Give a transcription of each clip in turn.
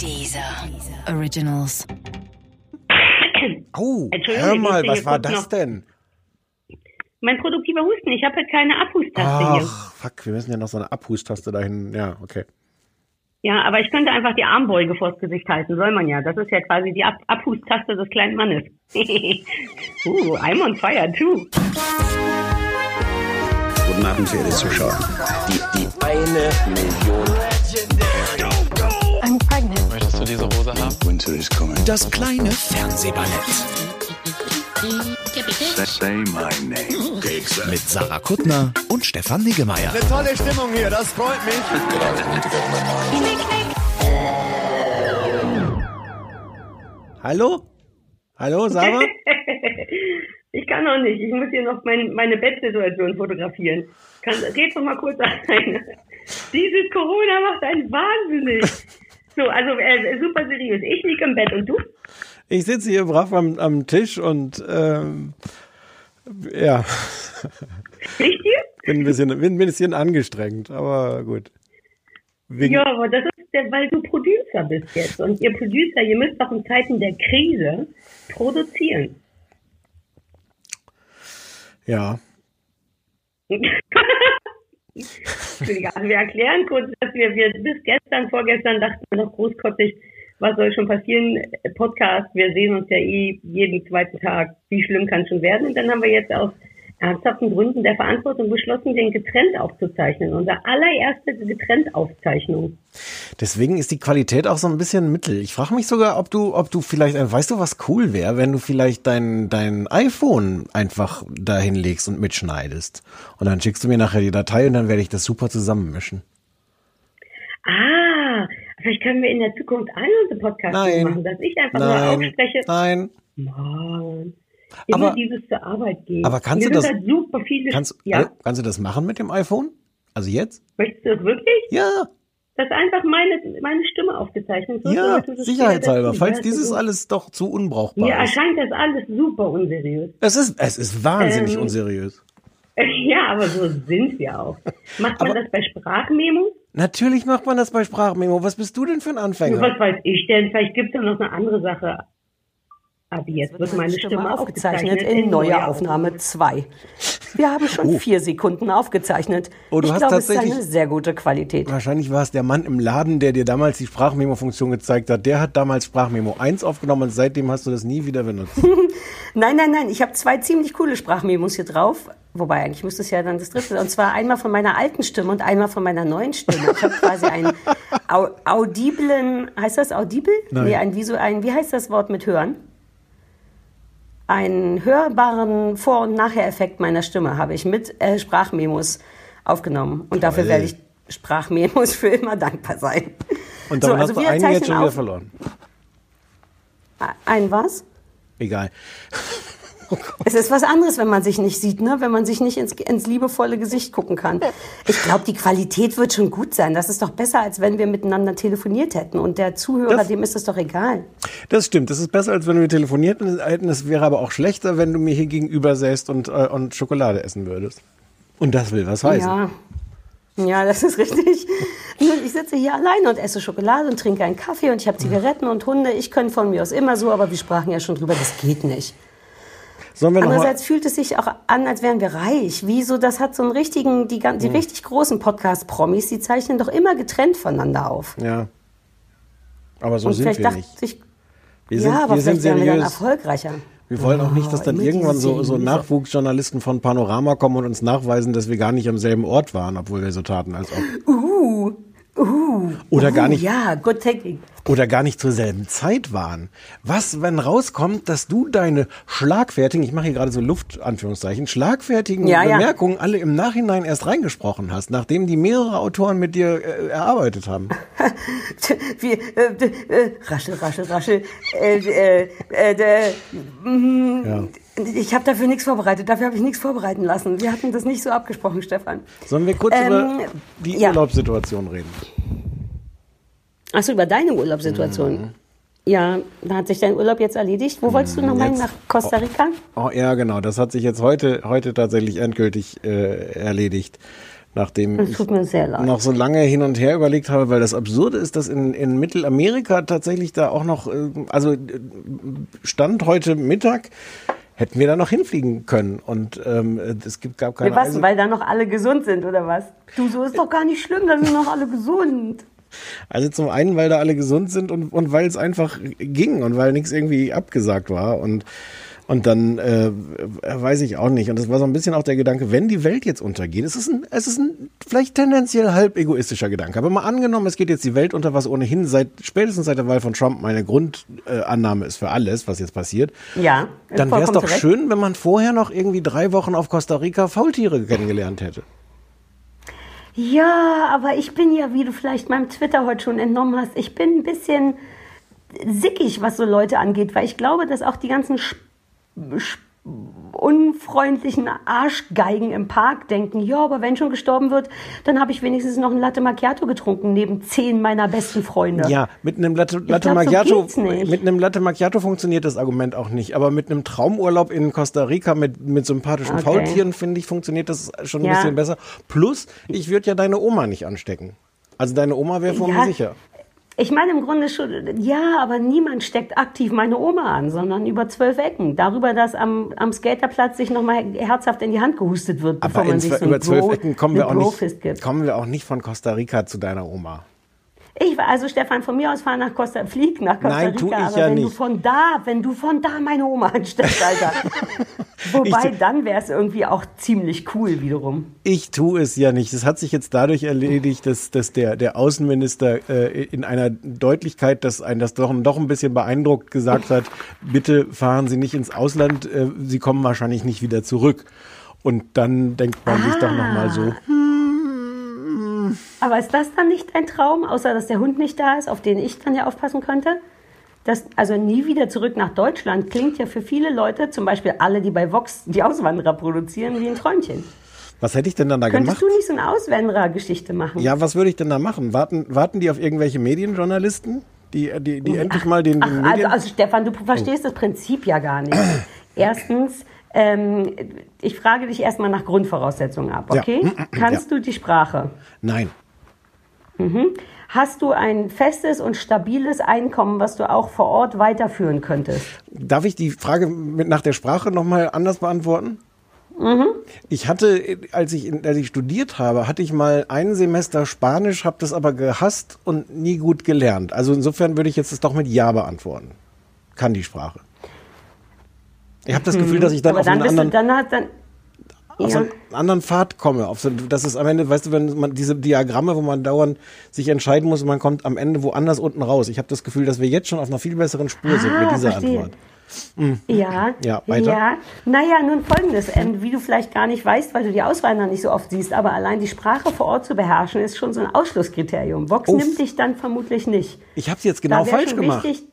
Dieser Originals. Oh, hör mal, was war das noch- denn? Mein produktiver Husten. Ich habe halt keine Abhustaste hier. Ach, fuck, wir müssen ja noch so eine Abhustaste dahin. Ja, okay. Ja, aber ich könnte einfach die Armbeuge vors Gesicht halten. Soll man ja. Das ist ja quasi die Ab Abhustaste des kleinen Mannes. uh, I'm on fire too. Guten Abend, verehrte Zuschauer. Die, die eine Million. Du diese Hose haben? Winter is coming. Das kleine Fernsehballett Say my name. mit Sarah Kuttner und Stefan Niggemeier. Tolle Stimmung hier, das freut mich. Hallo? Hallo, Sarah? Ich kann noch nicht. Ich muss hier noch mein, meine Bettsituation fotografieren. Kann, red doch mal kurz alleine. Dieses Corona macht einen wahnsinnig. So, also äh, super seriös. Ich liege im Bett und du? Ich sitze hier brav am, am Tisch und ähm, ja, Nicht dir? bin ein bisschen, bin ein bisschen angestrengt, aber gut. Wegen, Ja, aber das ist der, weil du Producer bist jetzt. Und ihr Producer, ihr müsst doch in Zeiten der Krise produzieren. ja. Entschuldige, also wir erklären kurz, dass wir, wir bis gestern, vorgestern dachten wir noch großkotzig, was soll schon passieren? Podcast, wir sehen uns ja eh jeden zweiten Tag. Wie schlimm kann es schon werden? Und dann haben wir jetzt aus ernsthaften Gründen der Verantwortung beschlossen, den getrennt aufzuzeichnen. Unsere allererste Getrennt-Aufzeichnung. Deswegen ist die Qualität auch so ein bisschen mittel. Ich frage mich sogar, ob du, ob du vielleicht, äh, weißt du, was cool wäre, wenn du vielleicht dein, dein iPhone einfach dahin legst und mitschneidest. Und dann schickst du mir nachher die Datei und dann werde ich das super zusammenmischen. Ah, vielleicht können wir in der Zukunft alle unsere Podcasts machen, dass ich einfach nur Nein, aufspreche. nein. Mann. Immer Aber- dieses zur Arbeit gehen. aber kannst Mir du das- Halt super viele, Kannst, ja, also, kannst du das machen mit dem iPhone? Also jetzt? möchtest du das wirklich? Ja, Das ist einfach meine, meine Stimme aufgezeichnet. So ja, sicherheitshalber, falls dieses Ja, alles doch zu Mir unbrauchbar ist. erscheint das alles super unseriös. Es ist, es ist wahnsinnig Ähm, unseriös. Ja, aber so sind wir auch. Macht man Aber- das bei Sprachmemos? Natürlich macht man das bei Sprachmemo. Was bist du denn für ein Anfänger? Was weiß ich denn? Vielleicht gibt es da noch eine andere Sache. Aber jetzt wird meine Stimme, aufgezeichnet in neuer Aufnahme 2. Wir haben schon vier Sekunden aufgezeichnet. Oh, du ich hast glaube, es ist tatsächlich- eine sehr gute Qualität. Wahrscheinlich war es der Mann im Laden, der dir damals die Sprachmemo-Funktion gezeigt hat. Der hat damals Sprachmemo 1 aufgenommen und seitdem hast du das nie wieder benutzt. Nein, nein, nein, ich habe zwei ziemlich coole Sprachmemos hier drauf. Wobei, eigentlich müsste es ja dann das dritte. Und zwar einmal von meiner alten Stimme und einmal von meiner neuen Stimme. Ich habe quasi einen au audiblen, heißt das audible? Nein. Nee, ein, Visu, ein, wie heißt das Wort mit hören? Einen hörbaren Vor- und Nachher-Effekt meiner Stimme habe ich mit äh, Sprachmemos aufgenommen. Und dafür Toll. werde ich Sprachmemos für immer dankbar sein. Und damit So, also hast du einen jetzt schon wieder verloren. Ein was? Egal. Es ist was anderes, wenn man sich nicht sieht, ne? wenn man sich nicht ins, ins liebevolle Gesicht gucken kann. Ich glaube, die Qualität wird schon gut sein. Das ist doch besser, als wenn wir miteinander telefoniert hätten. Und der Zuhörer, Das- dem ist es doch egal. Das stimmt. Das ist besser, als wenn wir telefoniert hätten. Es wäre aber auch schlechter, wenn du mir hier gegenüber säßt und, äh, und Schokolade essen würdest. Und das will was heißen. Ja. Ja, das ist richtig. Ich sitze hier alleine und esse Schokolade und trinke einen Kaffee und ich habe Zigaretten und Hunde. Ich könnte von mir aus immer so, aber wir sprachen ja schon drüber, das geht nicht. Sollen wir noch Andererseits fühlt es sich auch an, als wären wir reich. Wieso? Das hat so einen richtigen, die, die Hm. richtig großen Podcast-Promis, die zeichnen doch immer getrennt voneinander auf. Ja. Aber so und sind wir dachte nicht. ich, Wir sind, ja, aber wir sind vielleicht wären wir dann seriös. erfolgreicher. Wir wollen auch nicht, dass dann irgendwann so, so Nachwuchsjournalisten von Panorama kommen und uns nachweisen, dass wir gar nicht am selben Ort waren, obwohl wir so taten, als ob. Uh, uh. Oder gar uh, nicht- Ja, good thinking. Oder gar nicht zur selben Zeit waren. Was, wenn rauskommt, dass du deine schlagfertigen, ich mache hier gerade so Luft-Anführungszeichen, schlagfertigen Ja, ja. Bemerkungen alle im Nachhinein erst reingesprochen hast, nachdem die mehrere Autoren mit dir äh, erarbeitet haben. Wie, äh, äh, raschel, raschel, raschel. Äh, äh, äh, äh, mm, Ja. Ich habe dafür nichts vorbereitet. Dafür habe ich nichts vorbereiten lassen. Wir hatten das nicht so abgesprochen, Stefan. Sollen wir kurz Ähm, über die ja. Urlaubssituation reden? Achso, über deine Urlaubssituation. Ja, da hat sich dein Urlaub jetzt erledigt. Wo wolltest du nochmal jetzt- nach Costa Rica? Oh, ja, genau. Das hat sich jetzt heute, heute tatsächlich endgültig äh, erledigt. Nachdem Das ich tut mir sehr leid. noch so lange hin und her überlegt habe, weil das Absurde ist, dass in, in Mittelamerika tatsächlich da auch noch, äh, also äh, Stand heute Mittag, hätten wir da noch hinfliegen können. Und ähm, es gibt, gab keine was, Eise- weil da noch alle gesund sind, oder was? Du, so ist doch gar nicht schlimm, da sind noch alle gesund. Also zum einen, weil da alle gesund sind und, und weil es einfach ging und weil nichts irgendwie abgesagt war und und dann äh, weiß ich auch nicht. Und das war so ein bisschen auch der Gedanke, wenn die Welt jetzt untergeht, es ist ein, es ist ein vielleicht tendenziell halb egoistischer Gedanke. Aber mal angenommen, es geht jetzt die Welt unter, was ohnehin seit spätestens seit der Wahl von Trump meine Grundannahme äh, ist für alles, was jetzt passiert. Ja, Dann wäre es doch zurecht. schön, wenn man vorher noch irgendwie drei Wochen auf Costa Rica Faultiere kennengelernt hätte. Ja, aber ich bin ja, wie du vielleicht meinem Twitter heute schon entnommen hast, ich bin ein bisschen sickig, was so Leute angeht, weil ich glaube, dass auch die ganzen unfreundlichen Arschgeigen im Park denken, ja, aber wenn schon gestorben wird, dann habe ich wenigstens noch ein Latte Macchiato getrunken, neben zehn meiner besten Freunde. Ja, mit einem Latte, Latte glaub, so Macchiato, nicht. mit einem Latte Macchiato funktioniert das Argument auch nicht. Aber mit einem Traumurlaub in Costa Rica mit, mit sympathischen Okay. Faultieren, finde ich, funktioniert das schon ein Ja. bisschen besser. Plus, ich würde ja deine Oma nicht anstecken. Also deine Oma wäre vor Ja. mir sicher. Ich meine im Grunde schon, ja, aber niemand steckt aktiv meine Oma an, sondern über zwölf Ecken. Darüber, dass am, am Skaterplatz sich nochmal herzhaft in die Hand gehustet wird, bevor Aber man in, sich so über zwölf Ecken kommen wir, auch nicht, gibt. kommen wir auch nicht von Costa Rica zu deiner Oma. Ich also Stefan von mir aus fahr nach Costa, flieg nach Costa Nein, Rica, tu ich aber ja wenn du nicht. von da, wenn du von da meine Oma ansteckst, Alter. Wobei Ich- dann wäre es irgendwie auch ziemlich cool wiederum. Ich tue es ja nicht. Es hat sich jetzt dadurch erledigt, dass, dass der, der Außenminister äh, in einer Deutlichkeit, dass ein das doch, doch ein bisschen beeindruckt gesagt hat, bitte fahren Sie nicht ins Ausland, äh, Sie kommen wahrscheinlich nicht wieder zurück. Und dann denkt man sich doch nochmal so, Aber ist das dann nicht ein Traum, außer dass der Hund nicht da ist, auf den ich dann ja aufpassen könnte? Das, also nie wieder zurück nach Deutschland klingt ja für viele Leute, zum Beispiel alle, die bei Vox die Auswanderer produzieren, wie ein Träumchen. was hätte ich denn dann da Könntest gemacht? du nicht so eine Auswanderer-Geschichte machen? Ja, was würde ich denn da machen? Warten, warten die auf irgendwelche Medienjournalisten, die, die, die endlich mal den, den Ach, also, Medien... also Stefan, du verstehst das Prinzip ja gar nicht. Erstens, ähm, ich frage dich erstmal nach Grundvoraussetzungen ab, Ja. okay? Kannst du die Sprache? Nein. Hast du ein festes und stabiles Einkommen, was du auch vor Ort weiterführen könntest? Darf ich die Frage mit nach der Sprache nochmal anders beantworten? Mhm. Ich hatte, als ich, als ich studiert habe, hatte ich mal ein Semester Spanisch, habe das aber gehasst und nie gut gelernt. Also insofern würde ich jetzt das doch mit Ja beantworten. Kann die Sprache. Ich habe das Gefühl, dass ich dann Mhm. Aber auf dann einen du, anderen, dann hat dann. auf so Ja. einen anderen Pfad komme. Auf so, das ist am Ende, weißt du, wenn man diese Diagramme, wo man dauernd sich entscheiden muss und man kommt am Ende woanders unten raus. Ich habe das Gefühl, dass wir jetzt schon auf einer viel besseren Spur sind mit Ah, dieser verstehe. Antwort. Ja, Ja, weiter. ja. Naja, nun folgendes, ähm, wie du vielleicht gar nicht weißt, weil du die Auswanderer nicht so oft siehst, aber allein die Sprache vor Ort zu beherrschen, ist schon so ein Ausschlusskriterium. Vox Uff. nimmt dich dann vermutlich nicht. Ich habe es jetzt genau falsch gemacht. Wichtig,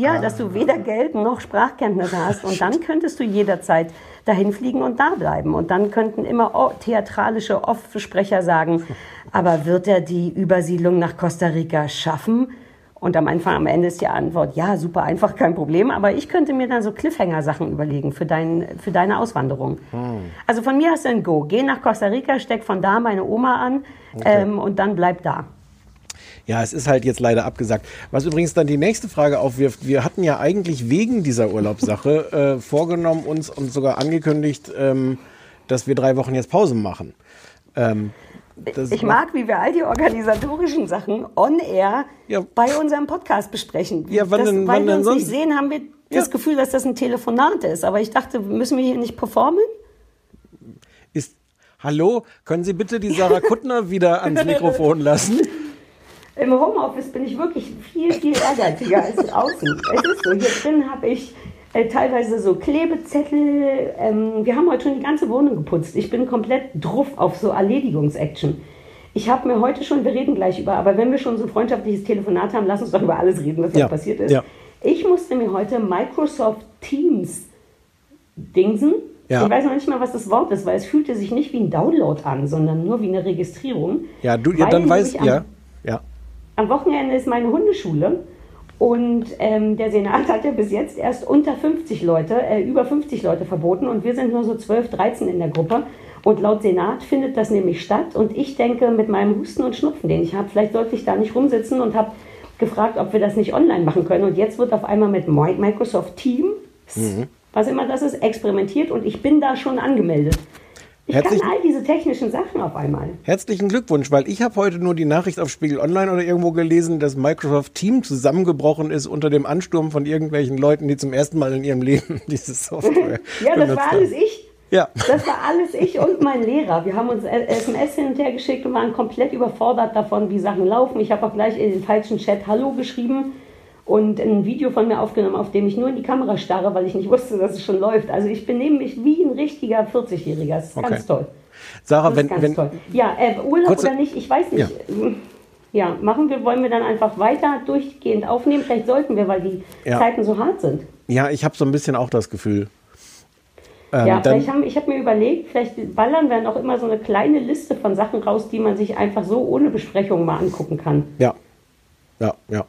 ja, dass du weder Geld noch Sprachkenntnisse hast. Und dann könntest du jederzeit dahin fliegen und da bleiben. Und dann könnten immer theatralische Off-Sprecher sagen, aber wird er die Übersiedlung nach Costa Rica schaffen? Und am Anfang, am Ende ist die Antwort, ja, super einfach, kein Problem. Aber ich könnte mir dann so Cliffhanger-Sachen überlegen für, dein, für deine Auswanderung. Also von mir hast du ein Go. Geh nach Costa Rica, steck von da meine Oma an ähm, und dann bleib da. Ja, es ist halt jetzt leider abgesagt. Was übrigens dann die nächste Frage aufwirft, wir hatten ja eigentlich wegen dieser Urlaubssache äh, vorgenommen uns und sogar angekündigt, ähm, dass wir drei Wochen jetzt Pause machen. Ähm, Ich mag, wie wir all die organisatorischen Sachen on air Ja. bei unserem Podcast besprechen. Ja, wann das, denn- weil wann wir uns sonst? nicht sehen, haben wir das Ja. Gefühl, dass das ein Telefonat ist. Aber ich dachte, müssen wir hier nicht performen? ist. Hallo, können Sie bitte die Sarah Kuttner wieder ans Mikrofon lassen? Im Homeoffice bin ich wirklich viel, viel ehrgeiziger als draußen. Es ist so, hier drin habe ich äh, teilweise so Klebezettel. Ähm, wir haben heute schon die ganze Wohnung geputzt. Ich bin komplett druff auf so Erledigungsaction. Ich habe mir heute schon, wir reden gleich über, aber wenn wir schon so ein freundschaftliches Telefonat haben, lass uns doch über alles reden, was Ja, passiert ist. ja. Ich musste mir heute Microsoft Teams dingsen. Ja. Ich weiß noch nicht mal, was das Wort ist, weil es fühlte sich nicht wie ein Download an, sondern nur wie eine Registrierung. Ja, du, ja dann weißt ja, ja. Am Wochenende ist meine Hundeschule und ähm, der Senat hat ja bis jetzt erst unter 50 Leute, äh, über 50 Leute verboten und wir sind nur so 12, 13 in der Gruppe. Und laut Senat findet das nämlich statt. Und ich denke, mit meinem Husten und Schnupfen, den ich habe, vielleicht sollte ich da nicht rumsitzen und habe gefragt, ob wir das nicht online machen können. Und jetzt wird auf einmal mit Mi- Microsoft Teams, was immer das ist, experimentiert und ich bin da schon angemeldet. Ich Herzlichen- kann all diese technischen Sachen auf einmal. Herzlichen Glückwunsch, weil ich habe heute nur die Nachricht auf Spiegel Online oder irgendwo gelesen, dass Microsoft Team zusammengebrochen ist unter dem Ansturm von irgendwelchen Leuten, die zum ersten Mal in ihrem Leben diese Software Ja, das war haben. alles ich. Ja. Das war alles ich und mein Lehrer. Wir haben uns SMS hin und her geschickt und waren komplett überfordert davon, wie Sachen laufen. Ich habe auch gleich in den falschen Chat Hallo geschrieben und ein Video von mir aufgenommen, auf dem ich nur in die Kamera starre, weil ich nicht wusste, dass es schon läuft. Also ich benehme mich wie ein richtiger 40-Jähriger. Das ist Okay. ganz toll. Sarah, wenn, wenn, toll. Ja, äh, Urlaub Kurze- oder nicht, ich weiß nicht. Ja. machen wir, wollen wir dann einfach weiter durchgehend aufnehmen? Vielleicht sollten wir, weil die Ja. Zeiten so hart sind. ja, ich habe so ein bisschen auch das Gefühl. Ähm, ja, vielleicht haben, ich habe mir überlegt, vielleicht ballern wir auch immer so eine kleine Liste von Sachen raus, die man sich einfach so ohne Besprechung mal angucken kann. ja, ja, ja.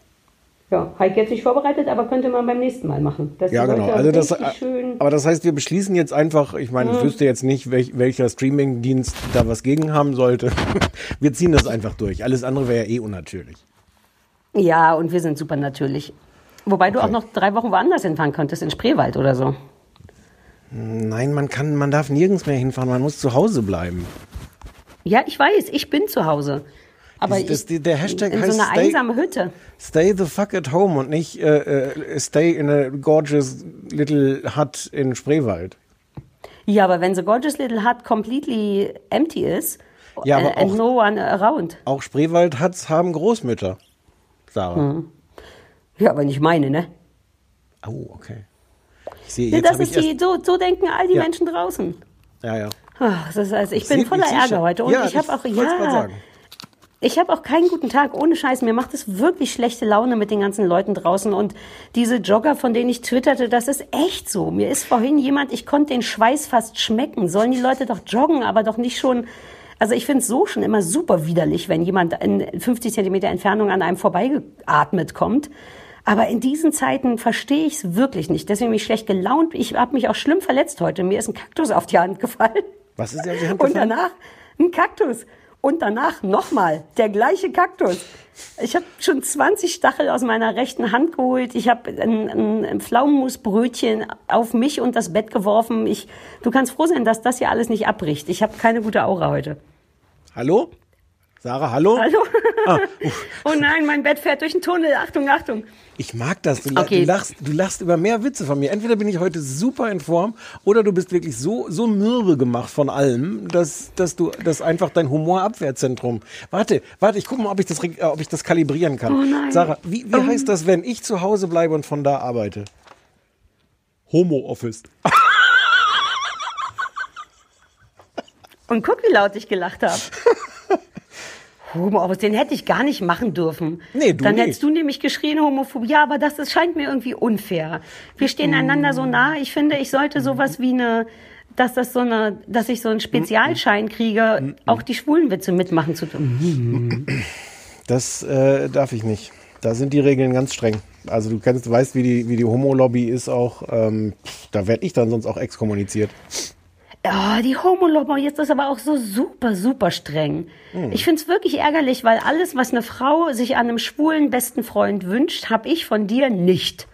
Ja, Heike jetzt nicht vorbereitet, aber könnte man beim nächsten Mal machen. Dass Ja, genau. Also das, schön. aber das heißt, wir beschließen jetzt einfach, ich meine, ich wüsste jetzt nicht, welch, welcher Streamingdienst da was gegen haben sollte. Wir ziehen das einfach durch. Alles andere wäre ja eh unnatürlich. Ja, und wir sind super natürlich. Wobei du Okay. auch noch drei Wochen woanders hinfahren könntest, in Spreewald oder so. Nein, man kann, man darf nirgends mehr hinfahren, man muss zu Hause bleiben. Ja, ich weiß, ich bin zu Hause. Aber Das- das- ich, der Hashtag in heißt so einer stay- Hütte. Stay the fuck at home und nicht äh, äh, stay in a gorgeous little hut in Spreewald. Ja, aber wenn The Gorgeous Little Hut completely empty ist Ja, aber and auch- no one around. Auch Spreewald-Huts haben Großmütter, Sarah. Hm. Ja, aber nicht meine, ne? Oh, okay. Ich sehe, Ja, jetzt das ist ich die, so, so denken all die Ja. Menschen draußen. Ja, ja. Ach, das ist also, ich bin seh- voller Ärger heute und Ja, ich habe auch ja, sagen. Ich habe auch keinen guten Tag. Ohne Scheiß, mir macht es wirklich schlechte Laune mit den ganzen Leuten draußen und diese Jogger, von denen ich twitterte, das ist echt so. Mir ist vorhin jemand, ich konnte den Schweiß fast schmecken. Sollen die Leute doch joggen, aber doch nicht schon. Also ich finde es so schon immer super widerlich, wenn jemand in 50 Zentimeter Entfernung an einem vorbeigeatmet kommt. Aber in diesen Zeiten verstehe ich es wirklich nicht. Deswegen bin ich schlecht gelaunt. Ich habe mich auch schlimm verletzt heute. Mir ist ein Kaktus auf die Hand gefallen. Was ist dir auf die Hand Und gefallen? danach ein Kaktus. Und danach nochmal der gleiche Kaktus. Ich habe schon 20 Stachel aus meiner rechten Hand geholt. Ich habe ein, ein, ein Pflaumenmusbrötchen auf mich und das Bett geworfen. Ich, du kannst froh sein, dass das hier alles nicht abbricht. Ich habe keine gute Aura heute. Hallo? Sarah, hallo? Hallo? Ah, oh nein, mein Bett fährt durch den Tunnel. Achtung, Achtung. Ich mag das. Du, Okay. du, lachst, du lachst über mehr Witze von mir. Entweder bin ich heute super in Form oder du bist wirklich so, so mürbe gemacht von allem, dass, dass du das einfach dein Humorabwehrzentrum. Warte, warte, ich gucke mal, ob ich das, äh, ob ich das kalibrieren kann. Oh nein. Sarah, wie, wie heißt das, wenn ich zu Hause bleibe und von da arbeite? Homo-Office. Und guck, wie laut ich gelacht habe. Homo, aber den hätte ich gar nicht machen dürfen. Nee, du Dann nicht. hättest du nämlich geschrien, Homophobie. Ja, aber das, das scheint mir irgendwie unfair. Wir stehen einander so nah. Ich finde, ich sollte sowas wie eine, dass das so eine, dass ich so einen Spezialschein kriege, auch die Schwulenwitze mitmachen zu tun. Das äh, darf ich nicht. Da sind die Regeln ganz streng. Also du kennst, weißt, wie die, wie die Homo-Lobby ist auch. Ähm, da werde ich dann sonst auch exkommuniziert. Oh, die Homolobber, jetzt ist aber auch so super, super streng. Hm. Ich find's wirklich ärgerlich, weil alles, was eine Frau sich an einem schwulen besten Freund wünscht, habe ich von dir nicht.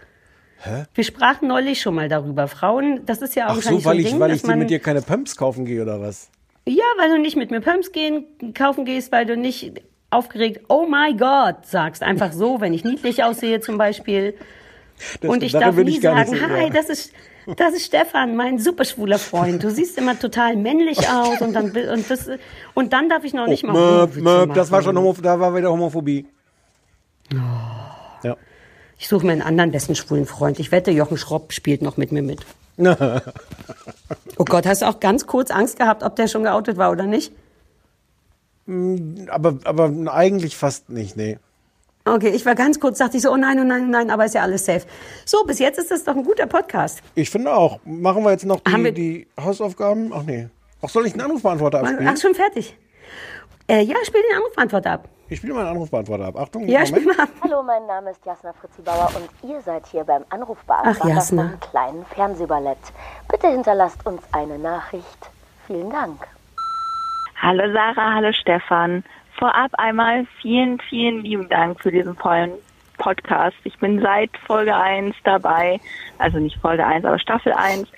Hä? Wir sprachen neulich schon mal darüber. Frauen, das ist ja auch Ach so, weil so ein ich, Ding, weil ich dir mit dir keine Pumps kaufen gehe oder was? Ja, weil du nicht mit mir Pumps gehen, kaufen gehst, weil du nicht aufgeregt, oh my God, sagst. Einfach so, wenn ich niedlich aussehe zum Beispiel. Das Und ich darf nie sagen, hi, ja. das ist, das ist Stefan, mein super schwuler Freund. Du siehst immer total männlich aus und dann, und das, und dann darf ich noch nicht mal Möp, möp, das war schon Homo, da war wieder Homophobie. Ja. Ich suche mir einen anderen besten schwulen Freund. Ich wette, Jochen Schropp spielt noch mit mir mit. oh Gott, hast du auch ganz kurz Angst gehabt, ob der schon geoutet war oder nicht? Aber, aber eigentlich fast nicht, nee. Okay, ich war ganz kurz, dachte ich so, oh nein, oh nein, oh nein, aber ist ja alles safe. So, bis jetzt ist das doch ein guter Podcast. Ich finde auch. Machen wir jetzt noch die, wir- die Hausaufgaben? Ach nee. Ach, soll ich einen Anrufbeantworter abspielen? Ach, schon fertig. Äh, ja, spiel den Anrufbeantworter ab. Ich spiele mal einen Anrufbeantworter ab. Achtung, Ja, Moment. spiel mal ab. Hallo, mein Name ist Jasna Fritzi Bauer und ihr seid hier beim Anrufbeantworter Ach, Jasna. vom kleinen Fernsehballett. Bitte hinterlasst uns eine Nachricht. Vielen Dank. Hallo Sarah, hallo Stefan. Vorab einmal vielen, vielen lieben Dank für diesen vollen Podcast. Ich bin seit Folge 1 dabei, also nicht Folge 1, aber Staffel 1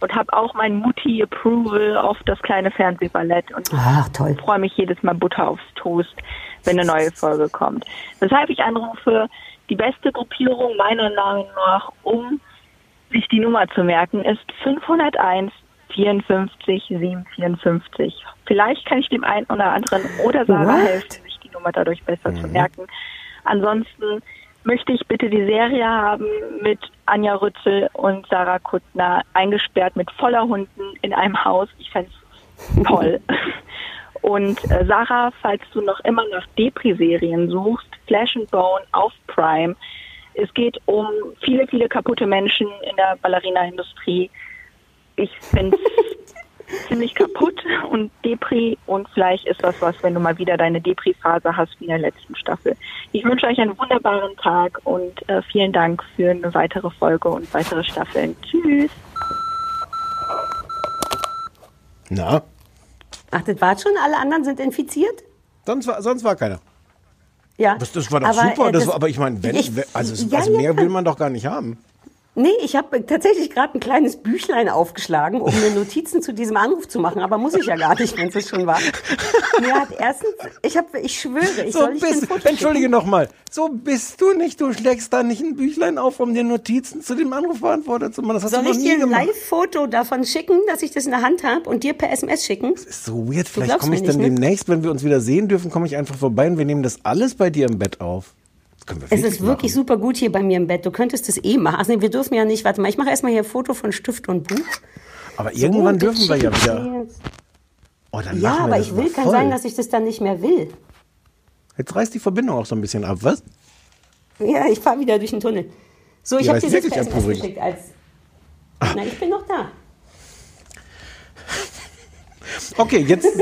und habe auch mein Mutti Approval auf das kleine Fernsehballett und Ach, toll. freue mich jedes Mal Butter aufs Toast, wenn eine neue Folge kommt. Weshalb ich anrufe, die beste Gruppierung meiner Meinung nach, um sich die Nummer zu merken, ist 501 54 754. Vielleicht kann ich dem einen oder anderen oder Sarah What? helfen, sich die Nummer dadurch besser zu merken. Ansonsten möchte ich bitte die Serie haben mit Anja Rützel und Sarah Kuttner eingesperrt mit voller Hunden in einem Haus. Ich fände es toll. Und äh, Sarah, falls du noch immer nach Depri-Serien suchst, Flash and Bone auf Prime. Es geht um viele, viele kaputte Menschen in der Ballerina-Industrie. Ich finde es ziemlich kaputt und Depri und vielleicht ist das was, wenn du mal wieder deine Depri-Phase hast wie in der letzten Staffel. Ich wünsche euch einen wunderbaren Tag und äh, vielen Dank für eine weitere Folge und weitere Staffeln. Tschüss. Na, Ach, das war schon? Alle anderen sind infiziert? sonst war, sonst war keiner. Ja. Das, das war doch Aber, super. äh, das, das- war, aber ich meine, wenn, Ich- wenn- also, ja, also ja. mehr will man doch gar nicht haben. Nee, ich habe tatsächlich gerade ein kleines Büchlein aufgeschlagen, um mir Notizen zu diesem Anruf zu machen, aber muss ich ja gar nicht, wenn es schon war. Mir hat erstens, ich habe, ich schwöre, ich So soll nicht bist, entschuldige nochmal. So bist du nicht. Du schlägst da nicht ein Büchlein auf, um dir Notizen zu dem Anrufbeantworter zu machen. Das hast Soll du noch ich dir ein. Live-Foto davon schicken, dass ich das in der Hand habe und dir per SMS schicken? Das ist so weird. Vielleicht komme ich dann nicht, ne? demnächst, wenn wir uns wieder sehen dürfen, komme ich einfach vorbei und wir nehmen das alles bei dir im Bett auf. Das können wir Es ist wirklich machen. super gut hier bei mir im Bett. Du könntest es eh machen. Also nee, wir dürfen ja nicht, warte mal, ich mache erstmal hier ein Foto von Stift und Buch. Aber irgendwann So, dürfen wir ja das wieder. Oh, dann jetzt. Ja, aber das ich will, kann voll. sein, dass ich das dann nicht mehr will. Jetzt reißt die Verbindung auch so ein bisschen ab, was? Ja, ich fahre wieder durch den Tunnel. So, ich habe dir das wirklich per SMS geschickt als. Na, ich bin noch da. Okay, jetzt.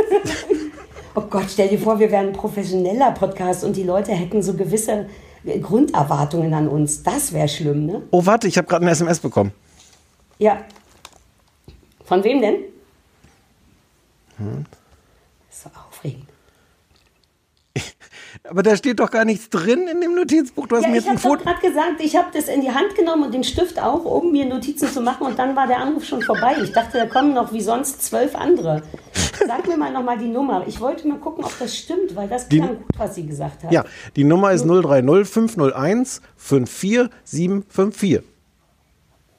Oh Gott, stell dir vor, wir wären ein professioneller Podcast und die Leute hätten so gewisse Grunderwartungen an uns. Das wäre schlimm, ne? Oh, warte, ich habe gerade eine SMS bekommen. Ja. Von wem denn? Hm. So aufregend. Aber da steht doch gar nichts drin in dem Notizbuch. Du hast Ja, mir ich jetzt ein habe doch Foto. gerade gesagt, ich habe das in die Hand genommen und den Stift auch, um mir Notizen zu machen und dann war der Anruf schon vorbei. Ich dachte, da kommen noch wie sonst zwölf andere. Sag mir mal nochmal die Nummer. Ich wollte mal gucken, ob das stimmt, weil das Die- klang gut, was sie gesagt hat. Ja, die Nummer ist 030 501 54754.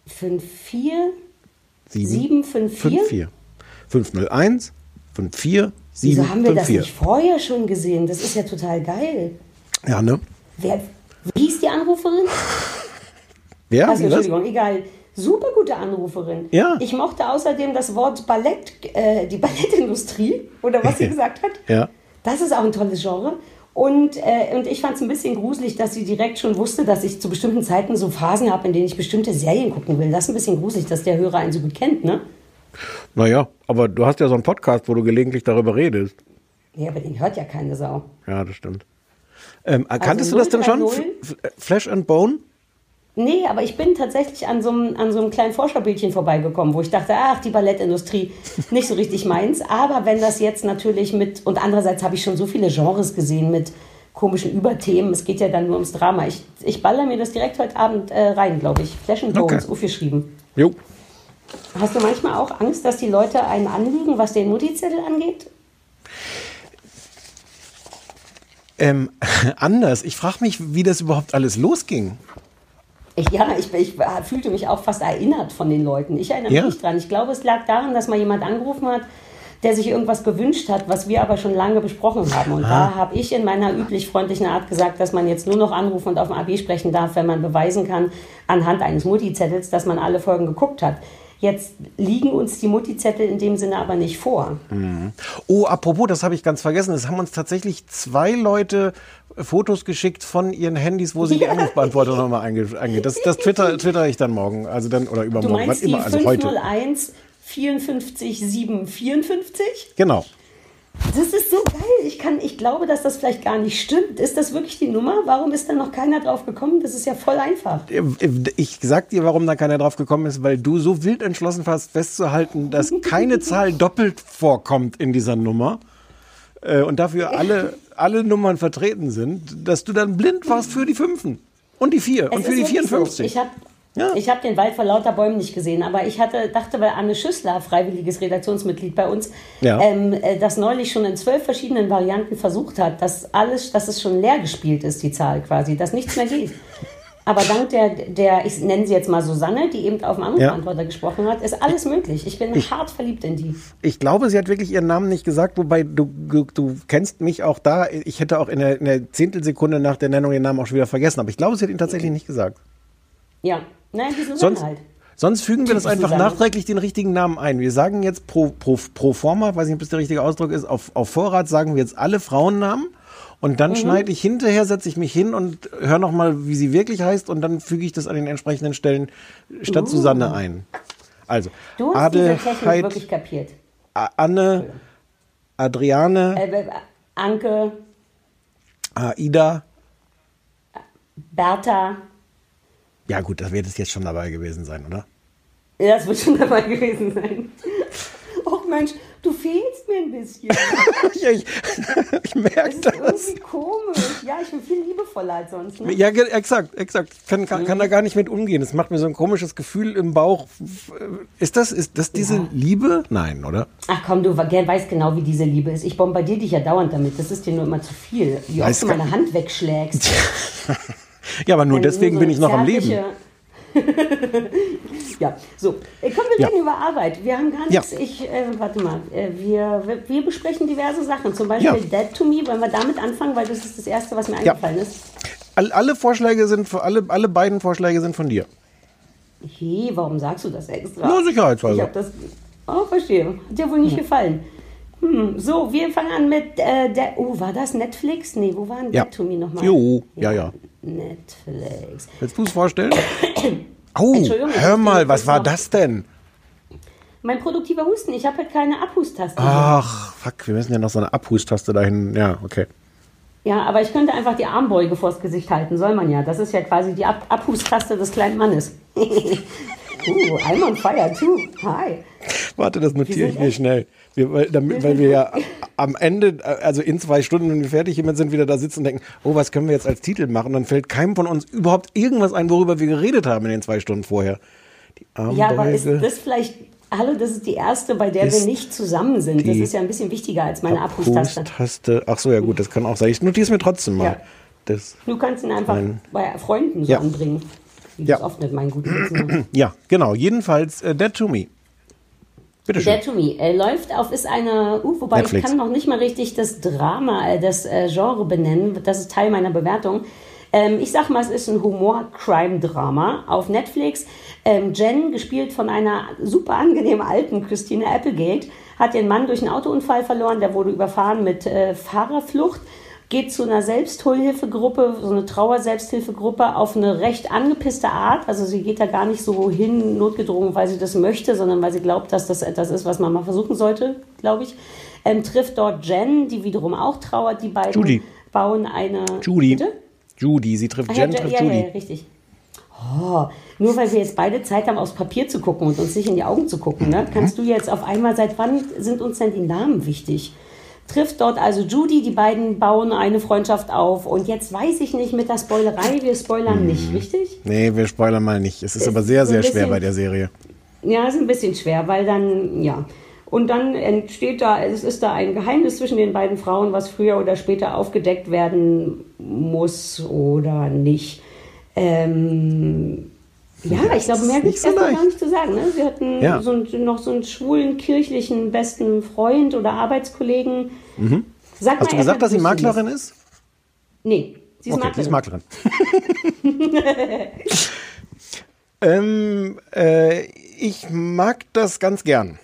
54 754? 54. 501 54754. Wieso haben wir das nicht vorher schon gesehen? Das ist ja total geil. Ja, ne? Wer, wie hieß die Anruferin? Wer? Also, Wie, was? Entschuldigung, egal. Super gute Anruferin. Ja. Ich mochte außerdem das Wort Ballett, äh, die Ballettindustrie, oder was sie gesagt hat. Ja. Das ist auch ein tolles Genre. Und, äh, und ich fand es ein bisschen gruselig, dass sie direkt schon wusste, dass ich zu bestimmten Zeiten so Phasen habe, in denen ich bestimmte Serien gucken will. Das ist ein bisschen gruselig, dass der Hörer einen so gut kennt, ne? Naja, aber du hast ja so einen Podcast, wo du gelegentlich darüber redest. Ja, aber den hört ja keine Sau. Ja, das stimmt. Ähm, kanntest Also du das denn schon? 030? F- F- Flash and Bone? Nee, aber ich bin tatsächlich an so einem, an so einem kleinen Vorschaubildchen vorbeigekommen, wo ich dachte, ach, die Ballettindustrie, nicht so richtig meins. Aber wenn das jetzt natürlich mit, und andererseits habe ich schon so viele Genres gesehen mit komischen Überthemen, es geht ja dann nur ums Drama. Ich, ich baller mir das direkt heute Abend äh, rein, glaube ich. Flash and Bones, Okay. aufgeschrieben. Jo. Hast du manchmal auch Angst, dass die Leute einen anlügen, was den Mutti-Zettel angeht? Ähm, anders. Ich frage mich, wie das überhaupt alles losging. Ich, ja, ich, ich fühlte mich auch fast erinnert von den Leuten. Ich erinnere Ja. mich dran. Ich glaube, es lag daran, dass mal jemand angerufen hat, der sich irgendwas gewünscht hat, was wir aber schon lange besprochen haben. Und da habe ich in meiner üblich freundlichen Art gesagt, dass man jetzt nur noch anrufen und auf dem AB sprechen darf, wenn man beweisen kann, anhand eines Mutti-Zettels, dass man alle Folgen geguckt hat. Jetzt liegen uns die Mutti-Zettel in dem Sinne aber nicht vor. Oh, apropos, das habe ich ganz vergessen. Es haben uns tatsächlich zwei Leute Fotos geschickt von ihren Handys, wo sie die Anrufbeantworter nochmal einge Das, das twitter, twitter ich dann morgen. Also dann, oder Du übermorgen, wann meinst die immer, also heute. 501 54 754? Genau. Das ist so geil. Ich, kann, ich glaube, dass das vielleicht gar nicht stimmt. Ist das wirklich die Nummer? Warum ist da noch keiner drauf gekommen? Das ist ja voll einfach. Ich sag dir, warum da keiner drauf gekommen ist, weil du so wild entschlossen warst, festzuhalten, dass keine Zahl doppelt vorkommt in dieser Nummer. äh, und dafür alle, alle Nummern vertreten sind, dass du dann blind warst für die Fünfen und die Vier und Es für ist die wirklich so. 54. Ich habe Ja. ich hab den Wald vor lauter Bäumen nicht gesehen, aber ich hatte, dachte bei Anne Schüssler, freiwilliges Redaktionsmitglied bei uns, Ja. ähm, äh, das neulich schon in zwölf verschiedenen Varianten versucht hat, dass alles, dass es schon leer gespielt ist, die Zahl quasi, dass nichts mehr geht. Aber dank der, der, ich nenne sie jetzt mal Susanne, die eben auf dem Anrufbeantworter gesprochen hat, ist alles möglich. Ich bin hart verliebt in die. Ich glaube, sie hat wirklich ihren Namen nicht gesagt, wobei du, du, du kennst mich auch da. Ich hätte auch in der, in der Zehntelsekunde nach der Nennung ihren Namen auch schon wieder vergessen, aber ich glaube, sie hat ihn tatsächlich nicht gesagt. Ja, nein, die Susanne Sonst, halt. sonst fügen wir das einfach Susanne. nachträglich den richtigen Namen ein. Wir sagen jetzt pro, pro, pro forma, weiß nicht, ob das der richtige Ausdruck ist, auf, auf Vorrat sagen wir jetzt alle Frauennamen und Mhm. dann schneide ich hinterher, setze ich mich hin und höre nochmal, wie sie wirklich heißt und dann füge ich das an den entsprechenden Stellen statt Susanne ein. Also, Uh. Du hast diese Technik Adelheid, wirklich kapiert. Anne, Adriane, Äh, äh, Anke, Aida. Bertha, Ja gut, das wird es jetzt schon dabei gewesen sein, oder? Ja, das wird schon dabei gewesen sein. Och Mensch, du fehlst mir ein bisschen. ja, ich, ich merke Das ist das. irgendwie komisch. Ja, ich bin viel liebevoller als sonst. Ne? Ja, exakt, exakt. Ich kann, kann, kann da gar nicht mit umgehen. Es macht mir so ein komisches Gefühl im Bauch. Ist das, ist das diese Ja. Liebe? Nein, oder? Ach komm, du we- weißt genau, wie diese Liebe ist. Ich bombardiere dich ja dauernd damit. Das ist dir nur immer zu viel. Wie Weiß oft du gar- meine Hand wegschlägst. Ja, aber nur Wenn deswegen nur so bin ich noch am Leben. ja, so. Äh, Kommen wir Ja. reden über Arbeit. Wir haben gar Ja. nichts. Ich, äh, warte mal. Äh, wir, wir- besprechen diverse Sachen. Zum Beispiel Ja. Dead to Me. Wollen wir damit anfangen? Weil das ist das Erste, was mir Ja. eingefallen ist. All, alle Vorschläge sind, alle, alle beiden Vorschläge sind von dir. Hey, warum sagst du das extra? Nur sicherheitshalber. Ich habe das. Oh, verstehe. Hat dir wohl nicht gefallen. Hm, so, wir fangen an mit äh, der. Oh, war das Netflix? Nee, wo war denn Ja. Dead to Me nochmal? Jo, ja, ja. Netflix. Willst du es vorstellen? Oh, ich hör mal, was war das denn? Mein produktiver Husten. Ich habe halt keine Abhustaste. Ach, fuck, wir müssen ja noch so eine Abhustaste dahin. Ja, okay. Ja, aber ich könnte einfach die Armbeuge vors Gesicht halten, soll man ja. Das ist ja quasi die Ab Abhustaste des kleinen Mannes. uh, I'm on fire too. Hi. Warte, das notiere ich mir schnell. Wir, weil, damit, weil wir ja am Ende, also in zwei Stunden, wenn wir fertig hiermit sind, wieder da sitzen und denken, oh, was können wir jetzt als Titel machen? Dann fällt keinem von uns überhaupt irgendwas ein, worüber wir geredet haben in den zwei Stunden vorher. Die Ja, aber ist das vielleicht. Hallo, das ist die erste, bei der Ist wir nicht zusammen sind. Das ist ja ein bisschen wichtiger als meine Abhustaste. Abhustaste. Ach so, ja gut, das kann auch sein. Ich notiere es mir trotzdem mal. Ja. Das, Du kannst ihn einfach bei Freunden so Ja. anbringen. Wie Ja. oft mit meinen guten mache. ja, genau. Jedenfalls äh, Dead to Me. Bitte schön. Dead to Me äh, läuft auf, ist eine, uh, wobei Netflix. ich kann noch nicht mal richtig das Drama, äh, das äh, Genre benennen. Das ist Teil meiner Bewertung. Ähm, ich sag mal, es ist ein Humor-Crime-Drama auf Netflix. Ähm, Jen, gespielt von einer super angenehm alten Christine Applegate, hat ihren Mann durch einen Autounfall verloren. Der wurde überfahren mit äh, Fahrerflucht. Geht zu einer Selbsthilfegruppe, so eine Trauer-Selbsthilfegruppe, auf eine recht angepisste Art. Also sie geht da gar nicht so hin, notgedrungen, weil sie das möchte, sondern weil sie glaubt, dass das etwas ist, was man mal versuchen sollte, glaube ich. Ähm, trifft dort Jen, die wiederum auch trauert. Die beiden Judy. bauen eine. Judy. Bitte? Judy, sie trifft Jen, ja, trifft ja, Judy. ja, richtig. Oh, nur weil wir jetzt beide Zeit haben, aufs Papier zu gucken und uns nicht in die Augen zu gucken, ne? kannst du jetzt auf einmal, seit wann sind uns denn die Namen wichtig? Trifft dort also Judy, die beiden bauen eine Freundschaft auf und jetzt weiß ich nicht mit der Spoilerei, wir spoilern nicht, richtig? Nee, wir spoilern mal nicht. Es ist Ist aber sehr, sehr schwer bisschen- bei der Serie. Ja, ist ein bisschen schwer, weil dann, ja. Und dann entsteht da, es ist da ein Geheimnis zwischen den beiden Frauen, was früher oder später aufgedeckt werden muss oder nicht. Ähm, ja, ich glaube, mehr gibt es erstmal gar nicht zu sagen. Ne? Sie hatten Ja. so einen, noch so einen schwulen kirchlichen besten Freund oder Arbeitskollegen. Sag Mhm. Hast mal du gesagt, dass sie Maklerin ist? Nee, sie ist okay, sie ist Maklerin. Maklerin. ähm, äh, ich mag das ganz gern.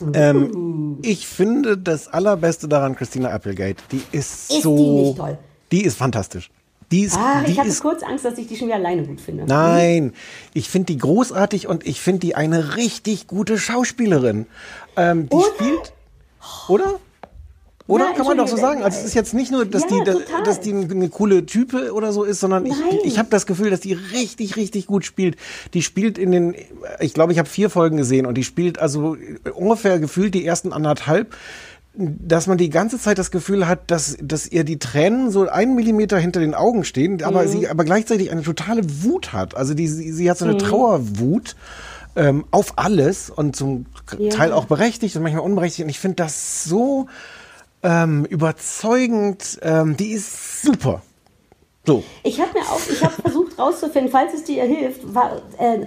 Uh. Ähm, ich finde das allerbeste daran Christina Applegate. Die ist, Ist so. die? Die ist fantastisch. Die ist, Ah, die ich hatte ist kurz Angst, dass ich die schon wieder alleine gut finde. Nein, ich finde die großartig und ich finde die eine richtig gute Schauspielerin. Ähm, die Oder? spielt, oder? Oder Ja, kann man doch so sagen? Also es ist jetzt nicht nur, dass Ja, die, dass, dass die eine coole Type oder so ist, sondern ich, Nein. ich habe das Gefühl, dass die richtig, richtig gut spielt. Die spielt in den, ich glaube, ich habe vier Folgen gesehen und die spielt also ungefähr gefühlt die ersten anderthalb dass man die ganze Zeit das Gefühl hat, dass, dass ihr die Tränen so einen Millimeter hinter den Augen stehen, aber Mhm. sie aber gleichzeitig eine totale Wut hat. Also die, sie, sie hat so eine Mhm. Trauerwut ähm, auf alles und zum Ja. Teil auch berechtigt und manchmal unberechtigt. Und ich finde das so ähm, überzeugend. Ähm, die ist super. So. Ich habe mir auch, ich habe versucht rauszufinden, falls es dir hilft, war, äh,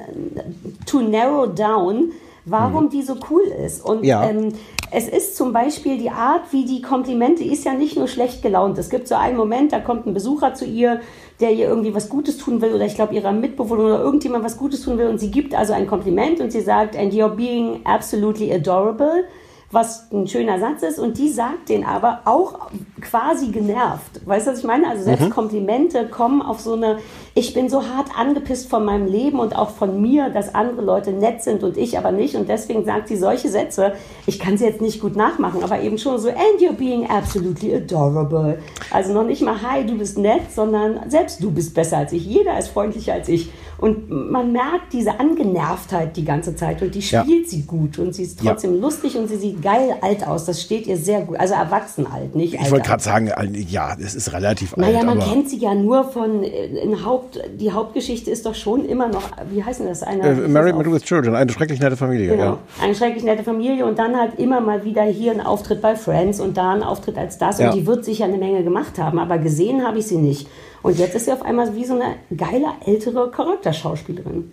to narrow down, warum die so cool ist. Und Ja. ähm, es ist zum Beispiel die Art, wie die Komplimente, ist ja nicht nur schlecht gelaunt. Es gibt so einen Moment, da kommt ein Besucher zu ihr, der ihr irgendwie was Gutes tun will oder ich glaube ihrer Mitbewohner oder irgendjemand was Gutes tun will und sie gibt also ein Kompliment und sie sagt, and you're being absolutely adorable was ein schöner Satz ist und die sagt den aber auch quasi genervt. Weißt du, was ich meine? Also selbst Mhm. Komplimente kommen auf so eine, ich bin so hart angepisst von meinem Leben und auch von mir, dass andere Leute nett sind und ich aber nicht und deswegen sagt sie solche Sätze, ich kann sie jetzt nicht gut nachmachen, aber eben schon so, and you're being absolutely adorable. Also noch nicht mal, hi, du bist nett, sondern selbst du bist besser als ich, jeder ist freundlicher als ich. Und man merkt diese Angenervtheit die ganze Zeit und die Ja. spielt sie gut und sie ist Ja. trotzdem lustig und sie sieht geil alt aus. Das steht ihr sehr gut. Also erwachsen alt, nicht alt. Ich wollte gerade sagen, ja, es ist relativ Naja, alt, man aber kennt sie ja nur von äh, in Haupt. Die Hauptgeschichte ist doch schon immer noch. Wie heißt denn das? Eine, äh, Married with Children, eine schrecklich nette Familie. Genau. Ja. Eine schrecklich nette Familie und dann halt immer mal wieder hier ein Auftritt bei Friends und da ein Auftritt als das. Ja. Und die wird sicher eine Menge gemacht haben, aber gesehen habe ich sie nicht. Und jetzt ist sie auf einmal wie so eine geile ältere Charakterschauspielerin.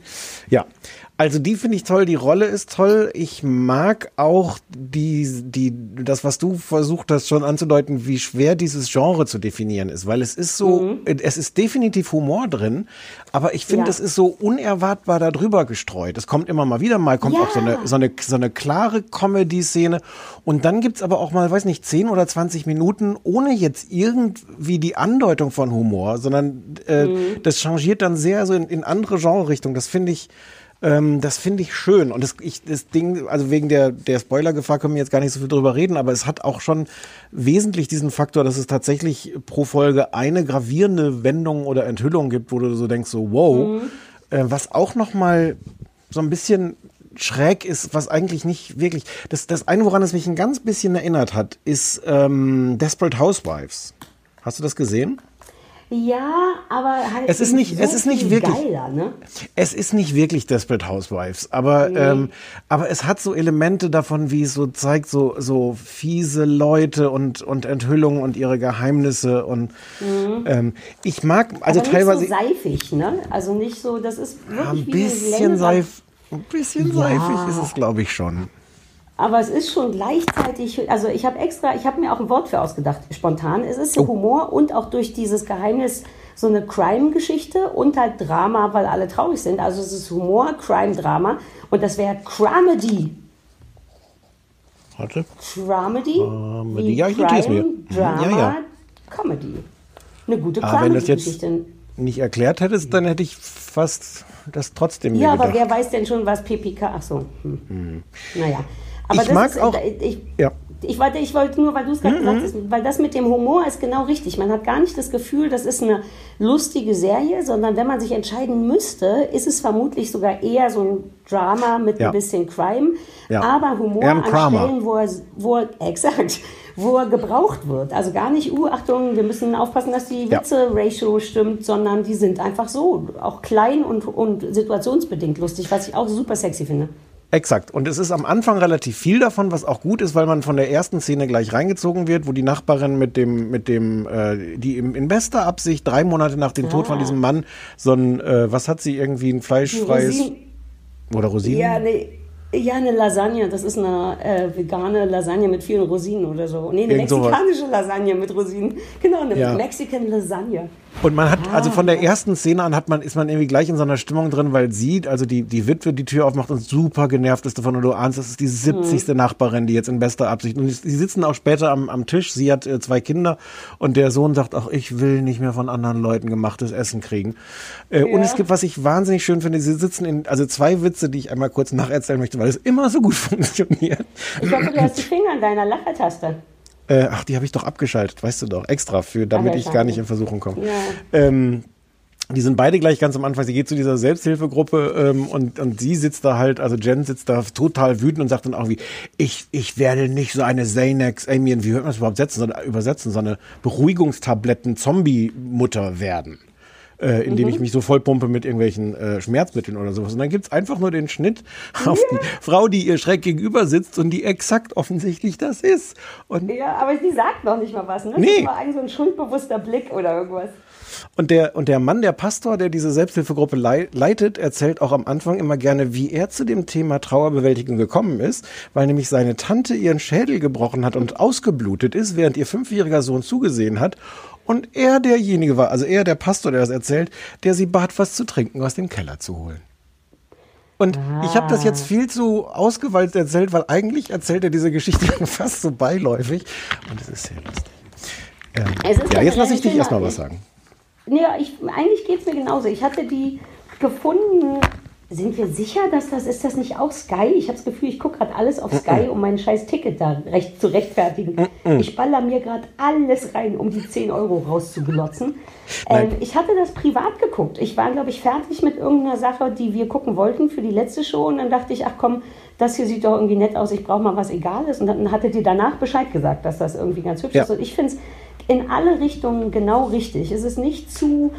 Ja, also die finde ich toll, die Rolle ist toll. Ich mag auch die, die, das, was du versucht hast schon anzudeuten, wie schwer dieses Genre zu definieren ist, weil es ist so, es ist definitiv Humor drin, aber ich finde, Ja. es ist so unerwartbar darüber gestreut. Es kommt immer mal wieder, mal kommt Ja. auch so eine, so eine, so eine klare Comedy-Szene und dann gibt's aber auch mal, weiß nicht, 10 oder 20 Minuten ohne jetzt irgendwie die Andeutung von Humor, sondern äh, Mhm. das changiert dann sehr so in, in andere Genre-Richtungen. Das finde ich, ähm, das finde ich schön. Und das, ich, das Ding, also wegen der, der Spoilergefahr können wir jetzt gar nicht so viel drüber reden, aber es hat auch schon wesentlich diesen Faktor, dass es tatsächlich pro Folge eine gravierende Wendung oder Enthüllung gibt, wo du so denkst, so wow, äh, was auch noch mal so ein bisschen schräg ist, was eigentlich nicht wirklich. Das, das eine, woran es mich ein ganz bisschen erinnert hat, ist ähm, Desperate Housewives. Hast du das gesehen? Ja, aber halt Es ist nicht- so es ist nicht wirklich- geiler, ne? Es ist nicht wirklich Desperate Housewives, aber, ähm, aber es hat so Elemente davon, wie es so zeigt, so, so fiese Leute und, und Enthüllungen und ihre Geheimnisse und ähm, ich mag, also aber teilweise nicht so seifig, ne? Also nicht so, das ist wirklich Ja, ein bisschen seif, ein bisschen Ja. seifig ist es, glaube ich, schon. Aber es ist schon gleichzeitig, also ich habe extra, ich habe mir auch ein Wort für ausgedacht, spontan. Es ist Oh. Humor und auch durch dieses Geheimnis so eine Crime-Geschichte und halt Drama, weil alle traurig sind. Also es ist Humor, Crime, Drama und das wäre Cramedy. Warte. Dramedy? Dramedy. Ja, ich notiere es mir. Crime, Mhm. Drama, Ja, ja. Comedy. Eine gute Aber wenn du das jetzt Comedy-Geschichte. nicht erklärt hättest, dann hätte ich fast das trotzdem mir Ja, aber gedacht. wer weiß denn schon, was PPK... Ach so. Hm. Naja. Aber Ich das mag ist, auch- Ich, Ja. ich, wollte, ich wollte nur, weil du es gerade Mhm. gesagt hast, weil das mit dem Humor ist genau richtig. Man hat gar nicht das Gefühl, das ist eine lustige Serie, sondern wenn man sich entscheiden müsste, ist es vermutlich sogar eher so ein Drama mit Ja. ein bisschen Crime, Ja. aber Humor an. Stellen, wo er, wo er, exakt, wo er gebraucht wird. Also gar nicht, uh, Achtung, wir müssen aufpassen, dass die Ja. Witze-Ratio stimmt, sondern die sind einfach so, auch klein und, und situationsbedingt lustig, was ich auch super sexy finde. Exakt. Und es ist am Anfang relativ viel davon, was auch gut ist, weil man von der ersten Szene gleich reingezogen wird, wo die Nachbarin mit dem, mit dem, äh, die im, in bester Absicht drei Monate nach dem Tod von diesem Mann so ein, äh, was hat sie irgendwie ein fleischfreies Rosinen- oder Rosinen? Ja, ne, ja, eine Lasagne. Das ist eine äh, vegane Lasagne mit vielen Rosinen oder so. Nee, eine Irgend sowas. mexikanische Lasagne mit Rosinen. Genau, eine Ja. Mexican Lasagne. Und man hat, also von Ah. der ersten Szene an hat man, ist man irgendwie gleich in so einer Stimmung drin, weil sie, also die, die Witwe, die Tür aufmacht und super genervt ist davon und du ahnst, das ist die 70. Nachbarin, die jetzt in bester Absicht, und sie sitzen auch später am, am Tisch, sie hat äh, zwei Kinder und der Sohn sagt, ach, ich will nicht mehr von anderen Leuten gemachtes Essen kriegen. Äh, Und Ja. es gibt, was ich wahnsinnig schön finde, sie sitzen in, also zwei Witze, die ich einmal kurz nacherzählen möchte, weil es immer so gut funktioniert. Ich hoffe, du hast die Finger an deiner Lachertaste. Äh, ach, die habe ich doch abgeschaltet, weißt du doch, extra für, damit ich gar nicht in Versuchung komme. Ja. Ähm, die sind beide gleich ganz am Anfang. Sie geht zu dieser Selbsthilfegruppe ähm, und, und sie sitzt da halt, also Jen sitzt da total wütend und sagt dann irgendwie, ich, ich werde nicht so eine Xanax, Amy, wie hört man das überhaupt setzen, sondern übersetzen, so eine Beruhigungstabletten-Zombie-Mutter werden. Äh, indem Mhm. ich mich so vollpumpe mit irgendwelchen äh, Schmerzmitteln oder sowas. Und dann gibt's einfach nur den Schnitt auf die Frau, die ihr schräg gegenüber sitzt und die exakt offensichtlich das ist. Und Ja, aber sie sagt noch nicht mal was, ne? Nee. Das war eigentlich so ein schuldbewusster Blick oder irgendwas. Und der, und der Mann, der Pastor, der diese Selbsthilfegruppe lei leitet, erzählt auch am Anfang immer gerne, wie er zu dem Thema Trauerbewältigung gekommen ist, weil nämlich seine Tante ihren Schädel gebrochen hat und ausgeblutet ist, während ihr fünfjähriger Sohn zugesehen hat. Und er derjenige war, also er, der Pastor, der das erzählt, der sie bat, was zu trinken aus dem Keller zu holen. Und ich habe das jetzt viel zu ausgewalzt erzählt, weil eigentlich erzählt er diese Geschichte fast so beiläufig. Und es ist sehr lustig. Ähm, Es ist ja, jetzt lasse ich dich erstmal was sagen. Ja, ich, eigentlich geht es mir genauso. Ich hatte die gefunden. Sind wir sicher, dass das ist das nicht auch Sky? Ich habe das Gefühl, ich gucke gerade alles auf Sky, um mein scheiß Ticket da recht zu rechtfertigen. Ich baller mir gerade alles rein, um die 10 Euro rauszuglotzen. Ähm, ich hatte das privat geguckt. Ich war, glaube ich, fertig mit irgendeiner Sache, die wir gucken wollten für die letzte Show. Und dann dachte ich, ach komm, das hier sieht doch irgendwie nett aus, ich brauche mal was Egales. Und dann hatte die danach Bescheid gesagt, dass das irgendwie ganz hübsch Ja. ist. Und ich finde es in alle Richtungen genau richtig. Es ist nicht zu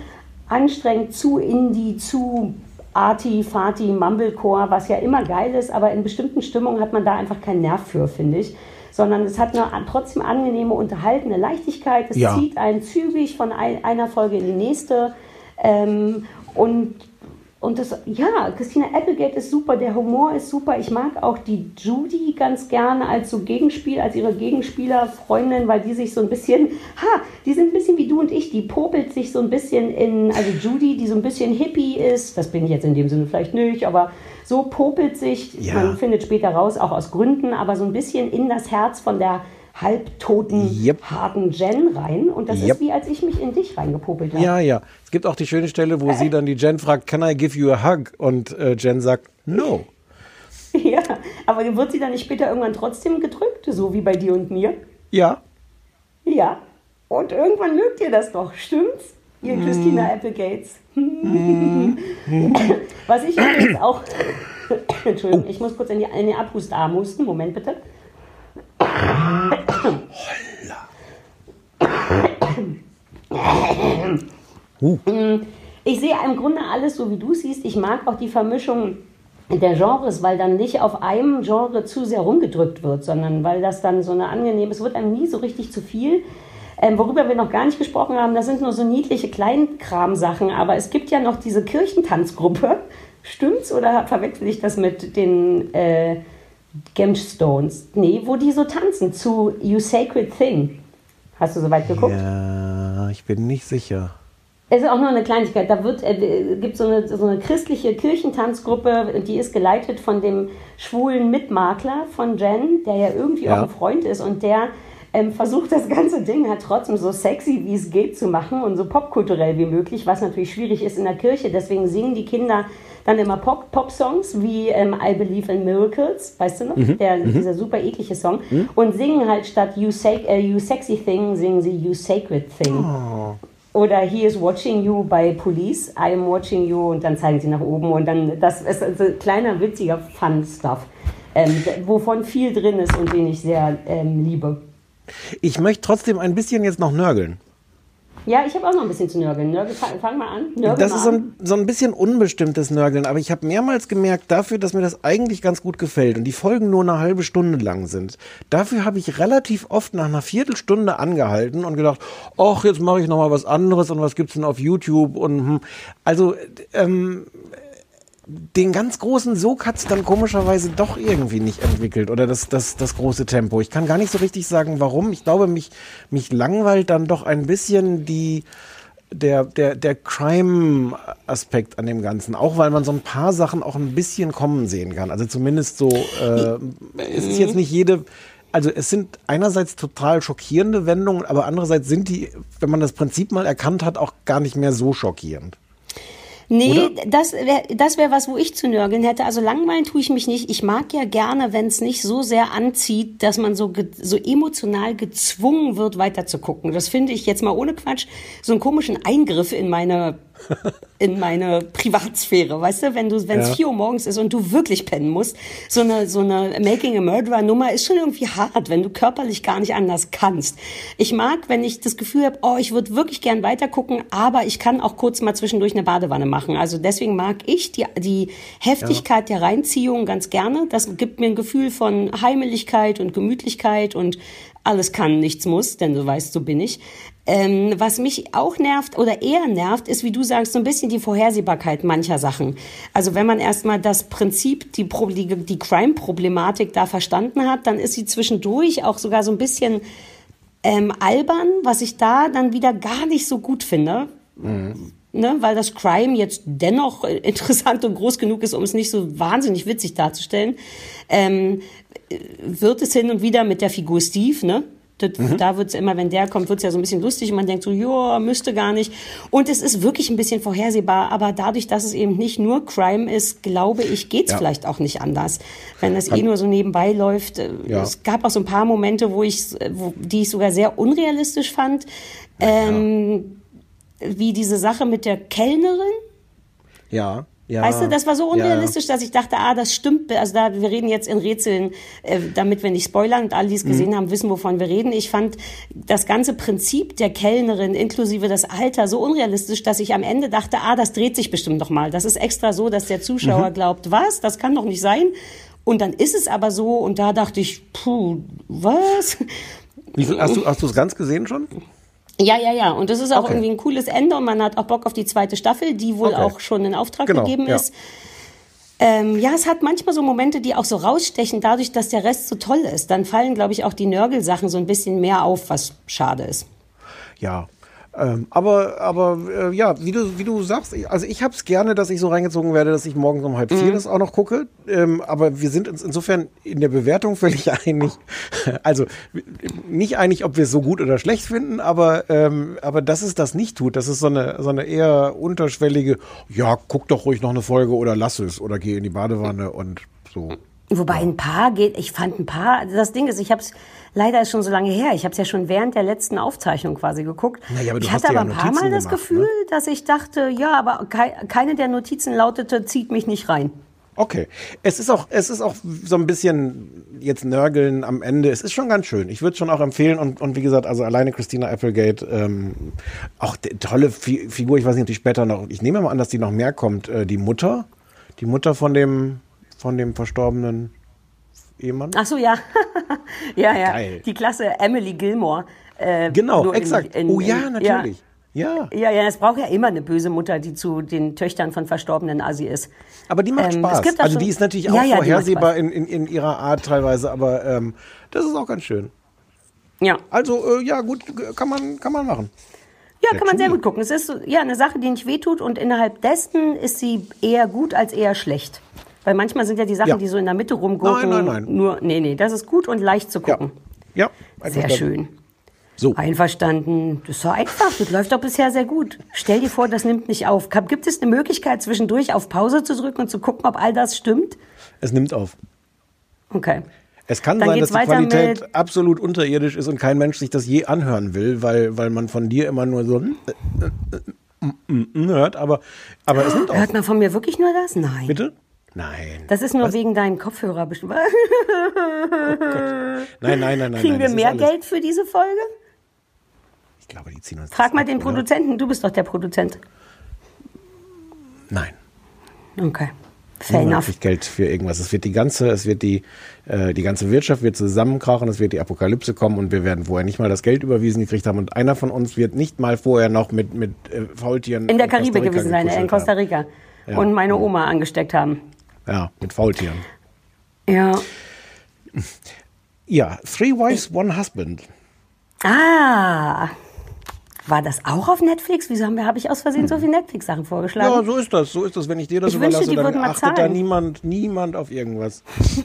anstrengend, zu indie, zu arty, fati, mumblecore, was ja immer geil ist, aber in bestimmten Stimmungen hat man da einfach keinen Nerv für, finde ich. Sondern es hat eine trotzdem angenehme, unterhaltende Leichtigkeit. Es Ja. zieht einen zügig von ein, einer Folge in die nächste. Ähm, und und das, ja, Christina Applegate ist super, der Humor ist super. Ich mag auch die Judy ganz gerne als so Gegenspiel, als ihre Gegenspielerfreundin, weil die sich so ein bisschen, ha, die sind ein bisschen wie du und ich, die popelt sich so ein bisschen in, also Judy, die so ein bisschen hippie ist, das bin ich jetzt in dem Sinne vielleicht nicht, aber so popelt sich, Ja. man findet später raus, auch aus Gründen, aber so ein bisschen in das Herz von der halbtoten, Yep. harten Jen rein. Und das Yep. ist wie, als ich mich in dich reingepopelt habe. Ja, ja. Es gibt auch die schöne Stelle, wo sie dann die Jen fragt, can I give you a hug? Und äh, Jen sagt, no. Ja, aber wird sie dann nicht später irgendwann trotzdem gedrückt, so wie bei dir und mir? Ja. Ja. Und irgendwann mögt ihr das doch, stimmt's? Ihr Christina Applegates. Was ich übrigens auch. Entschuldigung, ich muss kurz in die, in die Abhustarm husten. Moment bitte. Ich sehe im Grunde alles so, wie du siehst. Ich mag auch die Vermischung der Genres, weil dann nicht auf einem Genre zu sehr rumgedrückt wird, sondern weil das dann so eine angenehme, es wird einem nie so richtig zu viel. Ähm, worüber wir noch gar nicht gesprochen haben, das sind nur so niedliche Kleinkram-Sachen, aber es gibt ja noch diese Kirchentanzgruppe. Stimmt's oder verwechsel ich das mit den äh, Gemstones? Nee, wo die so tanzen zu You Sacred Thing. Hast du soweit geguckt? Ja, ich bin nicht sicher. Es ist auch nur eine Kleinigkeit. Da wird, äh, gibt so eine, so eine christliche Kirchentanzgruppe, die ist geleitet von dem schwulen Mitmakler von Jen, der ja irgendwie Ja. auch ein Freund ist und der ähm, versucht, das ganze Ding halt trotzdem so sexy, wie es geht, zu machen und so popkulturell wie möglich, was natürlich schwierig ist in der Kirche. Deswegen singen die Kinder dann immer Pop- Pop-Songs wie ähm, I Believe in Miracles, weißt du noch? Der, Dieser super eklige Song. Und singen halt statt you, sac äh, you Sexy Thing, singen sie You Sacred Thing. Oder He is watching you bei Police, I am watching you und dann zeigen sie nach oben und dann, das ist also kleiner, witziger Fun-Stuff, ähm, wovon viel drin ist und den ich sehr ähm, liebe. Ich möchte trotzdem ein bisschen jetzt noch nörgeln. Ja, ich habe auch noch ein bisschen zu nörgeln. Nörgel, fang, fang mal an. Nörgel Das mal ist so ein, so ein bisschen unbestimmtes Nörgeln, aber ich habe mehrmals gemerkt, dafür, dass mir das eigentlich ganz gut gefällt und die Folgen nur eine halbe Stunde lang sind, dafür habe ich relativ oft nach einer Viertelstunde angehalten und gedacht, ach, jetzt mache ich noch mal was anderes und was gibt's denn auf YouTube und hm. also ähm, den ganz großen Sog hat's dann komischerweise doch irgendwie nicht entwickelt oder das, das, das große Tempo. Ich kann gar nicht so richtig sagen, warum. Ich glaube, mich, mich langweilt dann doch ein bisschen die, der, der, der Crime-Aspekt an dem Ganzen. Auch weil man so ein paar Sachen auch ein bisschen kommen sehen kann. Also zumindest so, äh, es ist jetzt nicht jede, also es sind einerseits total schockierende Wendungen, aber andererseits sind die, wenn man das Prinzip mal erkannt hat, auch gar nicht mehr so schockierend. Nee, das wäre das wär was, wo ich zu nörgeln hätte. Also langweilen tue ich mich nicht. Ich mag ja gerne, wenn es nicht so sehr anzieht, dass man so, so emotional gezwungen wird, weiter zu gucken. Das finde ich jetzt mal ohne Quatsch so einen komischen Eingriff in meine in meine Privatsphäre, weißt du, wenn du, wenn es Ja. 4 Uhr morgens ist und du wirklich pennen musst, so eine, so eine Making a Murderer Nummer ist schon irgendwie hart, wenn du körperlich gar nicht anders kannst. Ich mag, wenn ich das Gefühl habe, oh, ich würde wirklich gern weitergucken, aber ich kann auch kurz mal zwischendurch eine Badewanne machen. Also deswegen mag ich die, die Heftigkeit der Reinziehung ganz gerne. Das gibt mir ein Gefühl von Heimeligkeit und Gemütlichkeit und alles kann, nichts muss, denn du weißt, so bin ich. Ähm, was mich auch nervt oder eher nervt, ist, wie du sagst, so ein bisschen die Vorhersehbarkeit mancher Sachen. Also wenn man erstmal das Prinzip, die, Pro- die, die Crime-Problematik da verstanden hat, dann ist sie zwischendurch auch sogar so ein bisschen ähm, albern, was ich da dann wieder gar nicht so gut finde. Ne, weil das Crime jetzt dennoch interessant und groß genug ist, um es nicht so wahnsinnig witzig darzustellen, ähm, äh, wird es hin und wieder mit der Figur Steve, ne? Das, Da wird's immer, wenn der kommt, wird's ja so ein bisschen lustig und man denkt so, ja, müsste gar nicht. Und es ist wirklich ein bisschen vorhersehbar, aber dadurch, dass es eben nicht nur Crime ist, glaube ich, geht's Ja. vielleicht auch nicht anders. Wenn das eh nur so nebenbei läuft. äh, Ja. Es gab auch so ein paar Momente, wo ich, wo, die ich sogar sehr unrealistisch fand. Ähm, wie diese Sache mit der Kellnerin. Ja, ja. Weißt du, das war so Ja. unrealistisch, dass ich dachte, ah, das stimmt. Also da, wir reden jetzt in Rätseln, äh, damit wir nicht spoilern und alle, die es Mhm. gesehen haben, wissen, wovon wir reden. Ich fand das ganze Prinzip der Kellnerin inklusive das Alter so unrealistisch, dass ich am Ende dachte, ah, das dreht sich bestimmt noch mal. Das ist extra so, dass der Mhm. Zuschauer glaubt, was? Das kann doch nicht sein. Und dann ist es aber so und da dachte ich, puh, was? Wie viel, hast du hast du es ganz gesehen schon? Ja, ja, ja. Und das ist auch Okay. irgendwie ein cooles Ende und man hat auch Bock auf die zweite Staffel, die wohl Okay. auch schon in Auftrag Genau, gegeben ja. ist. Ähm, ja, es hat manchmal so Momente, die auch so rausstechen, dadurch, dass der Rest so toll ist. Dann fallen, glaube ich, auch die Nörgelsachen so ein bisschen mehr auf, was schade ist. Ja. Ähm, aber aber äh, ja, wie du, wie du sagst, ich- also ich habe es gerne, dass ich so reingezogen werde, dass ich morgens um halb Mhm. vier das auch noch gucke. Ähm, aber wir sind uns insofern in der Bewertung völlig einig. Also nicht einig, ob wir es so gut oder schlecht finden, aber, ähm, aber dass es das nicht tut, das ist so eine, so eine eher unterschwellige, ja, guck doch ruhig noch eine Folge oder lass es oder geh in die Badewanne und so. Wobei ein paar geht, ich fand ein paar, das Ding ist, ich habe es, leider ist schon so lange her, ich habe es ja schon während der letzten Aufzeichnung quasi geguckt. Naja, aber ich hast hatte aber ja ein paar Notizen Mal das gemacht, Gefühl, ne? dass ich dachte, ja, aber kei keine der Notizen lautete, zieht mich nicht rein. Okay. Es ist auch, es ist auch so ein bisschen jetzt nörgeln am Ende. Es ist schon ganz schön. Ich würde es schon auch empfehlen. Und, und wie gesagt, also alleine Christina Applegate, ähm, auch die tolle Fi Figur. Ich weiß nicht, ob die später noch, ich nehme mal an, dass die noch mehr kommt. Äh, die Mutter, die Mutter von dem, von dem verstorbenen Ehemann. Ach so, ja. ja, ja. Geil. Die Klasse Emily Gilmore. Äh, genau, nur in- exakt. in- oh ja, natürlich. Ja. Ja, ja, es braucht ja immer eine böse Mutter, die zu den Töchtern von verstorbenen Assi ist. Aber die macht Ähm, Spaß. Also so- die ist natürlich Ja, auch ja, macht vorhersehbar in, in, in ihrer Art teilweise, aber ähm, das ist auch ganz schön. Ja. Also, äh, ja, gut, kann man, kann man machen. Ja, Ja, kann man sehr gut gucken. Es ist ja eine Sache, die nicht wehtut und innerhalb dessen ist sie eher gut als eher schlecht. Weil manchmal sind ja die Sachen, Ja. die so in der Mitte rumgurken, Nein, nein, nein. nur, nee, nee, das ist gut und leicht zu Ja. gucken. Ja. einfach Sehr schön. So. Einverstanden. Das ist doch einfach. Das läuft doch bisher sehr gut. Stell dir vor, das nimmt nicht auf. Gibt es eine Möglichkeit, zwischendurch auf Pause zu drücken und zu gucken, ob all das stimmt? Es nimmt auf. Okay. Es kann Dann sein, dass die Qualität absolut unterirdisch ist und kein Mensch sich das je anhören will, weil, weil man von dir immer nur so äh, äh, äh, äh, hört, aber, aber es nimmt auf. Hört man von mir wirklich nur das? Nein. Bitte? Nein. Das ist nur wegen deinem Kopfhörer bestimmt. Nein, nein, nein, nein. Kriegen nein, wir mehr Geld für diese Folge? Ich glaube, die ziehen uns Frag mal ab, den oder? Produzenten. Du bist doch der Produzent. Nein. Okay. Fair enough. Geld für irgendwas. Es wird die ganze, es wird die, äh, die ganze Wirtschaft wird zusammenkrachen, es wird die Apokalypse kommen und wir werden vorher nicht mal das Geld überwiesen gekriegt haben und einer von uns wird nicht mal vorher noch mit, mit äh, Faultieren In der Karibik gewesen sein, in gekuschelt Costa. Rica. Ja. Und meine Oma angesteckt haben. Ja, mit Faultieren. Ja. Ja, Three Wives, One Husband. Ah. War das auch auf Netflix? Wieso habe hab ich aus Versehen so viele Netflix-Sachen vorgeschlagen? Ja, so ist das. So ist das. Wenn ich dir das Ich wünschte, überlasse, die dann achtet da niemand, niemand auf irgendwas.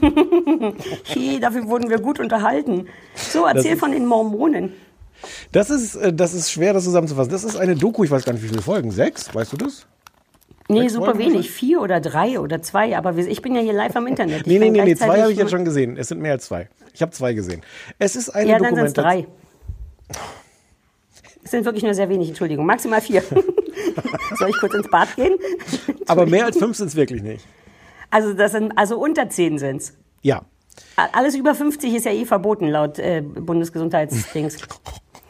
Hey, dafür wurden wir gut unterhalten. So, erzähl ist- von den Mormonen. Das ist, äh, das ist schwer, das zusammenzufassen. Das ist eine Doku, ich weiß gar nicht, wie viele Folgen. Sechs, weißt du das? Nee, super wenig. Vier oder drei oder zwei. Aber ich bin ja hier live am Internet. Ich Nee, nee, nee, nee, zwei habe ich jetzt schon gesehen. Es sind mehr als zwei. Ich habe zwei gesehen. Es ist eine Ja, dann sind es drei. Es sind wirklich nur sehr wenig, Entschuldigung. Maximal vier. Soll ich kurz ins Bad gehen? Aber mehr als fünf sind es wirklich nicht. Also das sind also unter zehn sind's. Ja. Alles über 50 ist ja eh verboten laut äh, Bundesgesundheitsdings.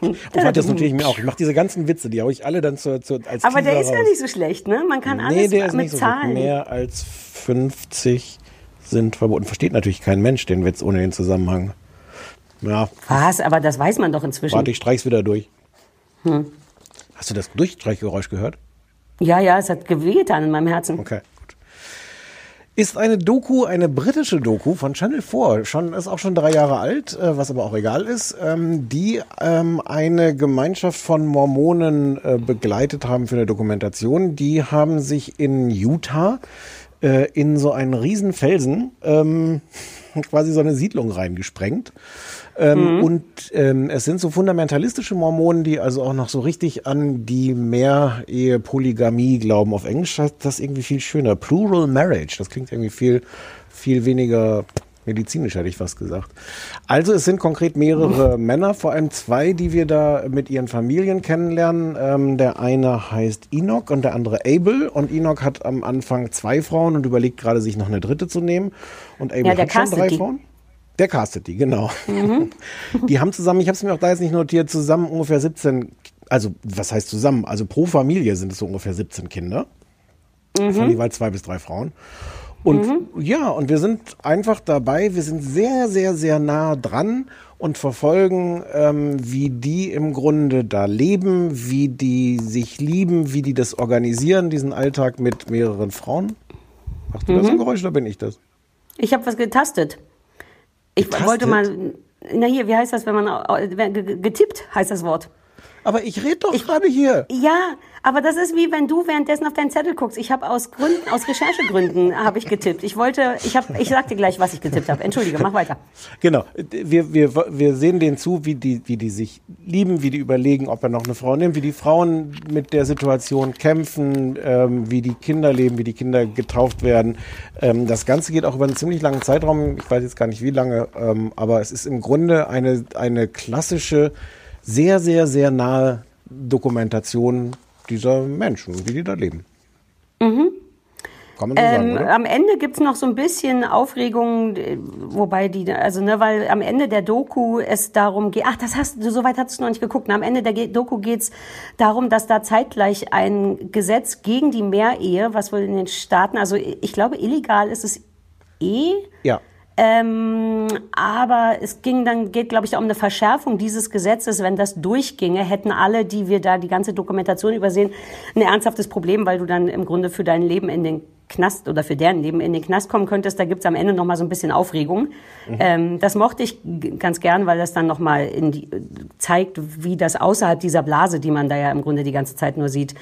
Ich mache das natürlich mir auch. Ich mache diese ganzen Witze, die hau ich alle dann zur, zur, als Aber der Teaser ist ja raus. nicht so schlecht, ne? Man kann Nee, alles der ist mit nicht so gut. Zahlen. Mehr als 50 sind verboten. Versteht natürlich kein Mensch den Witz ohne den Zusammenhang. Ja, Was? Aber das weiß man doch inzwischen. warte, ich streich's wieder durch. Hm. Hast du das Durchstreichgeräusch gehört? Ja, ja, es hat gewehgetan in meinem Herzen. Okay, gut. Ist eine Doku, eine britische Doku von Channel 4, schon, ist auch schon drei Jahre alt, äh, was aber auch egal ist, ähm, die ähm, eine Gemeinschaft von Mormonen äh, begleitet haben für eine Dokumentation. Die haben sich in Utah äh, in so einen riesen Felsen ähm, quasi so eine Siedlung reingesprengt. Ähm, Und ähm, es sind so fundamentalistische Mormonen, die also auch noch so richtig an die Mehrehe Polygamie glauben. Auf Englisch heißt das irgendwie viel schöner. Plural Marriage. Das klingt irgendwie viel, viel weniger medizinisch, hätte ich fast gesagt. Also es sind konkret mehrere Männer, vor allem zwei, die wir da mit ihren Familien kennenlernen. Ähm, der eine heißt Enoch und der andere Abel. Und Enoch hat am Anfang zwei Frauen und überlegt gerade, sich noch eine dritte zu nehmen. Und Abel Ja, hat schon drei die. Frauen. Der castet die, genau. Mhm. Die haben zusammen, ich habe es mir auch da jetzt nicht notiert, zusammen ungefähr 17, also was heißt zusammen? Also pro Familie sind es so ungefähr 17 Kinder. Mhm. Von jeweils zwei bis drei Frauen. Und ja, und wir sind einfach dabei, wir sind sehr, sehr, sehr nah dran und verfolgen, ähm, wie die im Grunde da leben, wie die sich lieben, wie die das organisieren, diesen Alltag mit mehreren Frauen. Machst du Mhm. das ein Geräusch oder bin ich das? Ich habe was getastet. Ich Getastet? wollte mal. Na hier, wie heißt das, wenn man äh, getippt heißt das Wort? Aber ich rede doch gerade hier. Ja, aber das ist wie wenn du währenddessen auf deinen Zettel guckst. Ich habe aus Gründen, aus Recherchegründen habe ich getippt. Ich wollte, ich habe, ich sag dir gleich, was ich getippt habe. Entschuldige, mach weiter. Genau. Wir, wir, wir sehen denen zu, wie die, wie die sich lieben, wie die überlegen, ob er noch eine Frau nimmt, wie die Frauen mit der Situation kämpfen, ähm, wie die Kinder leben, wie die Kinder getauft werden. Ähm, das Ganze geht auch über einen ziemlich langen Zeitraum. Ich weiß jetzt gar nicht wie lange, ähm, aber es ist im Grunde eine, eine klassische, sehr, sehr, sehr nahe Dokumentation dieser Menschen, wie die da leben. Man so sagen, Ähm, am Ende gibt's noch so ein bisschen Aufregung, wobei die, also ne, weil am Ende der Doku es darum geht, ach, das hast du, soweit hast du noch nicht geguckt. Na, am Ende der Doku geht's darum, dass da zeitgleich ein Gesetz gegen die Mehrehe, was wohl in den Staaten, also ich glaube, illegal ist es eh, Ja. Ähm, aber es ging dann, geht glaube ich um eine Verschärfung dieses Gesetzes. Wenn das durchginge, hätten alle, die wir da die ganze Dokumentation übersehen, ein ernsthaftes Problem, weil du dann im Grunde für dein Leben in den Knast oder für deren Leben in den Knast kommen könntest. Da gibt's am Ende noch mal so ein bisschen Aufregung. Ähm, das mochte ich ganz gern, weil das dann noch mal in die, zeigt, wie das außerhalb dieser Blase, die man da ja im Grunde die ganze Zeit nur sieht,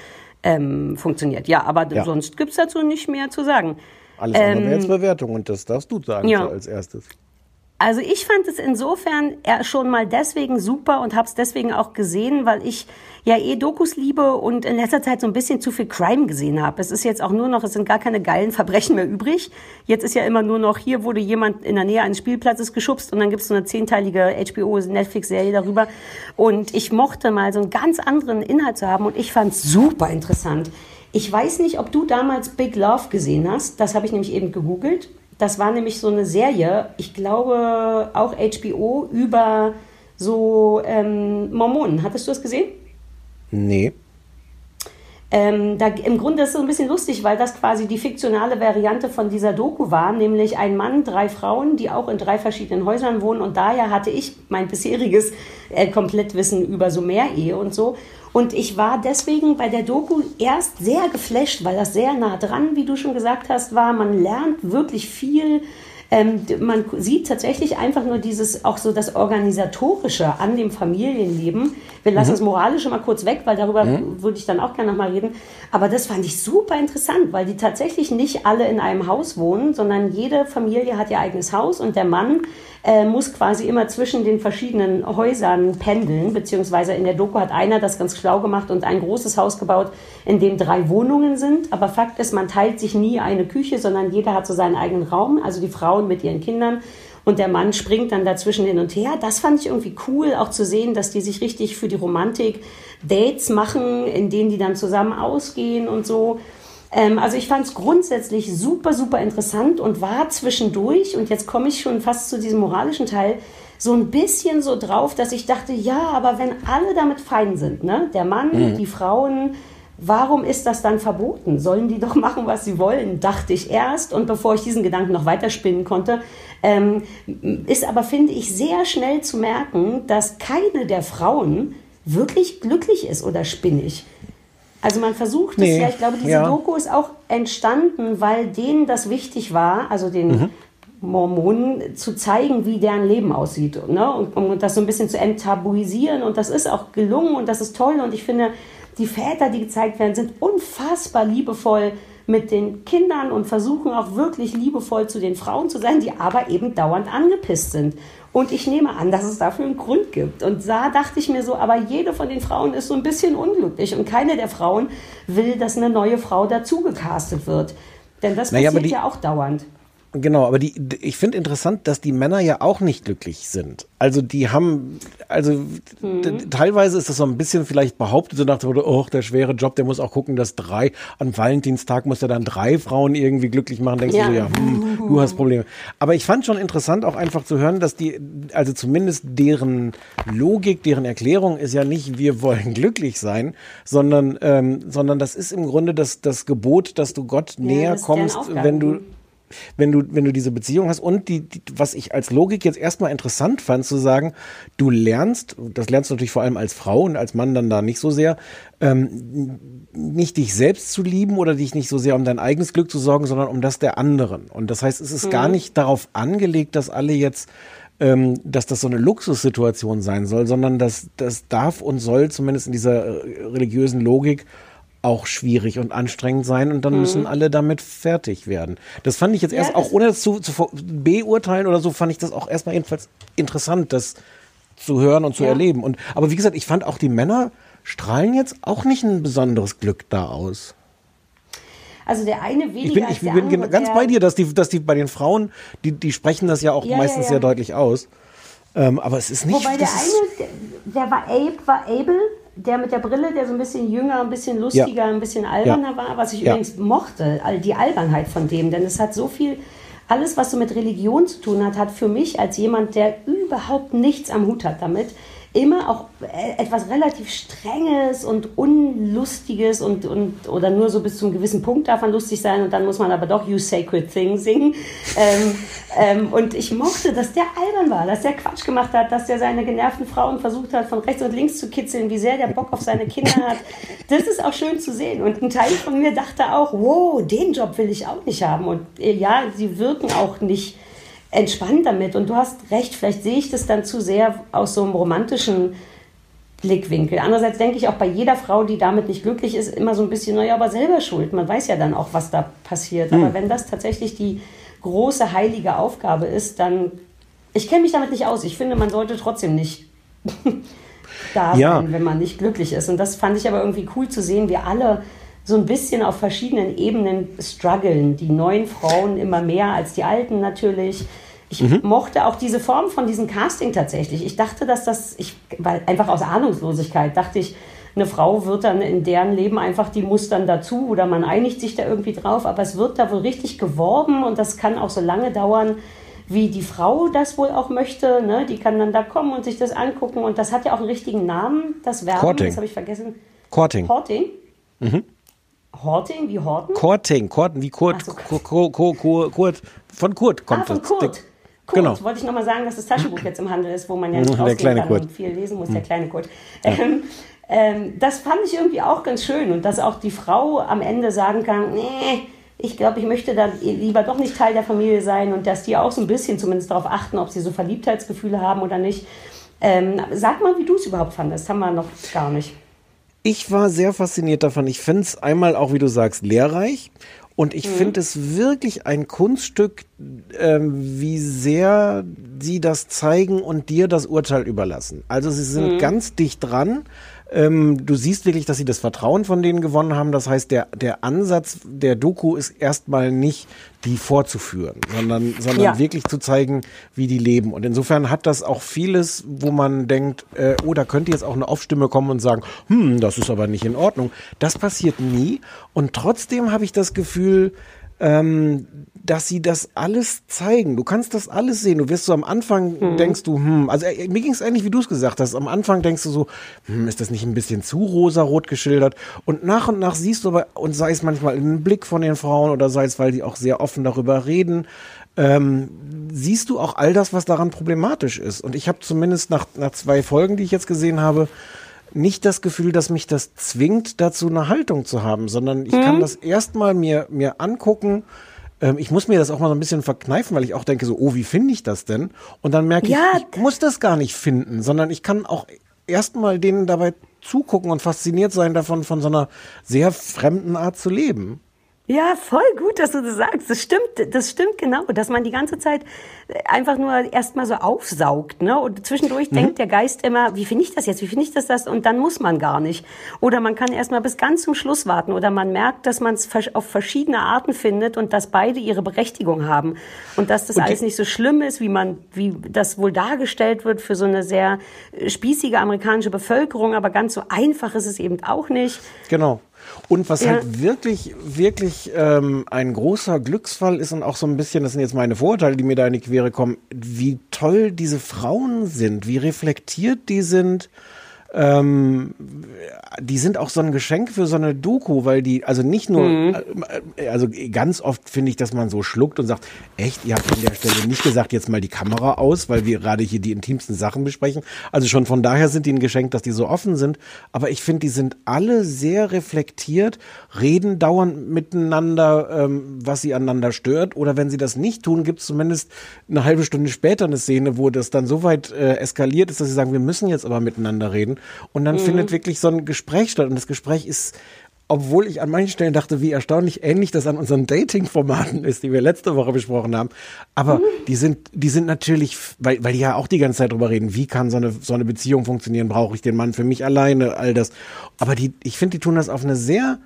ähm, funktioniert. Ja, aber Ja. sonst gibt's dazu nicht mehr zu sagen. Alles andere wäre Ähm, jetzt Bewertung und das darfst du sagen ja. als erstes. Also ich fand es insofern eher schon mal deswegen super und habe es deswegen auch gesehen, weil ich ja eh Dokus liebe und in letzter Zeit so ein bisschen zu viel Crime gesehen habe. Es ist jetzt auch nur noch, es sind gar keine geilen Verbrechen mehr übrig. Jetzt ist ja immer nur noch, hier wurde jemand in der Nähe eines Spielplatzes geschubst und dann gibt es so eine zehnteilige HBO-Netflix-Serie darüber. Und ich mochte mal so einen ganz anderen Inhalt zu haben und ich fand es super interessant. Ich weiß nicht, ob du damals Big Love gesehen hast. Das habe ich nämlich eben gegoogelt. Das war nämlich so eine Serie, ich glaube auch HBO, über so ähm, Mormonen. Hattest du das gesehen? Nee. Ähm, da, Im Grunde ist es so ein bisschen lustig, weil das quasi die fiktionale Variante von dieser Doku war, nämlich ein Mann, drei Frauen, die auch in drei verschiedenen Häusern wohnen. Und daher hatte ich mein bisheriges äh, Komplettwissen über so Mehrehe und so. Und ich war deswegen bei der Doku erst sehr geflasht, weil das sehr nah dran, wie du schon gesagt hast, war. Man lernt wirklich viel. Ähm, man sieht tatsächlich einfach nur dieses, auch so das Organisatorische an dem Familienleben. Wir lassen das Moralische mal kurz weg, weil darüber würde ich dann auch gerne nochmal reden. Aber das fand ich super interessant, weil die tatsächlich nicht alle in einem Haus wohnen, sondern jede Familie hat ihr eigenes Haus und der Mann äh, muss quasi immer zwischen den verschiedenen Häusern pendeln, beziehungsweise in der Doku hat einer das ganz schlau gemacht und ein großes Haus gebaut, in dem drei Wohnungen sind. Aber Fakt ist, man teilt sich nie eine Küche, sondern jeder hat so seinen eigenen Raum, also die Frauen mit ihren Kindern. Und der Mann springt dann dazwischen hin und her. Das fand ich irgendwie cool, auch zu sehen, dass die sich richtig für die Romantik Dates machen, in denen die dann zusammen ausgehen und so. Ähm, also ich fand es grundsätzlich super, super interessant und war zwischendurch, und jetzt komme ich schon fast zu diesem moralischen Teil, so ein bisschen so drauf, dass ich dachte, ja, aber wenn alle damit fein sind, ne? der Mann, Mhm. die Frauen, warum ist das dann verboten? Sollen die doch machen, was sie wollen, dachte ich erst. Und bevor ich diesen Gedanken noch weiterspinnen konnte, ähm, ist aber, finde ich, sehr schnell zu merken, dass keine der Frauen wirklich glücklich ist oder spinnig. Also man versucht Nee, es ja, ich glaube, diese ja. Doku ist auch entstanden, weil denen das wichtig war, also den Mhm. Mormonen zu zeigen, wie deren Leben aussieht ne? und, um das so ein bisschen zu enttabuisieren und das ist auch gelungen und das ist toll und ich finde, die Väter, die gezeigt werden, sind unfassbar liebevoll mit den Kindern und versuchen auch wirklich liebevoll zu den Frauen zu sein, die aber eben dauernd angepisst sind. Und ich nehme an, dass es dafür einen Grund gibt. Und da dachte ich mir so, aber jede von den Frauen ist so ein bisschen unglücklich und keine der Frauen will, dass eine neue Frau dazu gecastet wird. Denn das Naja, passiert die- ja auch dauernd. Genau, aber die, ich finde interessant, dass die Männer ja auch nicht glücklich sind. Also die haben, also d- teilweise ist das so ein bisschen vielleicht behauptet, so nach dem Motto, oh, der schwere Job, der muss auch gucken, dass drei, an Valentinstag muss er dann drei Frauen irgendwie glücklich machen. Denkst Ja. du so, ja, hm, du hast Probleme. Aber ich fand schon interessant auch einfach zu hören, dass die, also zumindest deren Logik, deren Erklärung ist ja nicht, wir wollen glücklich sein, sondern, ähm, sondern das ist im Grunde das, das Gebot, dass du Gott näher ist deren kommst, wenn du wenn du, wenn du diese Beziehung hast und die, die, was ich als Logik jetzt erstmal interessant fand, zu sagen, du lernst, das lernst du natürlich vor allem als Frau und als Mann dann da nicht so sehr, ähm, nicht dich selbst zu lieben oder dich nicht so sehr um dein eigenes Glück zu sorgen, sondern um das der anderen. Und das heißt, es ist gar nicht darauf angelegt, dass alle jetzt ähm, dass das so eine Luxussituation sein soll, sondern das, das darf und soll zumindest in dieser äh, religiösen Logik auch schwierig und anstrengend sein und dann müssen alle damit fertig werden. Das fand ich jetzt Ja, erst, auch ohne das zu, zu beurteilen oder so, fand ich das auch erstmal jedenfalls interessant, das zu hören und zu Ja. erleben. Und, aber wie gesagt, ich fand auch die Männer strahlen jetzt auch nicht ein besonderes Glück da aus. Also der eine weniger Ich bin, ich bin andere, ganz bei dir, dass die, dass die bei den Frauen, die, die sprechen das ja auch Ja, ja, meistens ja. sehr deutlich aus. Ähm, aber es ist nicht. Wobei der eine, der, der war Abe, war Abel, der mit der Brille, der so ein bisschen jünger, ein bisschen lustiger, ein bisschen alberner war, was ich Ja. übrigens mochte, all die Albernheit von dem, denn es hat so viel, alles was so mit Religion zu tun hat, hat für mich als jemand, der überhaupt nichts am Hut hat damit, immer auch äh, etwas relativ Strenges und Unlustiges und, und oder nur so bis zum gewissen Punkt darf man lustig sein und dann muss man aber doch You Sacred Thing singen. Ähm, ähm, und ich mochte, dass der albern war, dass der Quatsch gemacht hat, dass der seine genervten Frauen versucht hat, von rechts und links zu kitzeln, wie sehr der Bock auf seine Kinder hat. Das ist auch schön zu sehen. Und ein Teil von mir dachte auch, wow, den Job will ich auch nicht haben. Und äh, ja, sie wirken auch nicht entspannt damit. Und du hast recht, vielleicht sehe ich das dann zu sehr aus so einem romantischen Blickwinkel. Andererseits denke ich auch bei jeder Frau, die damit nicht glücklich ist, immer so ein bisschen, naja, aber selber schuld. Man weiß ja dann auch, was da passiert. Aber wenn das tatsächlich die große heilige Aufgabe ist, dann, ich kenne mich damit nicht aus. Ich finde, man sollte trotzdem nicht da Ja. sein, wenn man nicht glücklich ist. Und das fand ich aber irgendwie cool zu sehen, wie alle so ein bisschen auf verschiedenen Ebenen strugglen. Die neuen Frauen immer mehr als die alten natürlich. Ich mochte auch diese Form von diesem Casting tatsächlich. Ich dachte, dass das, ich, weil einfach aus Ahnungslosigkeit dachte ich, eine Frau wird dann in deren Leben einfach, die muss dann dazu oder man einigt sich da irgendwie drauf. Aber es wird da wohl richtig geworben und das kann auch so lange dauern, wie die Frau das wohl auch möchte. Ne? Die kann dann da kommen und sich das angucken. Und das hat ja auch einen richtigen Namen, das Werben. Courting. Das habe ich vergessen. Courting. Horting? Horting, wie Horten? Courting, Courting, wie Kurt, so. Kurt, Kurt, von Kurt kommt Ah, von das. Kurt. Der- Kurt, Genau. wollte ich nochmal sagen, dass das Taschenbuch jetzt im Handel ist, wo man ja nicht Der rausgehen kleine kann Kurt. und viel lesen muss, der kleine Kurt. Ähm, ähm, das fand ich irgendwie auch ganz schön und dass auch die Frau am Ende sagen kann, nee, ich glaube, ich möchte dann lieber doch nicht Teil der Familie sein und dass die auch so ein bisschen zumindest darauf achten, ob sie so Verliebtheitsgefühle haben oder nicht. Ähm, sag mal, wie du es überhaupt fandest. Haben wir noch gar nicht. Ich war sehr fasziniert davon. Ich finde es einmal auch, wie du sagst, lehrreich. Und ich finde es wirklich ein Kunststück, ähm, wie sehr sie das zeigen und dir das Urteil überlassen. Also sie sind ganz dicht dran, Ähm, du siehst wirklich, dass sie das Vertrauen von denen gewonnen haben. Das heißt, der, der Ansatz der Doku ist erstmal nicht, die vorzuführen, sondern, sondern Ja. wirklich zu zeigen, wie die leben. Und insofern hat das auch vieles, wo man denkt, äh, oh, da könnte jetzt auch eine Off-Stimme kommen und sagen, hm, das ist aber nicht in Ordnung. Das passiert nie. Und trotzdem habe ich das Gefühl, ähm, dass sie das alles zeigen. Du kannst das alles sehen. Du wirst so am Anfang denkst du, hm, also äh, mir ging es ähnlich, wie du es gesagt hast. Am Anfang denkst du so, hm, ist das nicht ein bisschen zu rosarot geschildert? Und nach und nach siehst du aber, und sei es manchmal in den Blick von den Frauen oder sei es, weil die auch sehr offen darüber reden, ähm, siehst du auch all das, was daran problematisch ist. Und ich habe zumindest nach, nach zwei Folgen, die ich jetzt gesehen habe, nicht das Gefühl, dass mich das zwingt, dazu eine Haltung zu haben, sondern ich kann das erstmal mir, mir angucken. Ähm, ich muss mir das auch mal so ein bisschen verkneifen, weil ich auch denke so, oh, wie finde ich das denn? Und dann merke Ja, ich, ich muss das gar nicht finden, sondern ich kann auch erstmal denen dabei zugucken und fasziniert sein davon, von so einer sehr fremden Art zu leben. Ja, voll gut, dass du das sagst. Das stimmt, das stimmt genau, dass man die ganze Zeit einfach nur erstmal so aufsaugt, ne? Und zwischendurch denkt der Geist immer, wie finde ich das jetzt? Wie finde ich das das? Und dann muss man gar nicht. Oder man kann erstmal bis ganz zum Schluss warten oder man merkt, dass man es auf verschiedene Arten findet und dass beide ihre Berechtigung haben und dass das Und alles nicht so schlimm ist, wie man wie das wohl dargestellt wird für so eine sehr äh, spießige amerikanische Bevölkerung, aber ganz so einfach ist es eben auch nicht. Genau. Und was Ja. halt wirklich, wirklich ähm, ein großer Glücksfall ist und auch so ein bisschen, das sind jetzt meine Vorurteile, die mir da in die Quere kommen, wie toll diese Frauen sind, wie reflektiert die sind. Ähm, die sind auch so ein Geschenk für so eine Doku, weil die, also nicht nur, äh, also ganz oft finde ich, dass man so schluckt und sagt, echt, ihr habt an der Stelle nicht gesagt, jetzt mal die Kamera aus, weil wir gerade hier die intimsten Sachen besprechen. Also schon von daher sind die ein Geschenk, dass die so offen sind. Aber ich finde, die sind alle sehr reflektiert, reden dauernd miteinander, ähm, was sie aneinander stört. Oder wenn sie das nicht tun, gibt es zumindest eine halbe Stunde später eine Szene, wo das dann so weit äh, eskaliert ist, dass sie sagen, wir müssen jetzt aber miteinander reden. Und dann findet wirklich so ein Gespräch statt. Und das Gespräch ist obwohl ich an manchen Stellen dachte, wie erstaunlich ähnlich das an unseren Dating-Formaten ist, die wir letzte Woche besprochen haben. Aber die sind, die sind natürlich, weil, weil die ja auch die ganze Zeit drüber reden, wie kann so eine, so eine Beziehung funktionieren, brauche ich den Mann für mich alleine, all das. Aber die, ich finde, die tun das auf eine sehr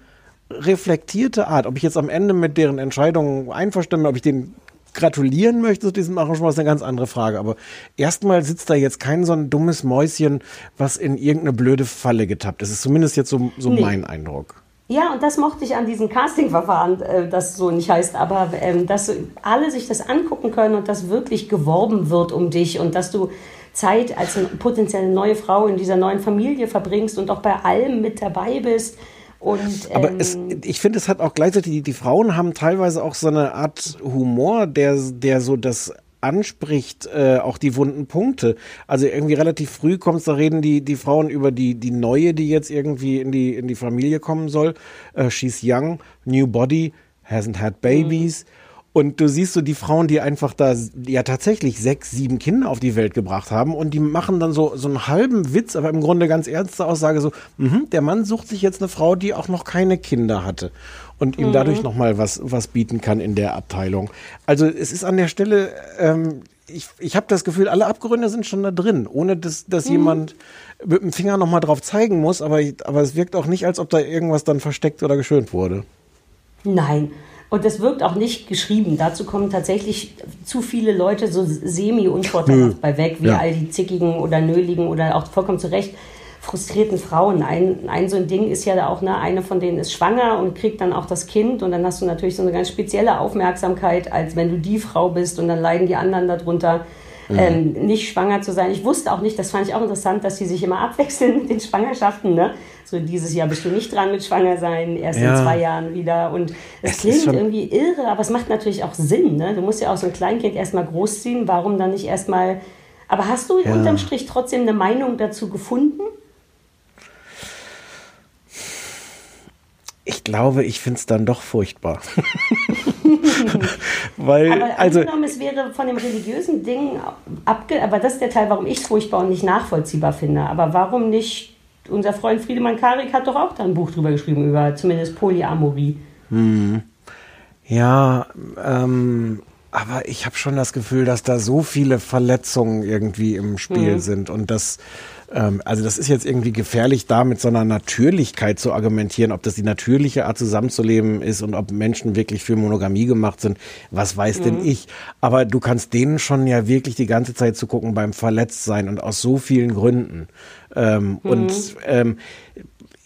reflektierte Art. Ob ich jetzt am Ende mit deren Entscheidungen einverstimme, ob ich den gratulieren möchte zu diesem Arrangement, ist eine ganz andere Frage. Aber erstmal sitzt da jetzt kein so ein dummes Mäuschen, was in irgendeine blöde Falle getappt ist. Das ist zumindest jetzt so, so Nee. mein Eindruck. Ja, und das mochte ich an diesem Castingverfahren, äh, das so nicht heißt, aber ähm, dass alle sich das angucken können und dass wirklich geworben wird um dich und dass du Zeit als eine potenzielle neue Frau in dieser neuen Familie verbringst und auch bei allem mit dabei bist. Und, Aber ähm, es, ich finde, es hat auch gleichzeitig, die, die Frauen haben teilweise auch so eine Art Humor, der, der so das anspricht, äh, auch die wunden Punkte. Also irgendwie relativ früh kommt's, da reden die, die Frauen über die, die neue, die jetzt irgendwie in die, in die Familie kommen soll. Äh, she's young, new body, hasn't had babies. Und du siehst so die Frauen, die einfach da ja tatsächlich sechs, sieben Kinder auf die Welt gebracht haben und die machen dann so, so einen halben Witz, aber im Grunde ganz ernste Aussage so, mhm, der Mann sucht sich jetzt eine Frau, die auch noch keine Kinder hatte und ihm dadurch nochmal was, was bieten kann in der Abteilung. Also es ist an der Stelle, ähm, ich, ich habe das Gefühl, alle Abgründe sind schon da drin, ohne dass, dass jemand mit dem Finger nochmal drauf zeigen muss, aber, aber es wirkt auch nicht, als ob da irgendwas dann versteckt oder geschönt wurde. Nein. Und das wirkt auch nicht geschrieben. Dazu kommen tatsächlich zu viele Leute so semi-unvorteilhaft bei weg, wie Ja. all die zickigen oder nöligen oder auch vollkommen zu Recht frustrierten Frauen. Ein, ein so ein Ding ist ja da auch, ne, eine von denen ist schwanger und kriegt dann auch das Kind und dann hast du natürlich so eine ganz spezielle Aufmerksamkeit, als wenn du die Frau bist und dann leiden die anderen darunter. Ähm, nicht schwanger zu sein. Ich wusste auch nicht, das fand ich auch interessant, dass die sich immer abwechseln mit den Schwangerschaften. Ne? So dieses Jahr bist du nicht dran mit Schwanger sein, erst Ja. in zwei Jahren wieder. Und es, Es klingt irgendwie irre, aber es macht natürlich auch Sinn. Ne? Du musst ja auch so ein Kleinkind erstmal großziehen. Warum dann nicht erstmal. Aber hast du Ja. unterm Strich trotzdem eine Meinung dazu gefunden? Ich glaube, ich find's dann doch furchtbar. Weil, Aber also, angenommen, es wäre von dem religiösen Ding abge... Aber das ist der Teil, warum ich es furchtbar und nicht nachvollziehbar finde. Aber warum nicht... Unser Freund Friedemann Karik hat doch auch da ein Buch drüber geschrieben, über zumindest Polyamorie. ja, ähm, aber ich habe schon das Gefühl, dass da so viele Verletzungen irgendwie im Spiel Mhm. sind und das, ähm, also das ist jetzt irgendwie gefährlich, da mit so einer Natürlichkeit zu argumentieren, ob das die natürliche Art zusammenzuleben ist und ob Menschen wirklich für Monogamie gemacht sind. Was weiß denn ich? Aber du kannst denen schon ja wirklich die ganze Zeit zugucken beim Verletztsein und aus so vielen Gründen. Ähm, Und ähm,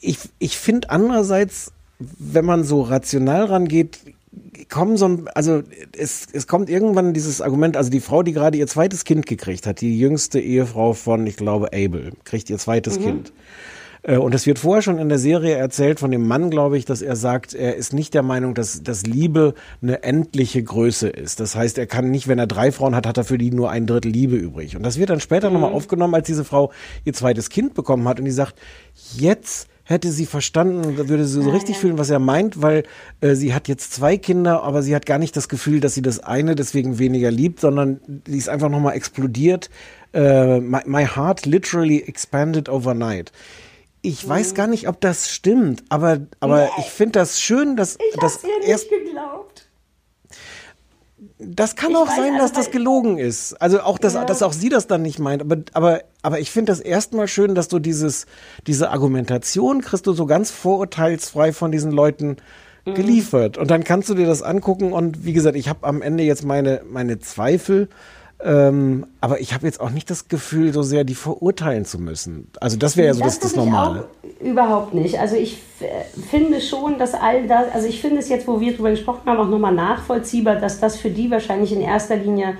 ich, ich finde andererseits, wenn man so rational rangeht, kommen so ein, also es, es kommt irgendwann dieses Argument, also die Frau, die gerade ihr zweites Kind gekriegt hat, die jüngste Ehefrau von, ich glaube, Abel, kriegt ihr zweites Kind. Äh, Und es wird vorher schon in der Serie erzählt von dem Mann, glaube ich, dass er sagt, er ist nicht der Meinung, dass, dass Liebe eine endliche Größe ist. Das heißt, er kann nicht, wenn er drei Frauen hat, hat er für die nur ein Drittel Liebe übrig. Und das wird dann später nochmal aufgenommen, als diese Frau ihr zweites Kind bekommen hat und die sagt, jetzt hätte sie verstanden würde sie so richtig fühlen, was er meint, weil äh, sie hat jetzt zwei Kinder, aber sie hat gar nicht das Gefühl, dass sie das eine deswegen weniger liebt, sondern sie ist einfach nochmal explodiert. Äh, my, my heart literally expanded overnight. Ich weiß gar nicht, ob das stimmt, aber, aber ich finde das schön, dass Ich das ihr erst. Das kann Ich auch weiß, sein, also dass das weil- gelogen ist. Also auch, dass, Ja. dass auch sie das dann nicht meint. Aber, aber, aber ich finde das erstmal schön, dass du dieses, diese Argumentation kriegst du so ganz vorurteilsfrei von diesen Leuten Mhm. geliefert. Und dann kannst du dir das angucken. Und wie gesagt, ich habe am Ende jetzt meine, meine Zweifel. Ähm, aber ich habe jetzt auch nicht das Gefühl, so sehr die verurteilen zu müssen. Also das wäre ja so das, das, ich Normale. Überhaupt nicht. Also ich finde schon, dass all das, also ich finde es jetzt, wo wir drüber gesprochen haben, auch nochmal nachvollziehbar, dass das für die wahrscheinlich in erster Linie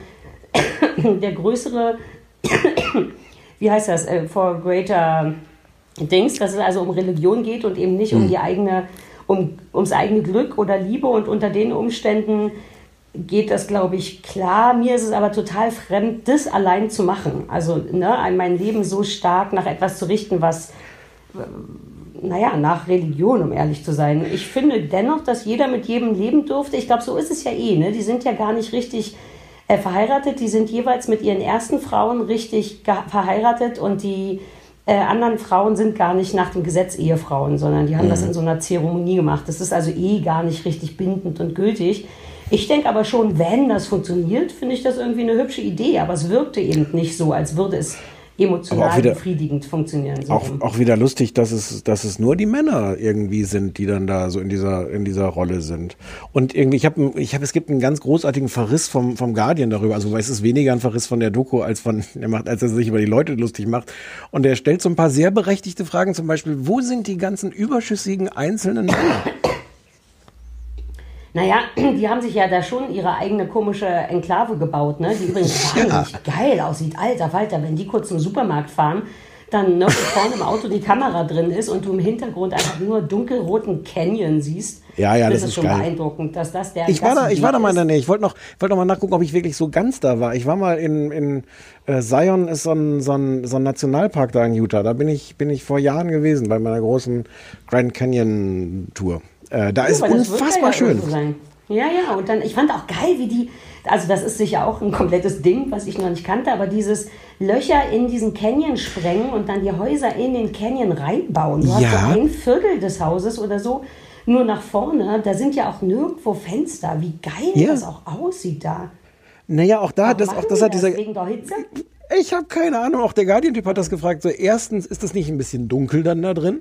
der größere, wie heißt das, äh, for greater Dings, dass es also um Religion geht und eben nicht um die eigene, um, ums eigene Glück oder Liebe und unter den Umständen geht das, glaube ich, klar. Mir ist es aber total fremd, das allein zu machen. Also ne, ein- mein Leben so stark nach etwas zu richten, was, äh, naja, nach Religion, um ehrlich zu sein. Ich finde dennoch, dass jeder mit jedem leben durfte. Ich glaube, so ist es ja eh. Ne? Die sind ja gar nicht richtig äh, verheiratet. Die sind jeweils mit ihren ersten Frauen richtig verheiratet und die äh, anderen Frauen sind gar nicht nach dem Gesetz Ehefrauen, sondern die haben das in so einer Zeremonie gemacht. Das ist also eh gar nicht richtig bindend und gültig. Ich denke aber schon, wenn das funktioniert, finde ich das irgendwie eine hübsche Idee. Aber es wirkte eben nicht so, als würde es emotional wieder- befriedigend funktionieren. So. Auch, auch wieder lustig, dass es, dass es nur die Männer irgendwie sind, die dann da so in dieser, in dieser Rolle sind. Und irgendwie, ich habe, ich hab, es gibt einen ganz großartigen Verriss vom, vom Guardian darüber. Also, es ist weniger ein Verriss von der Doku, als von, er macht, als er sich über die Leute lustig macht. Und er stellt so ein paar sehr berechtigte Fragen, zum Beispiel, wo sind die ganzen überschüssigen einzelnen Männer? Naja, die haben sich ja da schon ihre eigene komische Enklave gebaut, ne? die übrigens wahnsinnig geil aussieht. Alter Falter, wenn die kurz zum Supermarkt fahren, dann ne, vorne im Auto die Kamera drin ist und du im Hintergrund einfach nur dunkelroten Canyon siehst. Ja, ja, das ist ist schon geil. beeindruckend, dass das der Ich war da, ich war da mal in der. Nähe. Ich wollte noch, ich wollte noch mal nachgucken, ob ich wirklich so ganz da war. Ich war mal in, in äh, Zion ist so ein, so, ein, so ein Nationalpark da in Utah. Da bin ich, bin ich vor Jahren gewesen bei meiner großen Grand Canyon Tour. Äh, da ist das wird unfassbar schön. sein. Ja, ja, und dann, ich fand auch geil, wie die, also das ist sicher auch ein komplettes Ding, was ich noch nicht kannte, aber dieses Löcher in diesen Canyon sprengen und dann die Häuser in den Canyon reinbauen. Du Ja. hast so ein Viertel des Hauses oder so nur nach vorne, da sind ja auch nirgendwo Fenster. Wie geil Ja. das auch aussieht da. Naja, auch da, Warum das, auch das hat dieser. Wegen der Hitze? Ich habe keine Ahnung. Auch der Guardian-Typ hat das gefragt. So, erstens ist das nicht ein bisschen dunkel dann da drin?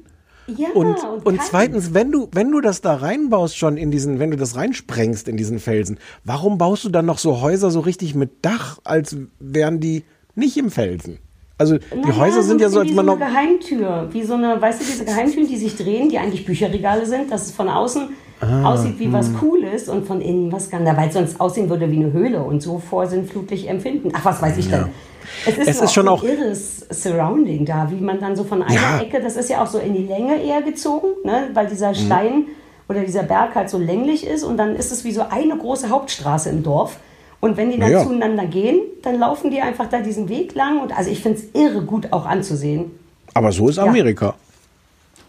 Ja, Und, und kalt. zweitens, wenn du, wenn du das da reinbaust schon in diesen, wenn du das reinsprengst in diesen Felsen, warum baust du dann noch so Häuser so richtig mit Dach, als wären die nicht im Felsen? Also die Naja, Häuser sind ja so, als man wie noch. so eine Geheimtür, wie so eine, weißt du, diese Geheimtüren, die sich drehen, die eigentlich Bücherregale sind, dass es von außen Ah, aussieht wie hm. was Cooles und von innen was kann da, weil es sonst aussehen würde wie eine Höhle und so vorsinnflutlich empfinden. Ach, was weiß ich denn? Es ist, Es ist schon so auch- ein irres Surrounding da, wie man dann so von einer Ja. Ecke, das ist ja auch so in die Länge eher gezogen, ne, weil dieser Stein oder dieser Berg halt so länglich ist und dann ist es wie so eine große Hauptstraße im Dorf. Und wenn die dann Ja. zueinander gehen, dann laufen die einfach da diesen Weg lang. Und also ich finde es irre gut auch anzusehen. Aber so ist Amerika.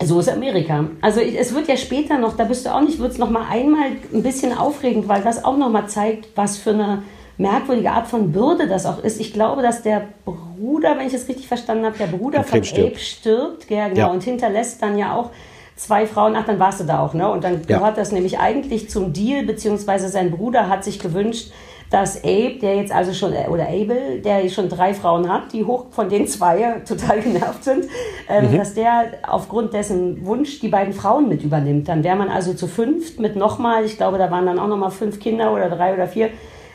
So ist Amerika. Also es wird ja später noch, da bist du auch nicht, wird es noch mal einmal ein bisschen aufregend, weil das auch noch mal zeigt, was für eine merkwürdige Art von Bürde das auch ist. Ich glaube, dass der Bruder, wenn ich es richtig verstanden habe, der Bruder von Krebs stirbt. Abe stirbt, ja, genau, Ja. und hinterlässt dann ja auch zwei Frauen. Ach, dann warst du da auch, ne? Und dann Ja. gehört das nämlich eigentlich zum Deal, beziehungsweise sein Bruder hat sich gewünscht, dass Abe, der jetzt also schon, äh, oder Abel, der schon drei Frauen hat, die hoch von den zwei total genervt sind, ähm, dass der aufgrund dessen Wunsch die beiden Frauen mit übernimmt. Dann wäre man also zu fünft mit nochmal, ich glaube, da waren dann auch nochmal fünf Kinder oder drei oder vier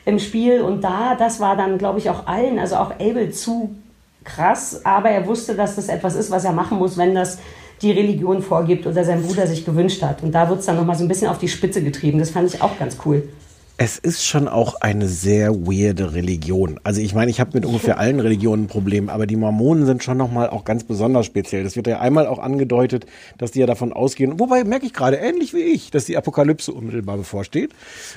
im Spiel. Und da, das war dann, glaube ich, auch allen, also auch Abel zu krass, aber er wusste, dass das etwas ist, was er machen muss, wenn das die Religion vorgibt oder sein Bruder sich gewünscht hat. Und da wird es dann nochmal so ein bisschen auf die Spitze getrieben. Das fand ich auch ganz cool. Es ist schon auch eine sehr weirde Religion. Also ich meine, ich habe mit ungefähr allen Religionen ein Problem, aber die Mormonen sind schon nochmal auch ganz besonders speziell. Das wird ja einmal auch angedeutet, dass die ja davon ausgehen, wobei merke ich gerade, ähnlich wie ich, dass die Apokalypse unmittelbar bevorsteht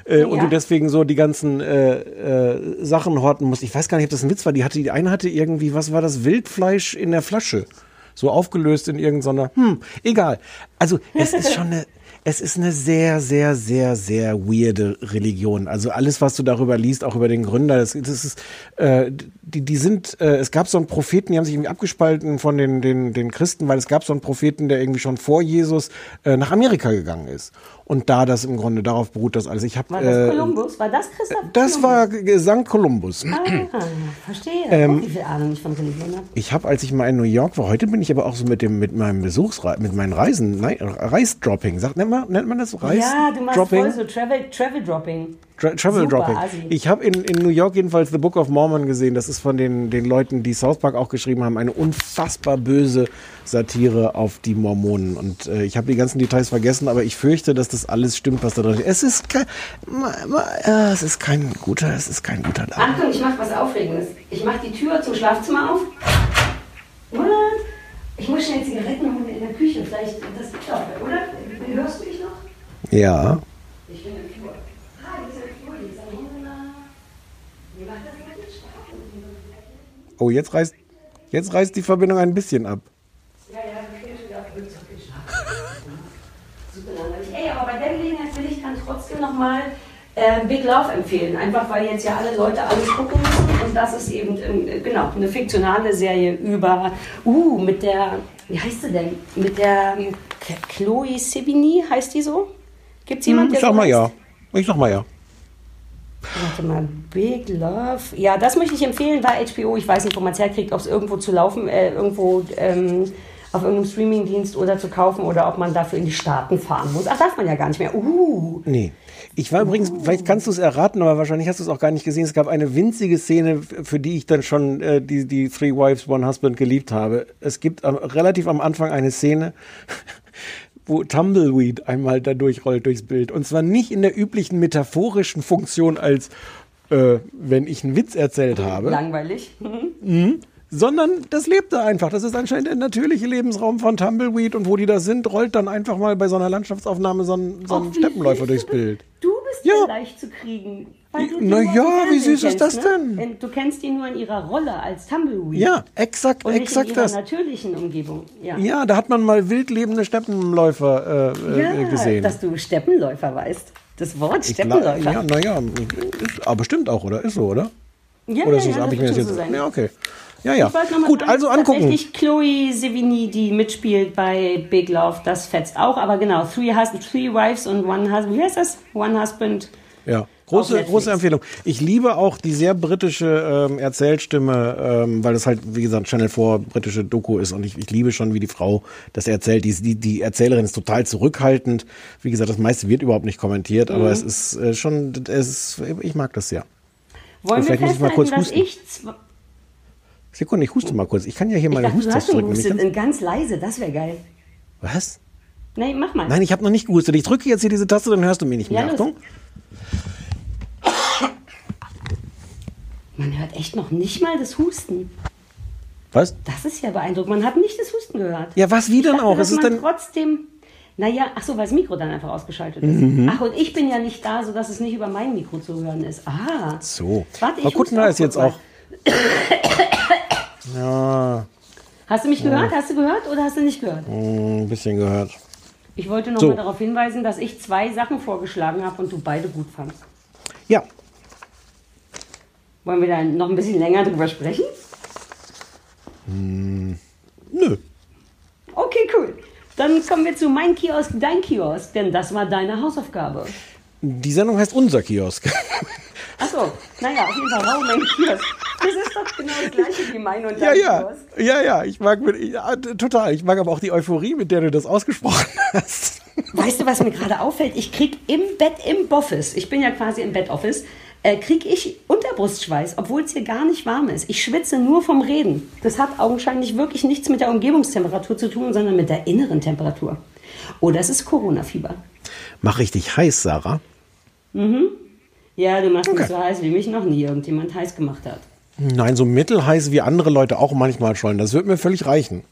äh, und Ja. du deswegen so die ganzen äh, äh, Sachen horten musst. Ich weiß gar nicht, ob das ein Witz war. Die hatte, die eine hatte irgendwie, was war das, Wildfleisch in der Flasche. So aufgelöst in irgendeiner, hm, egal. Also es ist schon eine, es ist eine sehr, sehr, sehr, sehr weirde Religion. Also alles, was du darüber liest, auch über den Gründer, das, das ist, äh, die, die sind, äh, es gab so einen Propheten, die haben sich irgendwie abgespalten von den, den, den Christen, weil es gab so einen Propheten, der irgendwie schon vor Jesus äh, nach Amerika gegangen ist. Und da das im Grunde darauf beruht, das alles. Ich habe War das äh, Kolumbus? War das Christoph? das Kolumbus? war G- Sankt Kolumbus. Ah, verstehe. Ähm, Guck, wie viel Ahnung ich von Religion habe. Ich habe, als ich mal in New York war, heute bin ich aber auch so mit dem mit meinem Besuchsre mit meinen Reisen, nein, Reisdropping, sagt nennt man, nennt man das Reis? Ja, du machst voll so Travel, Travel Dropping. Tra Travel Super, Dropping. assi. Ich habe in, in New York jedenfalls The Book of Mormon gesehen. Das ist von den, den Leuten, die South Park auch geschrieben haben, eine unfassbar böse Satire auf die Mormonen. Und äh, ich habe die ganzen Details vergessen, aber ich fürchte, dass das alles stimmt, was da drin steht. Es ist kein, äh, es ist kein guter, es ist kein guter Laden. Achtung, ich mache was Aufregendes. Ich mache die Tür zum Schlafzimmer auf. What? Ich muss schnell Zigaretten holen in der Küche. Vielleicht, das geht doch, oder? Hörst du mich noch? Ja. Ich bin im Flur. Oh, jetzt reißt, jetzt reißt die Verbindung ein bisschen ab. Ja, ja, ich bin schon wieder auf Schlafen. Super langweilig. Ey, aber bei der Gelegenheit will ich dann trotzdem nochmal äh, Big Love empfehlen. Einfach weil jetzt ja alle Leute alles gucken müssen. Und das ist eben, ähm, genau, eine fiktionale Serie über, uh, mit der, wie heißt sie denn? Mit der ähm, Chloe Sevigny, heißt die so? Gibt es jemanden, Hm, Ich der sag mal heißt? ja. Ich sag mal ja. Warte mal, Big Love. Ja, das möchte ich empfehlen, war HBO. Ich weiß nicht, wo man es herkriegt, ob es irgendwo zu laufen, äh, irgendwo ähm, auf irgendeinem Streamingdienst oder zu kaufen oder ob man dafür in die Staaten fahren muss. Ach, darf man ja gar nicht mehr. Uh. Nee. Ich war übrigens, vielleicht kannst du es erraten, aber wahrscheinlich hast du es auch gar nicht gesehen. Es gab eine winzige Szene, für die ich dann schon äh, die, die Three Wives, One Husband geliebt habe. Es gibt am, relativ am Anfang eine Szene, wo Tumbleweed einmal da durchrollt durchs Bild. Und zwar nicht in der üblichen metaphorischen Funktion als äh, wenn ich einen Witz erzählt habe, Langweilig. Mhm. sondern das lebt da einfach. Das ist anscheinend der natürliche Lebensraum von Tumbleweed und wo die da sind, rollt dann einfach mal bei so einer Landschaftsaufnahme so ein, so ein Steppenläufer durchs Bild. Du bist ja leicht zu kriegen. Weil du die Na nur aus ja, dem wie süß ist das kennst, denn? Ne? Du kennst ihn nur in ihrer Rolle als Tumbleweed. Ja, exakt, Und nicht exakt in ihrer das. natürlichen Umgebung. Ja. Ja, da hat man mal wild lebende Steppenläufer äh, Ja, äh, gesehen. dass du Steppenläufer weißt. Das Wort Ich Steppenläufer. Ja, naja, aber stimmt auch, oder? Ist so, oder? Ja, Oder ja, ja, hab ich mir das jetzt. so sein. Ja, okay. Ja, ja. Gut, sagen, also angucken. Tatsächlich Chloe Sevigny, die mitspielt bei Big Love, das fetzt auch. Aber genau, Three, Hus three Wives und One Husband. Wie heißt das? One Husband. Ja, große, große Empfehlung. Ich liebe auch die sehr britische ähm, Erzählstimme, ähm, weil das halt, wie gesagt, Channel 4 britische Doku ist und ich, ich liebe schon, wie die Frau das erzählt. Die, die, die Erzählerin ist total zurückhaltend. Wie gesagt, das meiste wird überhaupt nicht kommentiert, Mhm. aber es ist äh, schon, es ist, ich mag das sehr. Wollen wir vielleicht muss ich mal kurz husten. ich... Sekunde, ich huste mal kurz. Ich kann ja hier Ich meine dachte, du hast Hustaste schon drücken. gehustet, nämlich in ganz leise, das wäre geil. ganz- Was? Nee, mach mal. Nein, ich habe noch nicht gehustet. Ich drücke jetzt hier diese Taste, dann hörst du mich nicht mehr. Ja, los. Achtung. Man hört echt noch nicht mal das Husten. Was? Das ist ja beeindruckend. Man hat nicht das Husten gehört. Ja, was wie denn dachte, auch? dass Es ist man dann. trotzdem... Naja, ach so, weil das Mikro dann einfach ausgeschaltet ist. Mhm. Ach, und ich bin ja nicht da, sodass es nicht über mein Mikro zu hören ist. Ah. So. Warte, ich Kuttner huste ist jetzt auch. Ja, Hast du mich gehört? Hast du gehört oder hast du nicht gehört? ein bisschen gehört. Ich wollte noch So. mal darauf hinweisen, dass ich zwei Sachen vorgeschlagen habe und du beide gut fandst. Ja, Wollen wir da noch ein bisschen länger drüber sprechen? nö. Okay, cool. Dann kommen wir zu mein Kiosk, dein Kiosk, denn das war deine Hausaufgabe. Die Sendung heißt Unser Kiosk. Achso, so, naja, auf jeden Fall Raumengen Kiosk. Das ist doch genau das gleiche wie mein und Ja, dein ja, Kiosk. ja, ja, ich mag ja, t- total. Ich mag aber auch die Euphorie, mit der du das ausgesprochen hast. Weißt du, was mir gerade auffällt? Ich krieg im Bett, im Boffis, ich bin ja quasi im Bettoffice, äh, krieg ich Unterbrustschweiß, obwohl es hier gar nicht warm ist. Ich schwitze nur vom Reden. Das hat augenscheinlich wirklich nichts mit der Umgebungstemperatur zu tun, sondern mit der inneren Temperatur. Oder es ist Corona-Fieber. Mach richtig heiß, Sarah. Ja, du machst Okay. mich so heiß, wie mich noch nie irgendjemand heiß gemacht hat. Nein, so mittelheiß wie andere Leute auch manchmal schon. Das wird mir völlig reichen.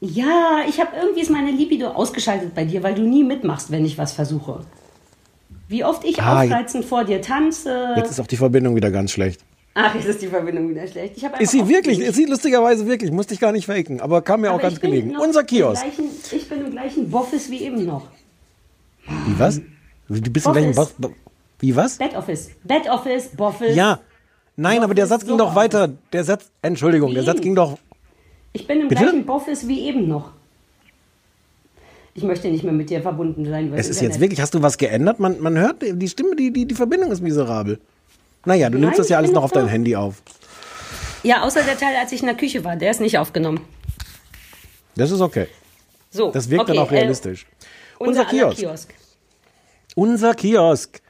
Ja, ich habe irgendwie ist meine Libido ausgeschaltet bei dir, weil du nie mitmachst, wenn ich was versuche. Wie oft ich Ah, aufreizend vor dir tanze. Jetzt ist auch die Verbindung wieder ganz schlecht. Ach, jetzt ist die Verbindung wieder schlecht. Ist sie wirklich? Ist sie lustigerweise wirklich? Musste ich gar nicht faken. Aber kam mir auch Aber ganz ich bin gelegen. Unser Kiosk. Gleichen, ich bin im gleichen Boffis wie eben noch. Wie was? Du bist im gleichen Office. Bo Bo Wie was? Bettoffice. Bettoffice, Boffis. Ja. Nein, aber der Boffis, Satz ging doch weiter. Der Satz, Entschuldigung, der Wie? Satz ging doch. Ich bin im Bitte? gleichen Boffis wie eben noch. Ich möchte nicht mehr mit dir verbunden sein. Es ist jetzt wirklich, hast du was geändert? Man, man hört die Stimme, die, die, die Verbindung ist miserabel. Naja, du Nein, nimmst das ja alles noch auf dein. Handy auf. Ja, außer der Teil, als ich in der Küche war. Der ist nicht aufgenommen. Das ist okay. So, Das wirkt okay, dann auch realistisch. Äh, Unser unser Kiosk. Kiosk. Unser Kiosk.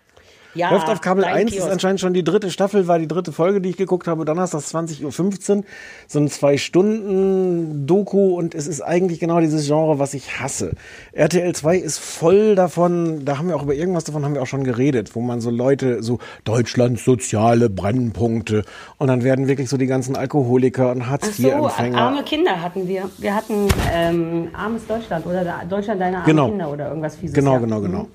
Ja, Läuft auf Kabel dein 1, Kiosk. ist anscheinend schon die dritte Staffel, war die dritte Folge, die ich geguckt habe. Donnerstag 20.15 Uhr. So ein Zwei-Stunden-Doku und es ist eigentlich genau dieses Genre, was ich hasse. RTL 2 ist voll davon, da haben wir auch über irgendwas davon haben wir auch schon geredet, wo man so Leute, so Deutschlands soziale Brennpunkte und dann werden wirklich so die ganzen Alkoholiker und Ach so, Hartz-IV-Empfänger. arme Kinder hatten wir. Wir hatten ähm, armes Deutschland oder Deutschland deine armen Genau. Kinder oder irgendwas fieses. Genau, ja. genau, genau.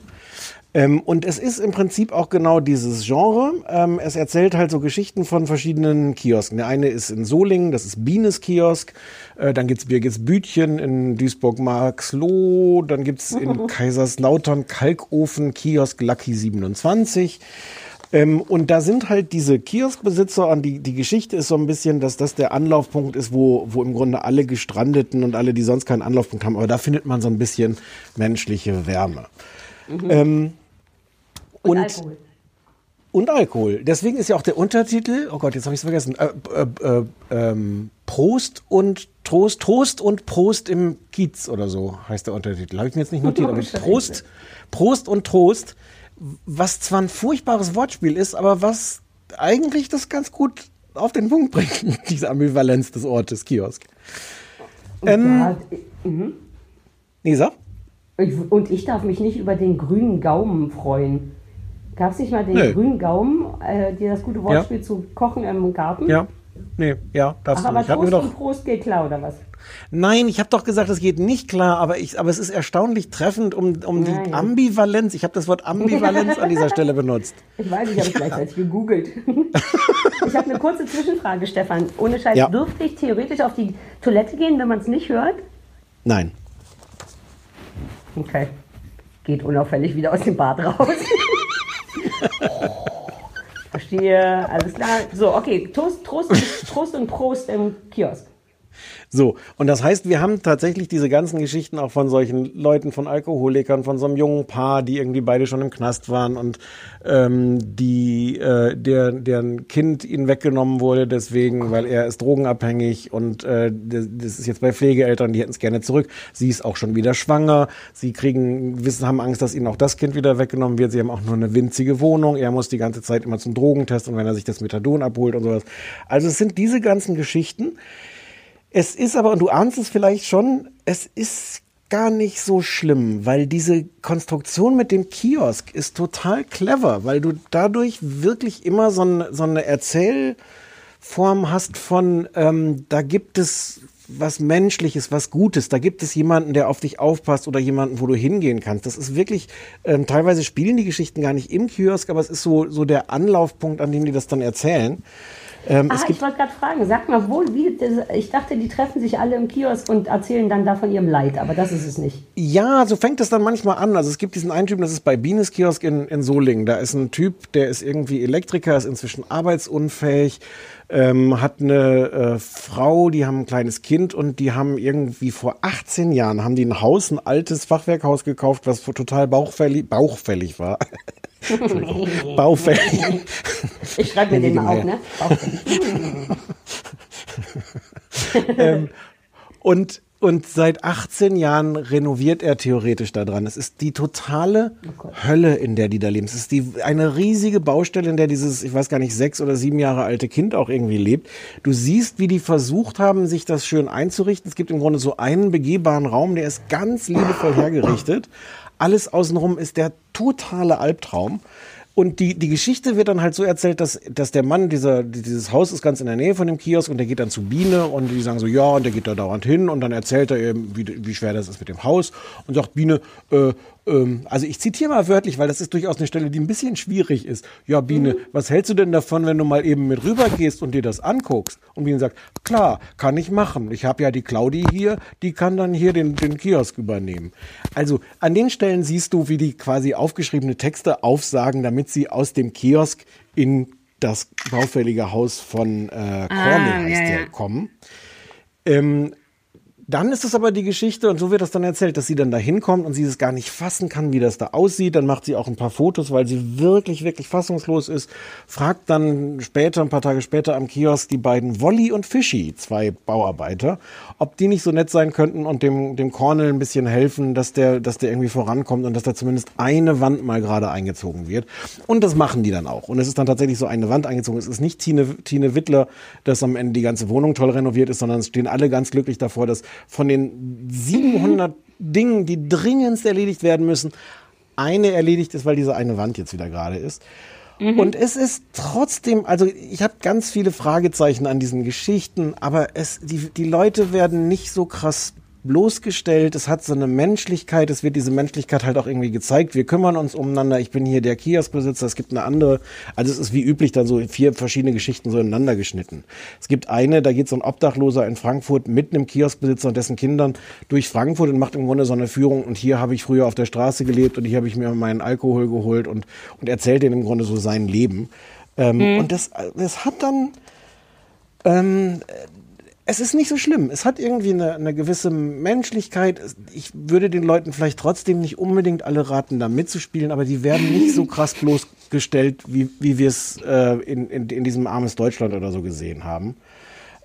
Ähm, und es ist im Prinzip auch genau dieses Genre. Ähm, es erzählt halt so Geschichten von verschiedenen Kiosken. Der eine ist in Solingen, das ist Bienes Kiosk. Äh, dann gibt's Birgits Bütchen in Duisburg-Marxloh. Dann gibt's in Kaiserslautern Kalkofen Kiosk Lucky 27. Ähm, und da sind halt diese Kioskbesitzer und die, die Geschichte ist so ein bisschen, dass das der Anlaufpunkt ist, wo, wo im Grunde alle Gestrandeten und alle, die sonst keinen Anlaufpunkt haben, aber da findet man so ein bisschen menschliche Wärme. Ähm, Und, und, Alkohol. und Alkohol. Deswegen ist ja auch der Untertitel, oh Gott, jetzt habe ich es vergessen, äh, äh, äh, ähm, Prost und Trost, Trost und Prost im Kiez oder so heißt der Untertitel. Habe ich mir jetzt nicht notiert, aber. Prost, Prost und Trost, was zwar ein furchtbares Wortspiel ist, aber was eigentlich das ganz gut auf den Punkt bringt, diese Ambivalenz des Ortes Kiosk. Ähm, Ja, mhm. Lisa? Ich- Und ich darf mich nicht über den grünen Gaumen freuen. Gab es nicht mal den Nö. grünen Gaumen, äh, dir das gute Wortspiel zu kochen im Garten? Ja. Nee, ja, darfst Ach, du aber wir Prost doch. und Prost geht klar, oder was? Nein, ich habe doch gesagt, es geht nicht klar, aber, ich, aber es ist erstaunlich treffend um, um die. Ambivalenz. Ich habe das Wort Ambivalenz an dieser Stelle benutzt. Ich weiß, ich habe gleichzeitig gegoogelt. ich habe eine kurze Zwischenfrage, Stefan. Ohne Scheiß, Ja. dürfte ich theoretisch auf die Toilette gehen, wenn man es nicht hört? Nein. Okay. Geht unauffällig wieder aus dem Bad raus. Verstehe, alles klar. So, okay. Toast, Trost, Trost und Prost im Kiosk. So, und das heißt, wir haben tatsächlich diese ganzen Geschichten auch von solchen Leuten, von Alkoholikern, von so einem jungen Paar, die irgendwie beide schon im Knast waren und ähm, die, äh, der, deren Kind ihnen weggenommen wurde, deswegen, weil er ist drogenabhängig und äh, das, das ist jetzt bei Pflegeeltern, die hätten es gerne zurück. Sie ist auch schon wieder schwanger. Sie kriegen, wissen, haben Angst, dass ihnen auch das Kind wieder weggenommen wird. Sie haben auch nur eine winzige Wohnung. Er muss die ganze Zeit immer zum Drogentest und wenn er sich das Methadon abholt und sowas. Also es sind diese ganzen Geschichten. Es ist aber, und du ahnst es vielleicht schon, es ist gar nicht so schlimm, weil diese Konstruktion mit dem Kiosk ist total clever, weil du dadurch wirklich immer so, ein, so eine Erzählform hast von, ähm, da gibt es was Menschliches, was Gutes. Da gibt es jemanden, der auf dich aufpasst oder jemanden, wo du hingehen kannst. Das ist wirklich, ähm, teilweise spielen die Geschichten gar nicht im Kiosk, aber es ist so, so der Anlaufpunkt, an dem die das dann erzählen. Ähm, Ah, es ich wollte gerade fragen, sag mal wohl, wie, ich dachte, die treffen sich alle im Kiosk und erzählen dann da von ihrem Leid, aber das ist es nicht. Ja, so fängt es dann manchmal an. Also es gibt diesen einen Typen, das ist bei Bienes Kiosk in, in Solingen. Da ist ein Typ, der ist irgendwie Elektriker, ist inzwischen arbeitsunfähig, ähm, hat eine äh, Frau, die haben ein kleines Kind und die haben irgendwie vor 18 Jahren haben die ein Haus, ein altes Fachwerkhaus gekauft, was total bauchfällig, bauchfällig war. Baufällig. Ich schreibe mir den mal auf, ne? ähm, und, und seit 18 Jahren renoviert er theoretisch daran. Es ist die totale Hölle, in der die da leben. Es ist die, eine riesige Baustelle, in der dieses, ich weiß gar nicht, sechs oder sieben Jahre alte Kind auch irgendwie lebt. Du siehst, wie die versucht haben, sich das schön einzurichten. Es gibt im Grunde so einen begehbaren Raum, der ist ganz liebevoll hergerichtet. Alles außenrum ist der totale Albtraum. Und die, die Geschichte wird dann halt so erzählt, dass, dass der Mann, dieser, dieses Haus ist ganz in der Nähe von dem Kiosk und der geht dann zu Biene und die sagen so, ja, und der geht da dauernd hin und dann erzählt er eben, wie, wie schwer das ist mit dem Haus und sagt Biene, äh, ähm, also ich zitiere mal wörtlich, weil das ist durchaus eine Stelle, die ein bisschen schwierig ist. Ja, Biene, was hältst du denn davon, wenn du mal eben mit rüber gehst und dir das anguckst? Und Biene sagt, klar, kann ich machen. Ich habe ja die Claudi hier, die kann dann hier den, den Kiosk übernehmen. Also an den Stellen siehst du, wie die quasi aufgeschriebene Texte aufsagen, damit sie aus dem Kiosk in das baufällige Haus von äh, Cornel heißt ja, der, ja. kommen. Ähm, dann ist es aber die Geschichte, und so wird das dann erzählt, dass sie dann da hinkommt und sie es gar nicht fassen kann, wie das da aussieht. Dann macht sie auch ein paar Fotos, weil sie wirklich, wirklich fassungslos ist. Fragt dann später, ein paar Tage später am Kiosk die beiden Wolli und Fischi, zwei Bauarbeiter, ob die nicht so nett sein könnten und dem, dem Cornel ein bisschen helfen, dass der, dass der irgendwie vorankommt und dass da zumindest eine Wand mal gerade eingezogen wird. Und das machen die dann auch. Und es ist dann tatsächlich so eine Wand eingezogen. Es ist nicht Tine, Tine Wittler, dass am Ende die ganze Wohnung toll renoviert ist, sondern es stehen alle ganz glücklich davor, dass von den 700 Dingen, die dringendst erledigt werden müssen, eine erledigt ist, weil diese eine Wand jetzt wieder gerade ist. Und es ist trotzdem, also ich habe ganz viele Fragezeichen an diesen Geschichten, aber es, die, die Leute werden nicht so krass bloßgestellt, es hat so eine Menschlichkeit, es wird diese Menschlichkeit halt auch irgendwie gezeigt. Wir kümmern uns umeinander. Ich bin hier der Kioskbesitzer, es gibt eine andere. Also es ist wie üblich dann so vier verschiedene Geschichten so ineinander geschnitten. Es gibt eine, da geht so ein Obdachloser in Frankfurt mit einem Kioskbesitzer und dessen Kindern durch Frankfurt und macht im Grunde so eine Führung. Und hier habe ich früher auf der Straße gelebt und hier habe ich mir meinen Alkohol geholt und, und erzählt denen im Grunde so sein Leben. Ähm, Und das, das hat dann, ähm, es ist nicht so schlimm. Es hat irgendwie eine, eine gewisse Menschlichkeit. Ich würde den Leuten vielleicht trotzdem nicht unbedingt alle raten, da mitzuspielen, aber die werden nicht so krass bloßgestellt, wie, wie wir es äh, in, in, in diesem armes Deutschland oder so gesehen haben.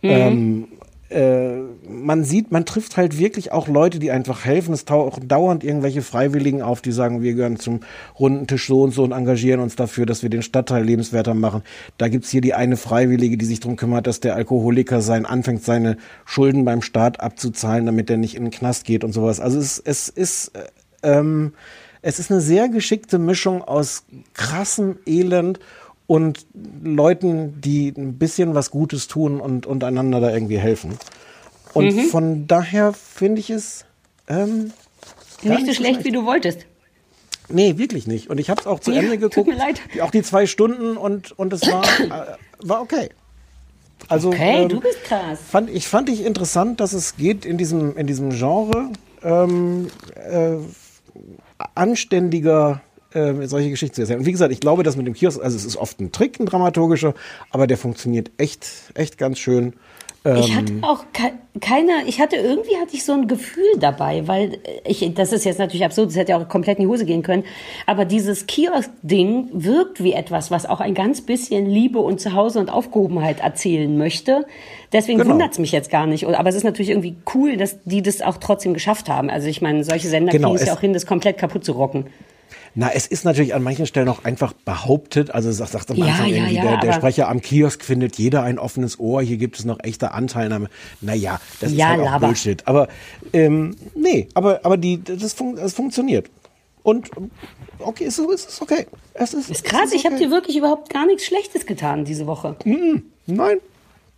Ähm, äh, man sieht, man trifft halt wirklich auch Leute, die einfach helfen. Es tauchen dauernd irgendwelche Freiwilligen auf, die sagen, wir gehören zum runden Tisch so und so und engagieren uns dafür, dass wir den Stadtteil lebenswerter machen. Da gibt's hier die eine Freiwillige, die sich darum kümmert, dass der Alkoholiker sein anfängt, seine Schulden beim Staat abzuzahlen, damit er nicht in den Knast geht und sowas. Also es, es ist äh, ähm, es ist eine sehr geschickte Mischung aus krassem Elend und Leuten, die ein bisschen was Gutes tun und, und einander da irgendwie helfen. Und von daher finde ich es ähm, gar Nicht so schlecht, wie du wolltest. Nee, wirklich nicht. Und ich habe es auch zu Ja, Ende tut geguckt. mir leid. Die, auch die zwei Stunden und, und es war, äh, war okay. Also, Okay, ähm, du bist krass. Fand ich, fand ich interessant, dass es geht in diesem, in diesem Genre ähm, äh, anständiger äh, solche Geschichten zu erzählen. Und wie gesagt, ich glaube, dass mit dem Kiosk, also es ist oft ein Trick, ein dramaturgischer, aber der funktioniert echt, echt ganz schön. Ich hatte auch ke keine, ich hatte irgendwie hatte ich so ein Gefühl dabei, weil ich, das ist jetzt natürlich absurd, es hätte ja auch komplett in die Hose gehen können, aber dieses Kiosk-Ding wirkt wie etwas, was auch ein ganz bisschen Liebe und Zuhause und Aufgehobenheit erzählen möchte. Deswegen Genau. wundert es mich jetzt gar nicht. Aber es ist natürlich irgendwie cool, dass die das auch trotzdem geschafft haben. Also ich meine, solche Sender Genau, kriegen es ja auch hin, das komplett kaputt zu rocken. Na, es ist natürlich an manchen Stellen auch einfach behauptet. Also sagt, sagt am Ja, Anfang ja, irgendwie, ja, der, der Sprecher am Kiosk findet jeder ein offenes Ohr. Hier gibt es noch echte Anteilnahme. Naja, das ist halt auch. Bullshit. Aber ähm, nee, aber, aber die, das, fun das funktioniert. Und okay, es ist, ist okay. Es ist, Ist krass, es ich habe okay. dir wirklich überhaupt gar nichts Schlechtes getan diese Woche. Nein,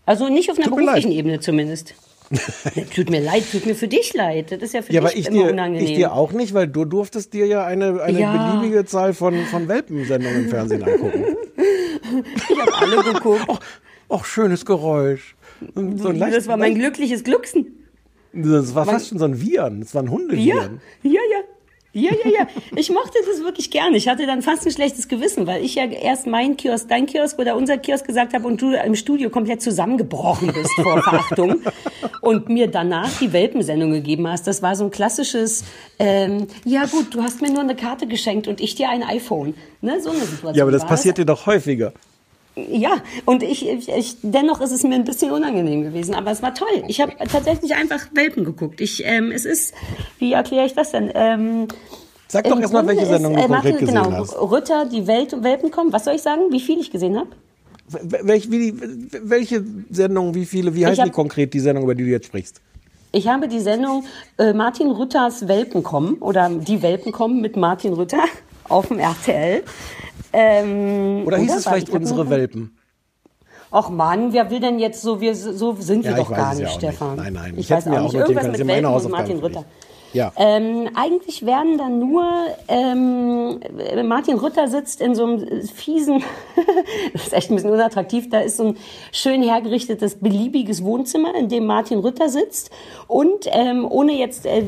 Also nicht auf einer beruflichen leid. Ebene zumindest. Tut mir leid, tut mir für dich leid. Das ist ja für Ja, aber dich ich immer dir, unangenehm. ich dir auch nicht, weil du durftest dir ja eine, eine Ja. beliebige Zahl von, von Welpensendungen im Fernsehen angucken. Ich habe alle geguckt. Ach, ach, schönes Geräusch. So leicht- das war mein leicht- glückliches Glucksen. Das war fast schon so ein Viren. Das war ein Ja, Hundeviren. ja, ja. Ja, ja, ja. Ich mochte das wirklich gerne. Ich hatte dann fast ein schlechtes Gewissen, weil ich ja erst mein Kiosk, dein Kiosk oder unser Kiosk gesagt habe und du im Studio komplett zusammengebrochen bist vor Verachtung und mir danach die Welpensendung gegeben hast. Das war so ein klassisches, ähm, ja gut, du hast mir nur eine Karte geschenkt und ich dir ein iPhone. Ne? So eine Situation. Ja, aber das passiert dir doch häufiger. Ja, und ich, ich, ich, dennoch ist es mir ein bisschen unangenehm gewesen, aber es war toll. Ich habe tatsächlich einfach Welpen geguckt. Ich, ähm, es ist, wie erkläre ich das denn? Ähm, Sag doch erstmal, welche Sendung ist, du äh, konkret Martin, gesehen genau, hast. Rütter, die Welt, Welpen kommen. Was soll ich sagen? Wie viel ich gesehen habe? Welch, wie, welche Sendung, wie viele, wie hab- die konkret, die Sendung, über die du jetzt sprichst? Ich habe die Sendung äh, Martin Rütters Welpen kommen oder die Welpen kommen mit Martin Rütter auf dem RTL. Ähm, Oder hieß es vielleicht unsere Welpen? Och Mann, wer will denn jetzt so, wir, so sind wir Ja, doch gar nicht, Stefan. nicht. Nein, nein, ich Ich, hätte weiß mir auch auch nicht. Irgendwas mit Welpen und Martin für dich. Ja. Ähm, eigentlich werden dann nur, ähm, Martin Rütter sitzt in so einem fiesen, das ist echt ein bisschen unattraktiv, da ist so ein schön hergerichtetes, beliebiges Wohnzimmer, in dem Martin Rütter sitzt und ähm, ohne jetzt äh,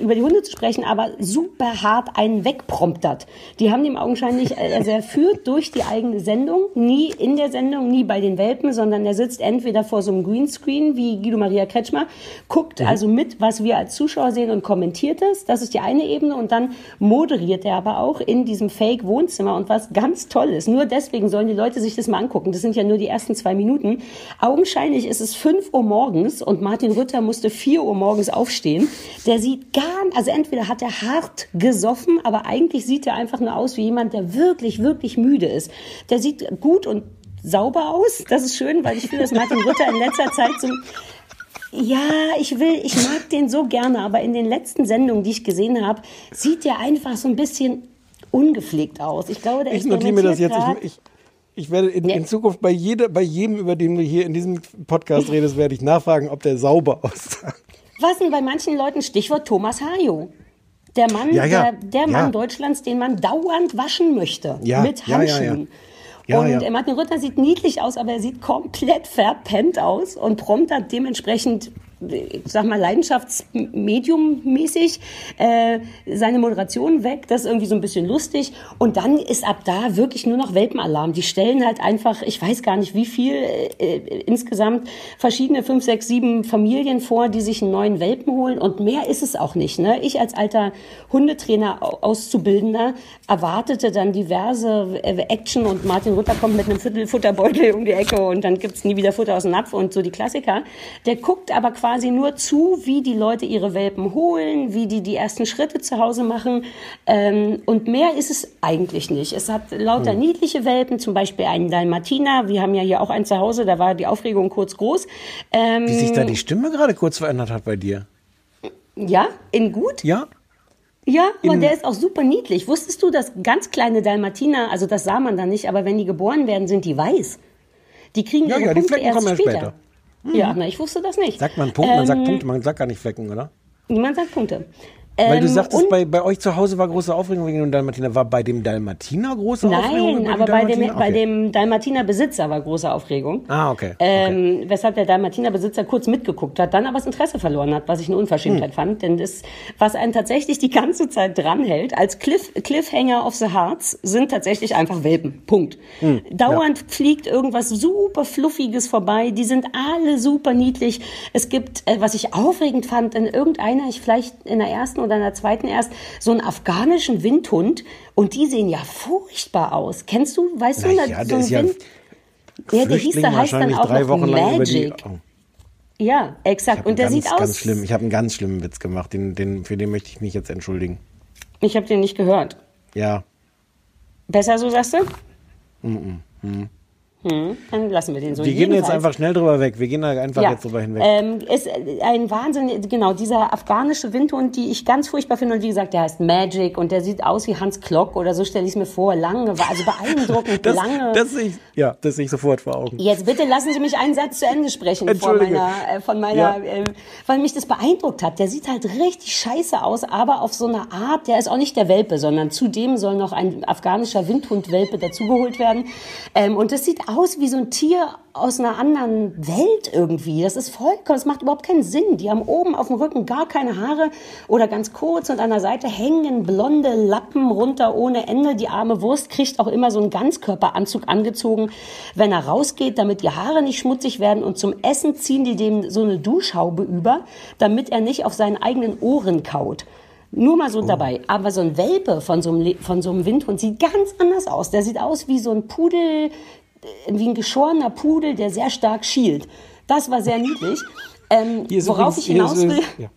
über die Hunde zu sprechen, aber super hart einen wegpromptert. Die haben ihm augenscheinlich, äh, also er führt durch die eigene Sendung, nie in der Sendung, nie bei den Welpen, sondern er sitzt entweder vor so einem Greenscreen wie Guido Maria Kretschmer, guckt also mit, was wir als Zuschauer sehen und kommentiert es. Das ist die eine Ebene und dann moderiert er aber auch in diesem Fake-Wohnzimmer und was ganz toll ist. Nur deswegen sollen die Leute sich das mal angucken. Das sind ja nur die ersten zwei Minuten. Augenscheinlich ist es 5 Uhr morgens und Martin Rütter musste 4 Uhr morgens aufstehen. Der sieht gar, also entweder hat er hart gesoffen, aber eigentlich sieht er einfach nur aus wie jemand, der wirklich, wirklich müde ist. Der sieht gut und sauber aus. Das ist schön, weil ich finde, dass Martin Rütter in letzter Zeit so ja, ich will, ich mag den so gerne, aber in den letzten Sendungen, die ich gesehen habe, sieht der einfach so ein bisschen ungepflegt aus. Ich glaube, der Ich notiere mir das jetzt. Ich, ich, ich werde in, in Zukunft bei, jeder, bei jedem, über den du hier in diesem Podcast redest, werde ich nachfragen, ob der sauber aussah. Was denn bei manchen Leuten Stichwort Thomas Hayo? Der Mann, Ja, ja. der, der Mann Ja. Deutschlands, den man dauernd waschen möchte. Mit. Handschuhen. Ja, und ja. Martin Rütter sieht niedlich aus, aber er sieht komplett verpennt aus und promptert dementsprechend, ich sag mal, Leidenschaftsmedium-mäßig äh, seine Moderation weg. Das ist irgendwie so ein bisschen lustig. Und dann ist ab da wirklich nur noch Welpenalarm. Die stellen halt einfach, ich weiß gar nicht wie viel, äh, äh, insgesamt verschiedene fünf, sechs, sieben Familien vor, die sich einen neuen Welpen holen. Und mehr ist es auch nicht. Ne? Ich als alter Hundetrainer, Au- Auszubildender, erwartete dann diverse äh, Action und Martin Rütter kommt mit einem Viertel Futterbeutel um die Ecke und dann gibt's nie wieder Futter aus dem Napf und so die Klassiker. Der guckt aber quasi nur zu, wie die Leute ihre Welpen holen, wie die die ersten Schritte zu Hause machen. Ähm, und mehr ist es eigentlich nicht. Es hat lauter Hm. niedliche Welpen, zum Beispiel einen Dalmatiner. Wir haben ja hier auch einen zu Hause, da war die Aufregung kurz groß. Ähm, Wie sich da die Stimme gerade kurz verändert hat bei dir. ja, in gut? Ja? Ja, aber der ist auch super niedlich. Wusstest du, dass ganz kleine Dalmatiner, also das sah man da nicht, aber wenn die geboren werden, sind die weiß. Die kriegen Ja, ihre ja, die Punkte Flecken erst kommen erst später. später. Ja, na, ich wusste das nicht. Sagt man Punkt, man sagt Ähm, Punkte, man sagt gar nicht Flecken, oder? Niemand sagt Punkte. Weil du Ähm, sagtest, und- bei, bei euch zu Hause war große Aufregung wegen dem Dalmatiner. War bei dem Dalmatiner große Aufregung? Nein, aber bei dem, bei Okay. dem Dalmatiner Besitzer war große Aufregung. Ah, okay. Ähm, weshalb der Dalmatiner Besitzer kurz mitgeguckt hat, dann aber das Interesse verloren hat, was ich eine Unverschämtheit Hm. fand. Denn das, was einen tatsächlich die ganze Zeit dranhält, als Cliff, Cliffhanger of the Hearts, sind tatsächlich einfach Welpen. Punkt. Hm, Dauernd fliegt irgendwas super Fluffiges vorbei. Die sind alle super niedlich. Es gibt, äh, was ich aufregend fand, in irgendeiner, ich vielleicht in der ersten oder in der zweiten erst, so einen afghanischen Windhund. Und die sehen ja furchtbar aus. Kennst du, weißt du, Na na, ja, so der ein Wind, ja, der hieß, der heißt dann auch drei noch Wochen lang über die. Magic. Ja, exakt. Und der ganz, sieht aus. ganz schlimm. Ich habe einen ganz schlimmen Witz gemacht. Den, den, für den möchte ich mich jetzt entschuldigen. Ich habe den nicht gehört. Ja. Besser so, sagst du? Hm, dann lassen wir den so. Wir gehen jetzt einfach schnell drüber weg. Wir gehen da einfach jetzt drüber hinweg. Ähm, ist ein Wahnsinn, genau, dieser afghanische Windhund, die ich ganz furchtbar finde. Und wie gesagt, der heißt Magic und der sieht aus wie Hans Klock oder so stelle ich es mir vor. Lange, also beeindruckend das, lange. das sehe ich, ja, das sehe ich sofort vor Augen. Jetzt bitte lassen Sie mich einen Satz zu Ende sprechen Entschuldige. meiner, äh, von meiner, Ja. äh, weil mich das beeindruckt hat. Der sieht halt richtig scheiße aus, aber auf so eine Art, der ist auch nicht der Welpe, sondern zudem soll noch ein afghanischer Windhund-Welpe dazugeholt werden. Ähm, und das sieht aus wie so ein Tier aus einer anderen Welt irgendwie. Das ist vollkommen, das macht überhaupt keinen Sinn. Die haben oben auf dem Rücken gar keine Haare oder ganz kurz und an der Seite hängen blonde Lappen runter ohne Ende. Die arme Wurst kriegt auch immer so einen Ganzkörperanzug angezogen, wenn er rausgeht, damit die Haare nicht schmutzig werden und zum Essen ziehen die dem so eine Duschhaube über, damit er nicht auf seinen eigenen Ohren kaut. Nur mal so oh. dabei. Aber so ein Welpe von so, einem, von so einem Windhund sieht ganz anders aus. Der sieht aus wie so ein Pudel, wie ein geschorener Pudel, der sehr stark schielt. Das war sehr niedlich. Ähm, worauf ich hinaus will, ja.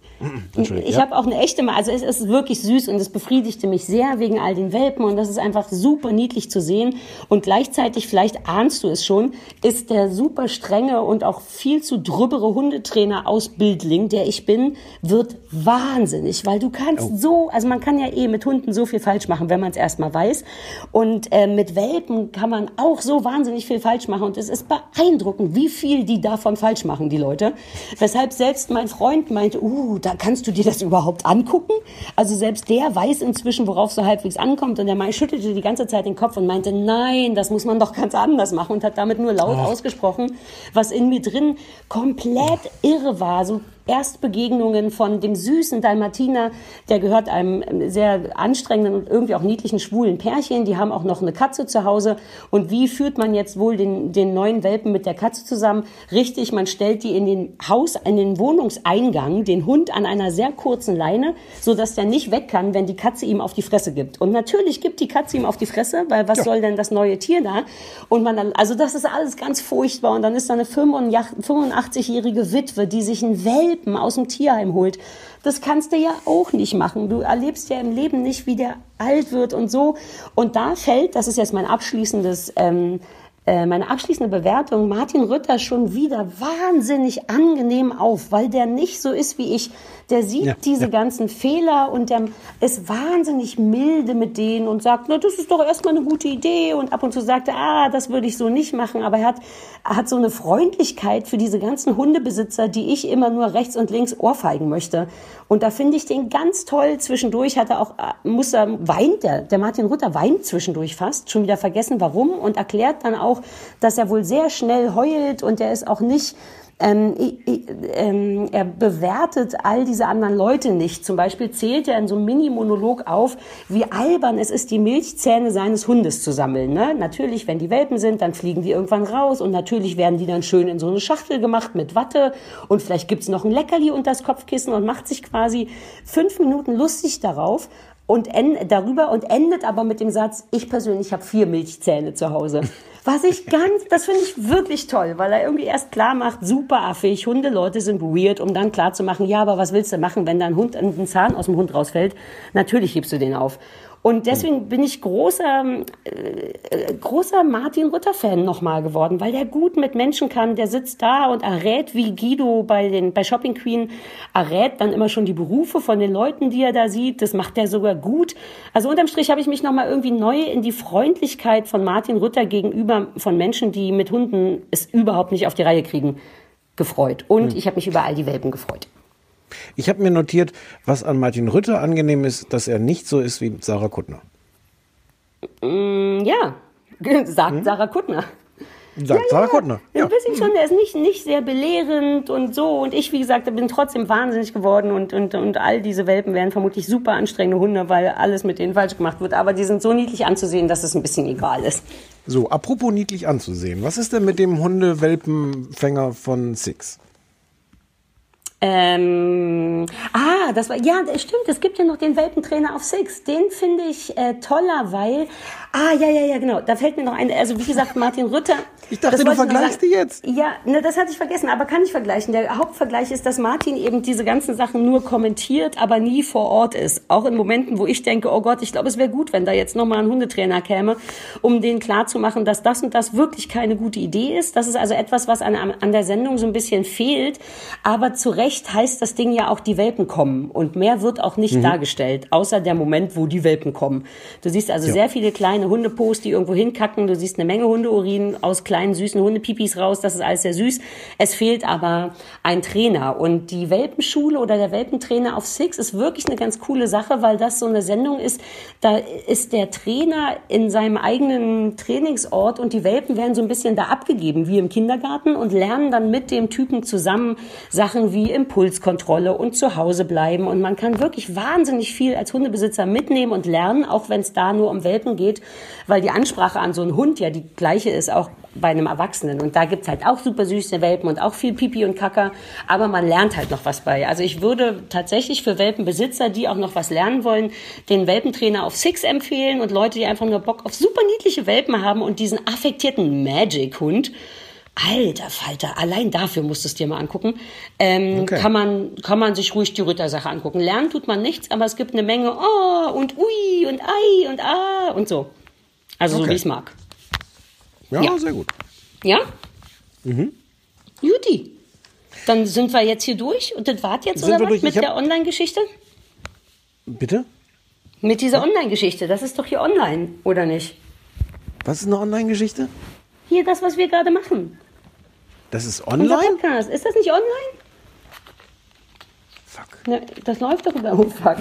Ich ja. habe auch eine echte, also es ist wirklich süß und es befriedigte mich sehr wegen all den Welpen und das ist einfach super niedlich zu sehen und gleichzeitig, vielleicht ahnst du es schon, ist der super strenge und auch viel zu drübbere Hundetrainer Ausbildling, der ich bin, wird wahnsinnig, weil du kannst oh. so, also man kann ja eh mit Hunden so viel falsch machen, wenn man es erstmal weiß und äh, mit Welpen kann man auch so wahnsinnig viel falsch machen und es ist beeindruckend, wie viel die davon falsch machen, die Leute. Weshalb selbst mein Freund meinte, uh, da kannst du dir das überhaupt angucken? Also selbst der weiß inzwischen, worauf so halbwegs ankommt. Und der Mai schüttelte die ganze Zeit den Kopf und meinte, nein, das muss man doch ganz anders machen und hat damit nur laut oh. ausgesprochen, was in mir drin komplett irre war. So Erstbegegnungen von dem süßen Dalmatiner, der gehört einem sehr anstrengenden und irgendwie auch niedlichen schwulen Pärchen. Die haben auch noch eine Katze zu Hause. Und wie führt man jetzt wohl den, den neuen Welpen mit der Katze zusammen? Richtig, man stellt die in den Haus, in den Wohnungseingang, den Hund an einer sehr kurzen Leine, so dass der nicht weg kann, wenn die Katze ihm auf die Fresse gibt. Und natürlich gibt die Katze ihm auf die Fresse, weil was ja. soll denn das neue Tier da? Und man dann, also das ist alles ganz furchtbar. Und dann ist da eine 85-jährige Witwe, die sich einen Welpen Welpen aus dem Tierheim holt. Das kannst du ja auch nicht machen. Du erlebst ja im Leben nicht, wie der alt wird und so. Und da fällt, das ist jetzt mein abschließendes ähm, äh, meine abschließende Bewertung Martin Rütter schon wieder wahnsinnig angenehm auf, weil der nicht so ist wie ich. Der sieht ja, diese ja. ganzen Fehler und der ist wahnsinnig milde mit denen und sagt, na, das ist doch erstmal eine gute Idee und ab und zu sagt er, ah, das würde ich so nicht machen, aber er hat, er hat so eine Freundlichkeit für diese ganzen Hundebesitzer, die ich immer nur rechts und links ohrfeigen möchte. Und da finde ich den ganz toll. Zwischendurch hat er auch, äh, muss er, weint der, der Martin Rütter weint zwischendurch fast, schon wieder vergessen warum und erklärt dann auch, dass er wohl sehr schnell heult und er ist auch nicht ähm, ähm, er bewertet all diese anderen Leute nicht. Zum Beispiel zählt er in so einem Mini-Monolog auf, wie albern es ist, die Milchzähne seines Hundes zu sammeln. Ne? Natürlich, wenn die Welpen sind, dann fliegen die irgendwann raus und natürlich werden die dann schön in so eine Schachtel gemacht mit Watte und vielleicht gibt's noch ein Leckerli unter das Kopfkissen und macht sich quasi fünf Minuten lustig darauf und darüber und endet aber mit dem Satz, ich persönlich habe vier Milchzähne zu Hause. Was ich ganz, das finde ich wirklich toll, weil er irgendwie erst klar macht, super affig, Hundeleute sind weird, um dann klar zu machen, ja, aber was willst du machen, wenn dein Hund ein Zahn aus dem Hund rausfällt? Natürlich hebst du den auf. Und deswegen bin ich großer, äh, großer Martin Rütter-Fan nochmal geworden, weil der gut mit Menschen kann. Der sitzt da und errät wie Guido bei, den, bei Shopping Queen, errät dann immer schon die Berufe von den Leuten, die er da sieht. Das macht er sogar gut. Also unterm Strich habe ich mich nochmal irgendwie neu in die Freundlichkeit von Martin Rütter gegenüber von Menschen, die mit Hunden es überhaupt nicht auf die Reihe kriegen, gefreut. Und hm. ich habe mich über all die Welpen gefreut. Ich habe mir notiert, was an Martin Rütter angenehm ist, dass er nicht so ist wie Sarah Kuttner. Mm, ja, sagt hm? Sarah Kuttner. Sagt ja, Sarah ja. Kuttner. Ja. Ein bisschen schon, der ist nicht, nicht sehr belehrend und so. Und ich, wie gesagt, bin trotzdem wahnsinnig geworden und, und, und all diese Welpen wären vermutlich super anstrengende Hunde, weil alles mit denen falsch gemacht wird. Aber die sind so niedlich anzusehen, dass es ein bisschen egal ist. So, apropos niedlich anzusehen. Was ist denn mit dem Hundewelpenfänger von Six? Ähm, ah, das war, ja, stimmt, es gibt ja noch den Welpentrainer auf Six. Den finde ich äh, toller, weil, ah, ja, ja, ja, genau, da fällt mir noch ein, also wie gesagt, Martin Rütter. Ich dachte, du vergleichst die jetzt. Ja, ne, das hatte ich vergessen, aber kann ich vergleichen. Der Hauptvergleich ist, dass Martin eben diese ganzen Sachen nur kommentiert, aber nie vor Ort ist. Auch in Momenten, wo ich denke, oh Gott, ich glaube, es wäre gut, wenn da jetzt nochmal ein Hundetrainer käme, um denen klarzumachen, dass das und das wirklich keine gute Idee ist. Das ist also etwas, was an, an der Sendung so ein bisschen fehlt, aber zu Recht heißt das Ding ja auch, die Welpen kommen. kommen. Und mehr wird auch nicht dargestellt, außer der Moment, wo die Welpen kommen. Du siehst also sehr viele kleine Hundepost, die irgendwo hinkacken. Du siehst eine Menge Hundeurin aus kleinen, süßen Hundepipis raus. Das ist alles sehr süß. Es fehlt aber ein Trainer. Und die Welpenschule oder der Welpentrainer auf Six ist wirklich eine ganz coole Sache, weil das so eine Sendung ist, da ist der Trainer in seinem eigenen Trainingsort und die Welpen werden so ein bisschen da abgegeben, wie im Kindergarten und lernen dann mit dem Typen zusammen Sachen wie Impulskontrolle und zu Hause bleiben. Und man kann wirklich wahnsinnig viel als Hundebesitzer mitnehmen und lernen, auch wenn es da nur um Welpen geht, weil die Ansprache an so einen Hund ja die gleiche ist, auch bei einem Erwachsenen. Und da gibt's halt auch super süße Welpen und auch viel Pipi und Kacker, aber man lernt halt noch was bei. Also ich würde tatsächlich für Welpenbesitzer, die auch noch was lernen wollen, den Welpentrainer auf Six empfehlen und Leute, die einfach nur Bock auf super niedliche Welpen haben und diesen affektierten Magic-Hund, Alter Falter, allein dafür musst du es dir mal angucken. Ähm, Okay. kann, man, kann man sich ruhig die Rittersache angucken. Lernen tut man nichts, aber es gibt eine Menge Oh und Ui und Ei und Ah und so. Also so Okay. wie ich es mag. Ja, Ja. sehr gut. Ja? Mhm. Juti. Dann sind wir jetzt hier durch und das war's jetzt Sind oder was durch? mit hab- der Online-Geschichte? Bitte? Mit dieser Online-Geschichte, das ist doch hier online, oder nicht? Was ist eine Online-Geschichte? Hier das, was wir gerade machen. Das ist Unser online? Podcast. Ist das nicht online? Fuck. Ne, das läuft doch über Oh fuck.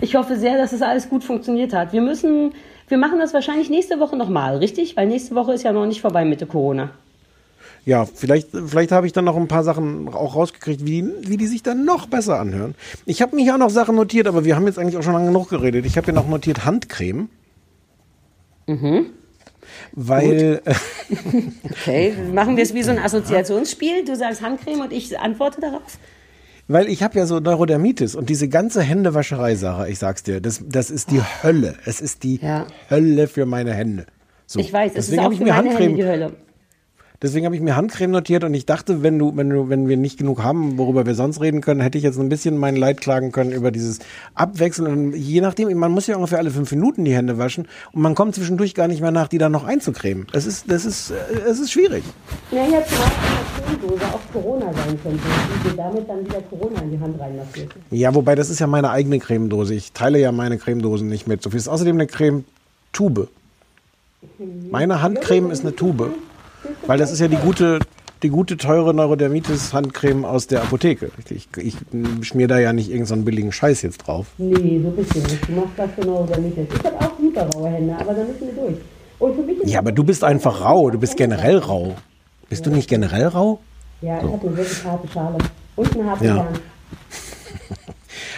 Ich hoffe sehr, dass es alles gut funktioniert hat. Wir müssen, wir machen das wahrscheinlich nächste Woche nochmal, richtig? Weil nächste Woche ist ja noch nicht vorbei mit der Corona. Ja, vielleicht, vielleicht habe ich dann noch ein paar Sachen auch rausgekriegt, wie, wie die sich dann noch besser anhören. Ich habe mir hier auch noch Sachen notiert, aber wir haben jetzt eigentlich auch schon lange genug geredet. Ich habe hier noch notiert Handcreme. Mhm. Weil, äh, Okay, machen wir es wie so ein Assoziationsspiel. Du sagst Handcreme und ich antworte darauf. Weil ich habe ja so Neurodermitis und diese ganze Händewascherei, Sarah, ich sag's dir, das, das ist die Hölle. Es ist die Ja. Hölle für meine Hände. So, Ich weiß, es ist auch habe ich für mir meine Handcreme, Hände die Hölle. Deswegen habe ich mir Handcreme notiert und ich dachte, wenn du, wenn du, wenn wir nicht genug haben, worüber wir sonst reden können, hätte ich jetzt ein bisschen mein Leid klagen können über dieses Abwechseln. Und je nachdem, man muss ja ungefähr alle fünf Minuten die Hände waschen und man kommt zwischendurch gar nicht mehr nach, die dann noch einzucremen. Es ist, das ist, äh, es ist schwierig. Ja, jetzt mal eine Cremedose auch Corona sein könnte. Und dir damit dann wieder Corona in die Hand reinmassiert. Ja, wobei das ist ja meine eigene Cremedose. Ich teile ja meine Cremedosen nicht mit. So viel ist außerdem eine Cremetube. Meine Handcreme ist eine Tube. Weil das ist ja die gute, die gute, teure Neurodermitis-Handcreme aus der Apotheke. Ich, ich schmier da ja nicht irgendeinen so billigen Scheiß jetzt drauf. Nee, so bist du nicht. Du machst das genau oder nicht. Ich habe auch super raue Hände, aber da müssen wir durch. Und für mich Ja, aber du bist einfach rau. Du bist generell rau. Bist du nicht generell rau? Ja, ich habe eine wirklich harte Schale. Und einen harten Ja. Kern.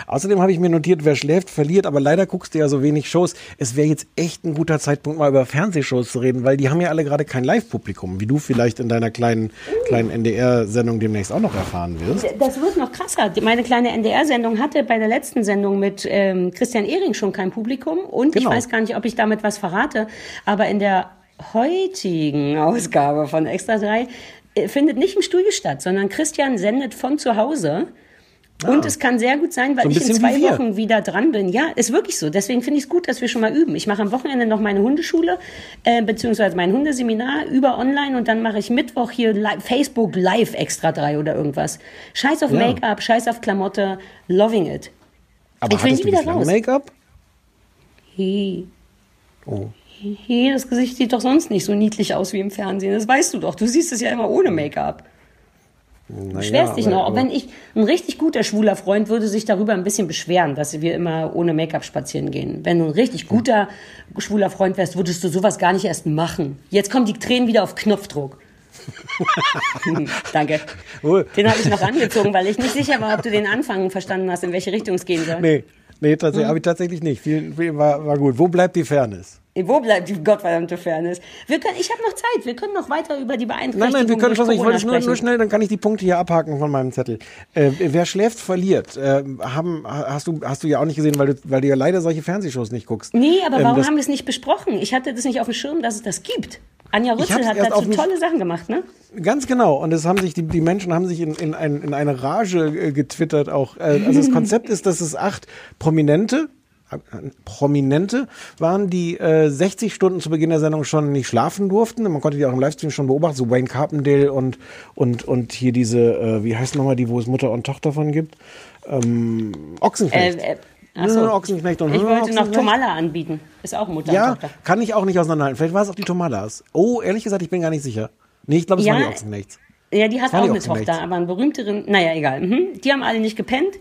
Außerdem habe ich mir notiert, wer schläft, verliert, aber leider guckst du ja so wenig Shows. Es wäre jetzt echt ein guter Zeitpunkt, mal über Fernsehshows zu reden, weil die haben ja alle gerade kein Live-Publikum, wie du vielleicht in deiner kleinen, kleinen NDR-Sendung demnächst auch noch erfahren wirst. Das wird noch krasser. Meine kleine NDR-Sendung hatte bei der letzten Sendung mit ähm, Christian Ehring schon kein Publikum. Und Genau. ich weiß gar nicht, ob ich damit was verrate, aber in der heutigen Ausgabe von Extra 3 äh, findet nicht im Studio statt, sondern Christian sendet von zu Hause. Und es kann sehr gut sein, weil Ah. So ich in zwei. Wochen wieder dran bin. Ja, ist wirklich so. Deswegen finde ich es gut, dass wir schon mal üben. Ich mache am Wochenende noch meine Hundeschule, äh, beziehungsweise mein Hundeseminar über online und dann mache ich Mittwoch hier li Facebook Live extra drei oder irgendwas. Scheiß auf Ja. Make-up, scheiß auf Klamotte, loving it. Aber Ich will du wieder raus. Make-up? Hey, Oh. hey, das Gesicht sieht doch sonst nicht so niedlich aus wie im Fernsehen. Das weißt du doch. Du siehst es ja immer ohne Make-up. Naja, Beschwerst dich aber- noch. aber- Wenn ich, ein richtig guter schwuler Freund würde sich darüber ein bisschen beschweren, dass wir immer ohne Make-up spazieren gehen. Wenn du ein richtig guter schwuler Freund wärst, würdest du sowas gar nicht erst machen. Jetzt kommen die Tränen wieder auf Knopfdruck. Hm, Danke. Den habe ich noch angezogen, weil ich nicht sicher war, ob du den Anfang verstanden hast, in welche Richtung es gehen soll. Nee, nee, Hm. tatsächlich, habe ich tatsächlich nicht. Viel, viel war, war gut. Wo bleibt die Fairness? Wo bleibt die gottverdammte Fairness? Wir können, ich habe noch Zeit. Wir können noch weiter über die Beeinträchtigung Nein, nein, wir können schon. Ich wollte nur, nur schnell, dann kann ich die Punkte hier abhaken von meinem Zettel. Äh, wer schläft, verliert. Äh, haben, hast, du, hast du ja auch nicht gesehen, weil du, weil du ja leider solche Fernsehshows nicht guckst. Nee, aber Ähm, warum das- haben wir es nicht besprochen? Ich hatte das nicht auf dem Schirm, dass es das gibt. Anja Rützel hat dazu tolle Sachen gemacht, ne? Ganz genau. Und es haben sich die, die Menschen haben sich in, in, ein, in eine Rage äh, getwittert auch. Äh, also das Konzept ist, dass es acht Prominente, Prominente waren, die äh, 60 Stunden zu Beginn der Sendung schon nicht schlafen durften. Man konnte die auch im Livestream schon beobachten, so Wayne Carpendale und, und, und hier diese, äh, wie heißt nochmal die, wo es Mutter und Tochter von gibt? Ähm, Ochsenknecht. Äh, äh. Hm, Ochsenknecht und Ich wollte noch Ochsenknecht. Tomala anbieten. Ist auch Mutter Ja, und Tochter. kann ich auch nicht auseinanderhalten. Vielleicht war es auch die Tomadas. Oh, ehrlich gesagt, ich bin gar nicht sicher. Nee, ich glaube, es Ja, waren die Ochsenknechts. Ja, die hat auch die eine. Tochter, aber einen berühmteren, naja, egal. Mhm. Die haben alle nicht gepennt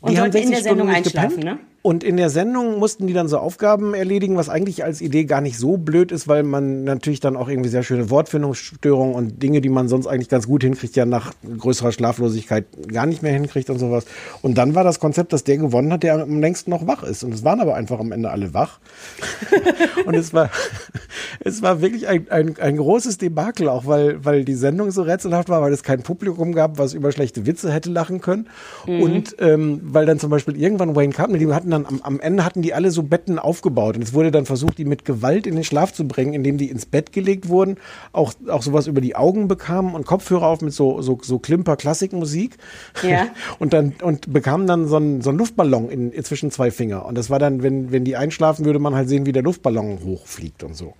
und Die sollten in 60 der Sendung einschlafen, gepennt. ne? Und in der Sendung mussten die dann so Aufgaben erledigen, was eigentlich als Idee gar nicht so blöd ist, weil man natürlich dann auch irgendwie sehr schöne Wortfindungsstörungen und Dinge, die man sonst eigentlich ganz gut hinkriegt, ja nach größerer Schlaflosigkeit gar nicht mehr hinkriegt und sowas. Und dann war das Konzept, dass der gewonnen hat, der am längsten noch wach ist. Und es waren aber einfach am Ende alle wach. und es war, es war wirklich ein, ein, ein großes Debakel, auch weil, weil die Sendung so rätselhaft war, weil es kein Publikum gab, was über schlechte Witze hätte lachen können. Und ähm, weil dann zum Beispiel irgendwann Wayne Carpenter, die hatten dann am, am Ende hatten die alle so Betten aufgebaut. Und es wurde dann versucht, die mit Gewalt in den Schlaf zu bringen, indem die ins Bett gelegt wurden, auch, auch sowas über die Augen bekamen und Kopfhörer auf mit so, so, so Klimper-Klassikmusik. Ja. Und dann und bekamen dann so einen, so einen Luftballon in, in zwischen zwei Finger. Und das war dann, wenn, wenn die einschlafen, würde man halt sehen, wie der Luftballon hochfliegt und so.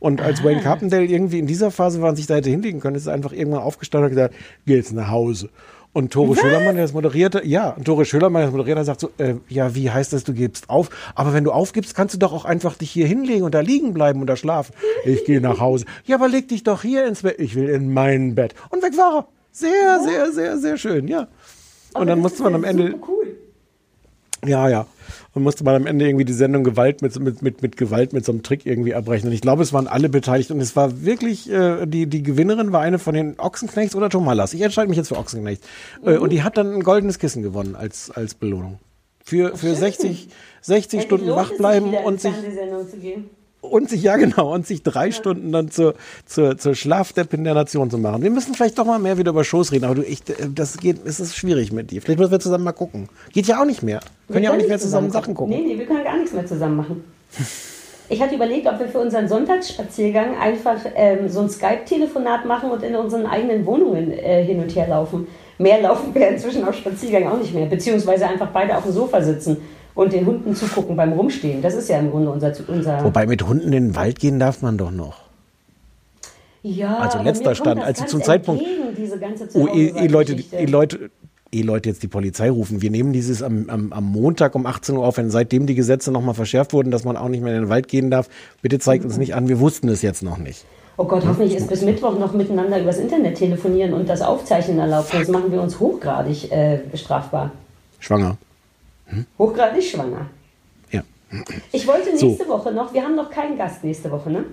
Und als Wayne Carpendale irgendwie in dieser Phase war und sich da hätte hinlegen können, ist er einfach irgendwann aufgestanden und hat gesagt, geh jetzt nach Hause. Und Tore Schölermann, der das moderierte, ja, und Tore Schölermann, der das moderierte, sagt so, äh, ja, wie heißt das, du gibst auf? Aber wenn du aufgibst, kannst du doch auch einfach dich hier hinlegen und da liegen bleiben und da schlafen. Ich gehe nach Hause. Ja, aber leg dich doch hier ins Bett. Ich will in mein Bett. Und weg war er. Sehr, sehr, sehr, sehr schön, ja. Und dann musste man am Ende, cool. Ja, ja. Und musste man am Ende irgendwie die Sendung Gewalt mit, mit, mit, mit Gewalt mit so einem Trick irgendwie abbrechen. Und ich glaube, es waren alle beteiligt. Und es war wirklich, äh, die, die Gewinnerin war eine von den Ochsenknechts oder Tomalas. Ich entscheide mich jetzt für Ochsenknecht. Äh, und die hat dann ein goldenes Kissen gewonnen als, als Belohnung. Für, für 60, 60 Stunden wach bleiben und sich? Und sich, ja genau, und sich drei Stunden dann zur, zur, zur Schlafdeppin der Nation zu machen. Wir müssen vielleicht doch mal mehr wieder über Shows reden, aber du, ich, äh, das geht, es ist schwierig mit dir. Vielleicht müssen wir zusammen mal gucken. Geht ja auch nicht mehr. Wir können ja auch nicht mehr zusammen Sachen gucken. Nee, nee, wir können gar nichts mehr zusammen machen. Ich hatte überlegt, ob wir für unseren Sonntagsspaziergang einfach ähm, so ein Skype-Telefonat machen und in unseren eigenen Wohnungen äh, hin und her laufen. Mehr laufen wir inzwischen auf Spaziergang auch nicht mehr. Beziehungsweise einfach beide auf dem Sofa sitzen und den Hunden zugucken beim Rumstehen. Das ist ja im Grunde unser... unser Wobei mit Hunden in den Wald gehen darf man doch noch. ja, also aber letzter Stand, das also zum Zeitpunkt- entgegen, diese ganze Oh, eh, eh Leute, eh Leute, eh Leute jetzt die Polizei rufen. Wir nehmen dieses am, am, am Montag um 18 Uhr auf, wenn seitdem die Gesetze nochmal verschärft wurden, dass man auch nicht mehr in den Wald gehen darf. Bitte zeigt uns nicht an, wir wussten es jetzt noch nicht. Oh Gott, hoffentlich ist bis Mittwoch noch miteinander übers Internet telefonieren und das Aufzeichnen erlaubt. Sonst machen wir uns hochgradig äh, strafbar. Schwanger. Hochgradig schwanger. Ja. Ich wollte So. nächste Woche noch, wir haben noch keinen Gast nächste Woche, ne?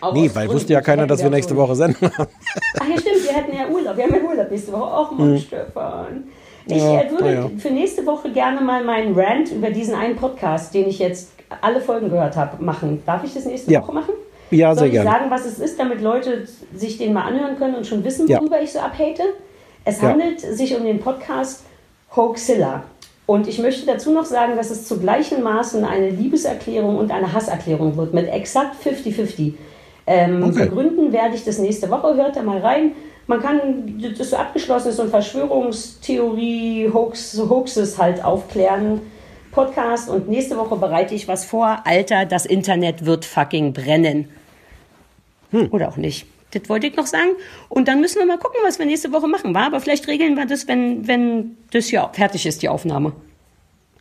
Auch Nee, weil Gründen. wusste ja keiner, dass wir nächste Woche senden. Ach ja, stimmt, wir hätten ja Urlaub. Wir haben ja Urlaub nächste Woche. Ach Mann, Stefan. Ich Ja, äh, würde ja. für nächste Woche gerne mal meinen Rant über diesen einen Podcast, den ich jetzt alle Folgen gehört habe, machen. Darf ich das nächste Ja. Woche machen? Ja, Soll sehr ich gerne. sagen, was es ist, damit Leute sich den mal anhören können und schon wissen, worüber ich so abhate? Es handelt sich um den Podcast Hoaxilla. Und ich möchte dazu noch sagen, dass es zu gleichen Maßen eine Liebeserklärung und eine Hasserklärung wird, mit exakt 50-50. Ähm, Okay. Begründen werde ich das nächste Woche. Hört da mal rein. Man kann, das ist so abgeschlossen, ist so ein Verschwörungstheorie, Hoax, Hoaxes halt aufklären. Podcast und nächste Woche bereite ich was vor. Alter, das Internet wird fucking brennen. Oder auch nicht. Das wollte ich noch sagen. Und dann müssen wir mal gucken, was wir nächste Woche machen. War, aber vielleicht regeln wir das, wenn, wenn das hier fertig ist, die Aufnahme.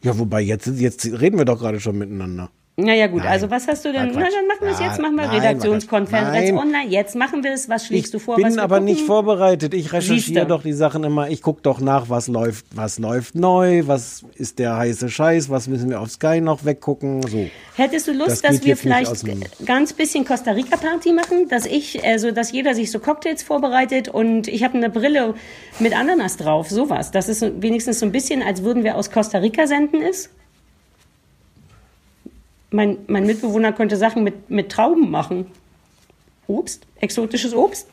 Ja, wobei, jetzt, jetzt reden wir doch gerade schon miteinander. Naja gut, Nein. also was hast du denn? Na, Quatsch. dann machen wir es jetzt, machen wir nein, Redaktionskonferenz online. Jetzt machen wir es. Was schlägst Ich du vor? bin was wir aber gucken? nicht vorbereitet. Ich recherchiere doch die Sachen immer. Ich gucke doch nach, was läuft, was läuft neu, was ist der heiße Scheiß, was müssen wir auf Sky noch weggucken. So. Hättest du Lust, Das dass wir vielleicht ganz bisschen Costa Rica Party machen, dass ich, also dass jeder sich so Cocktails vorbereitet und ich habe eine Brille mit Ananas drauf, sowas. Das ist wenigstens so ein bisschen, als würden wir aus Costa Rica senden ist. Mein, mein Mitbewohner könnte Sachen mit, mit Trauben machen. Obst, exotisches Obst.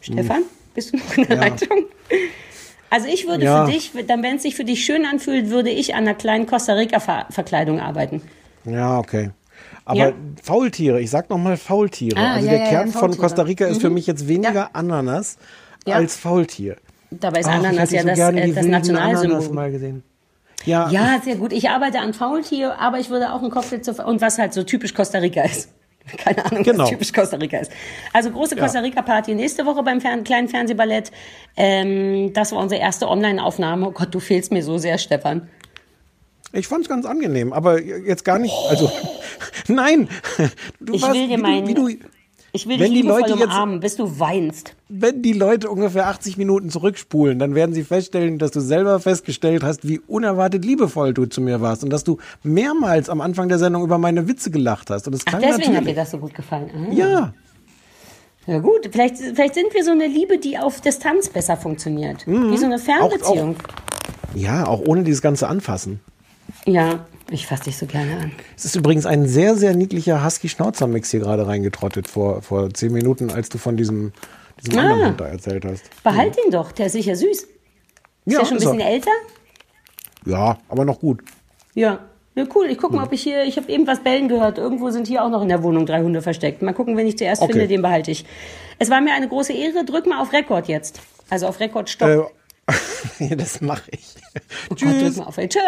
Stefan, bist du noch in der Hm. Ja. Leitung? Also ich würde Ja. für dich, dann wenn es sich für dich schön anfühlt, würde ich an einer kleinen Costa Rica Ver- Verkleidung arbeiten. Ja, okay. Aber Ja. Faultiere, ich sag nochmal Faultiere. Ah, also ja, der ja, ja, Kern von. Costa Rica ist für Mhm. mich jetzt weniger Ja. Ananas als Faultier. Dabei ist Ach, ich Ananas ja so das, gerne äh, die das Nationalsymbol. Ananas mal gesehen. Ja. Ja, sehr gut. Ich arbeite an Faultier, aber ich würde auch einen Cocktail zu, und was halt so typisch Costa Rica ist. Keine Ahnung, Genau. was typisch Costa Rica ist. Also große Costa Rica Party nächste Woche beim Fern kleinen Fernsehballett. Ähm, das war unsere erste Online-Aufnahme. Oh Gott, du fehlst mir so sehr, Stefan. Ich fand's ganz angenehm, aber jetzt gar nicht. Also, nein. Du Ich warst, will dir wie meinen- Du, wie du, Ich will Wenn dich die Leute jetzt- umarmen, bis du weinst. wenn die Leute ungefähr 80 Minuten zurückspulen, dann werden sie feststellen, dass du selber festgestellt hast, wie unerwartet liebevoll du zu mir warst und dass du mehrmals am Anfang der Sendung über meine Witze gelacht hast. Und das Ach, deswegen hat dir das so gut gefallen. Ah. Ja, Ja gut, vielleicht, vielleicht sind wir so eine Liebe, die auf Distanz besser funktioniert. Wie so eine Fernbeziehung. ja, auch ohne dieses ganze Anfassen. Ja, ich fasse dich so gerne an. Es ist übrigens ein sehr, sehr niedlicher Husky-Schnauzer-Mix hier gerade reingetrottet vor, vor zehn Minuten, als du von diesem, diesem Ah. anderen Hund da erzählt hast. Behalt ihn doch, der ist sicher süß. Ist Ja, der schon ein ist er. bisschen älter? Ja, aber noch gut. Ja. Ja, cool. Ich guck mal, ob ich hier, ich habe eben was bellen gehört. Irgendwo sind hier auch noch in der Wohnung drei Hunde versteckt. Mal gucken, wenn ich zuerst Okay. finde, den behalte ich. Es war mir eine große Ehre. Drück mal auf Rekord jetzt. Also auf Rekord Stopp. Äh, das mache ich. oh Gott, drück mal auf. Tschö.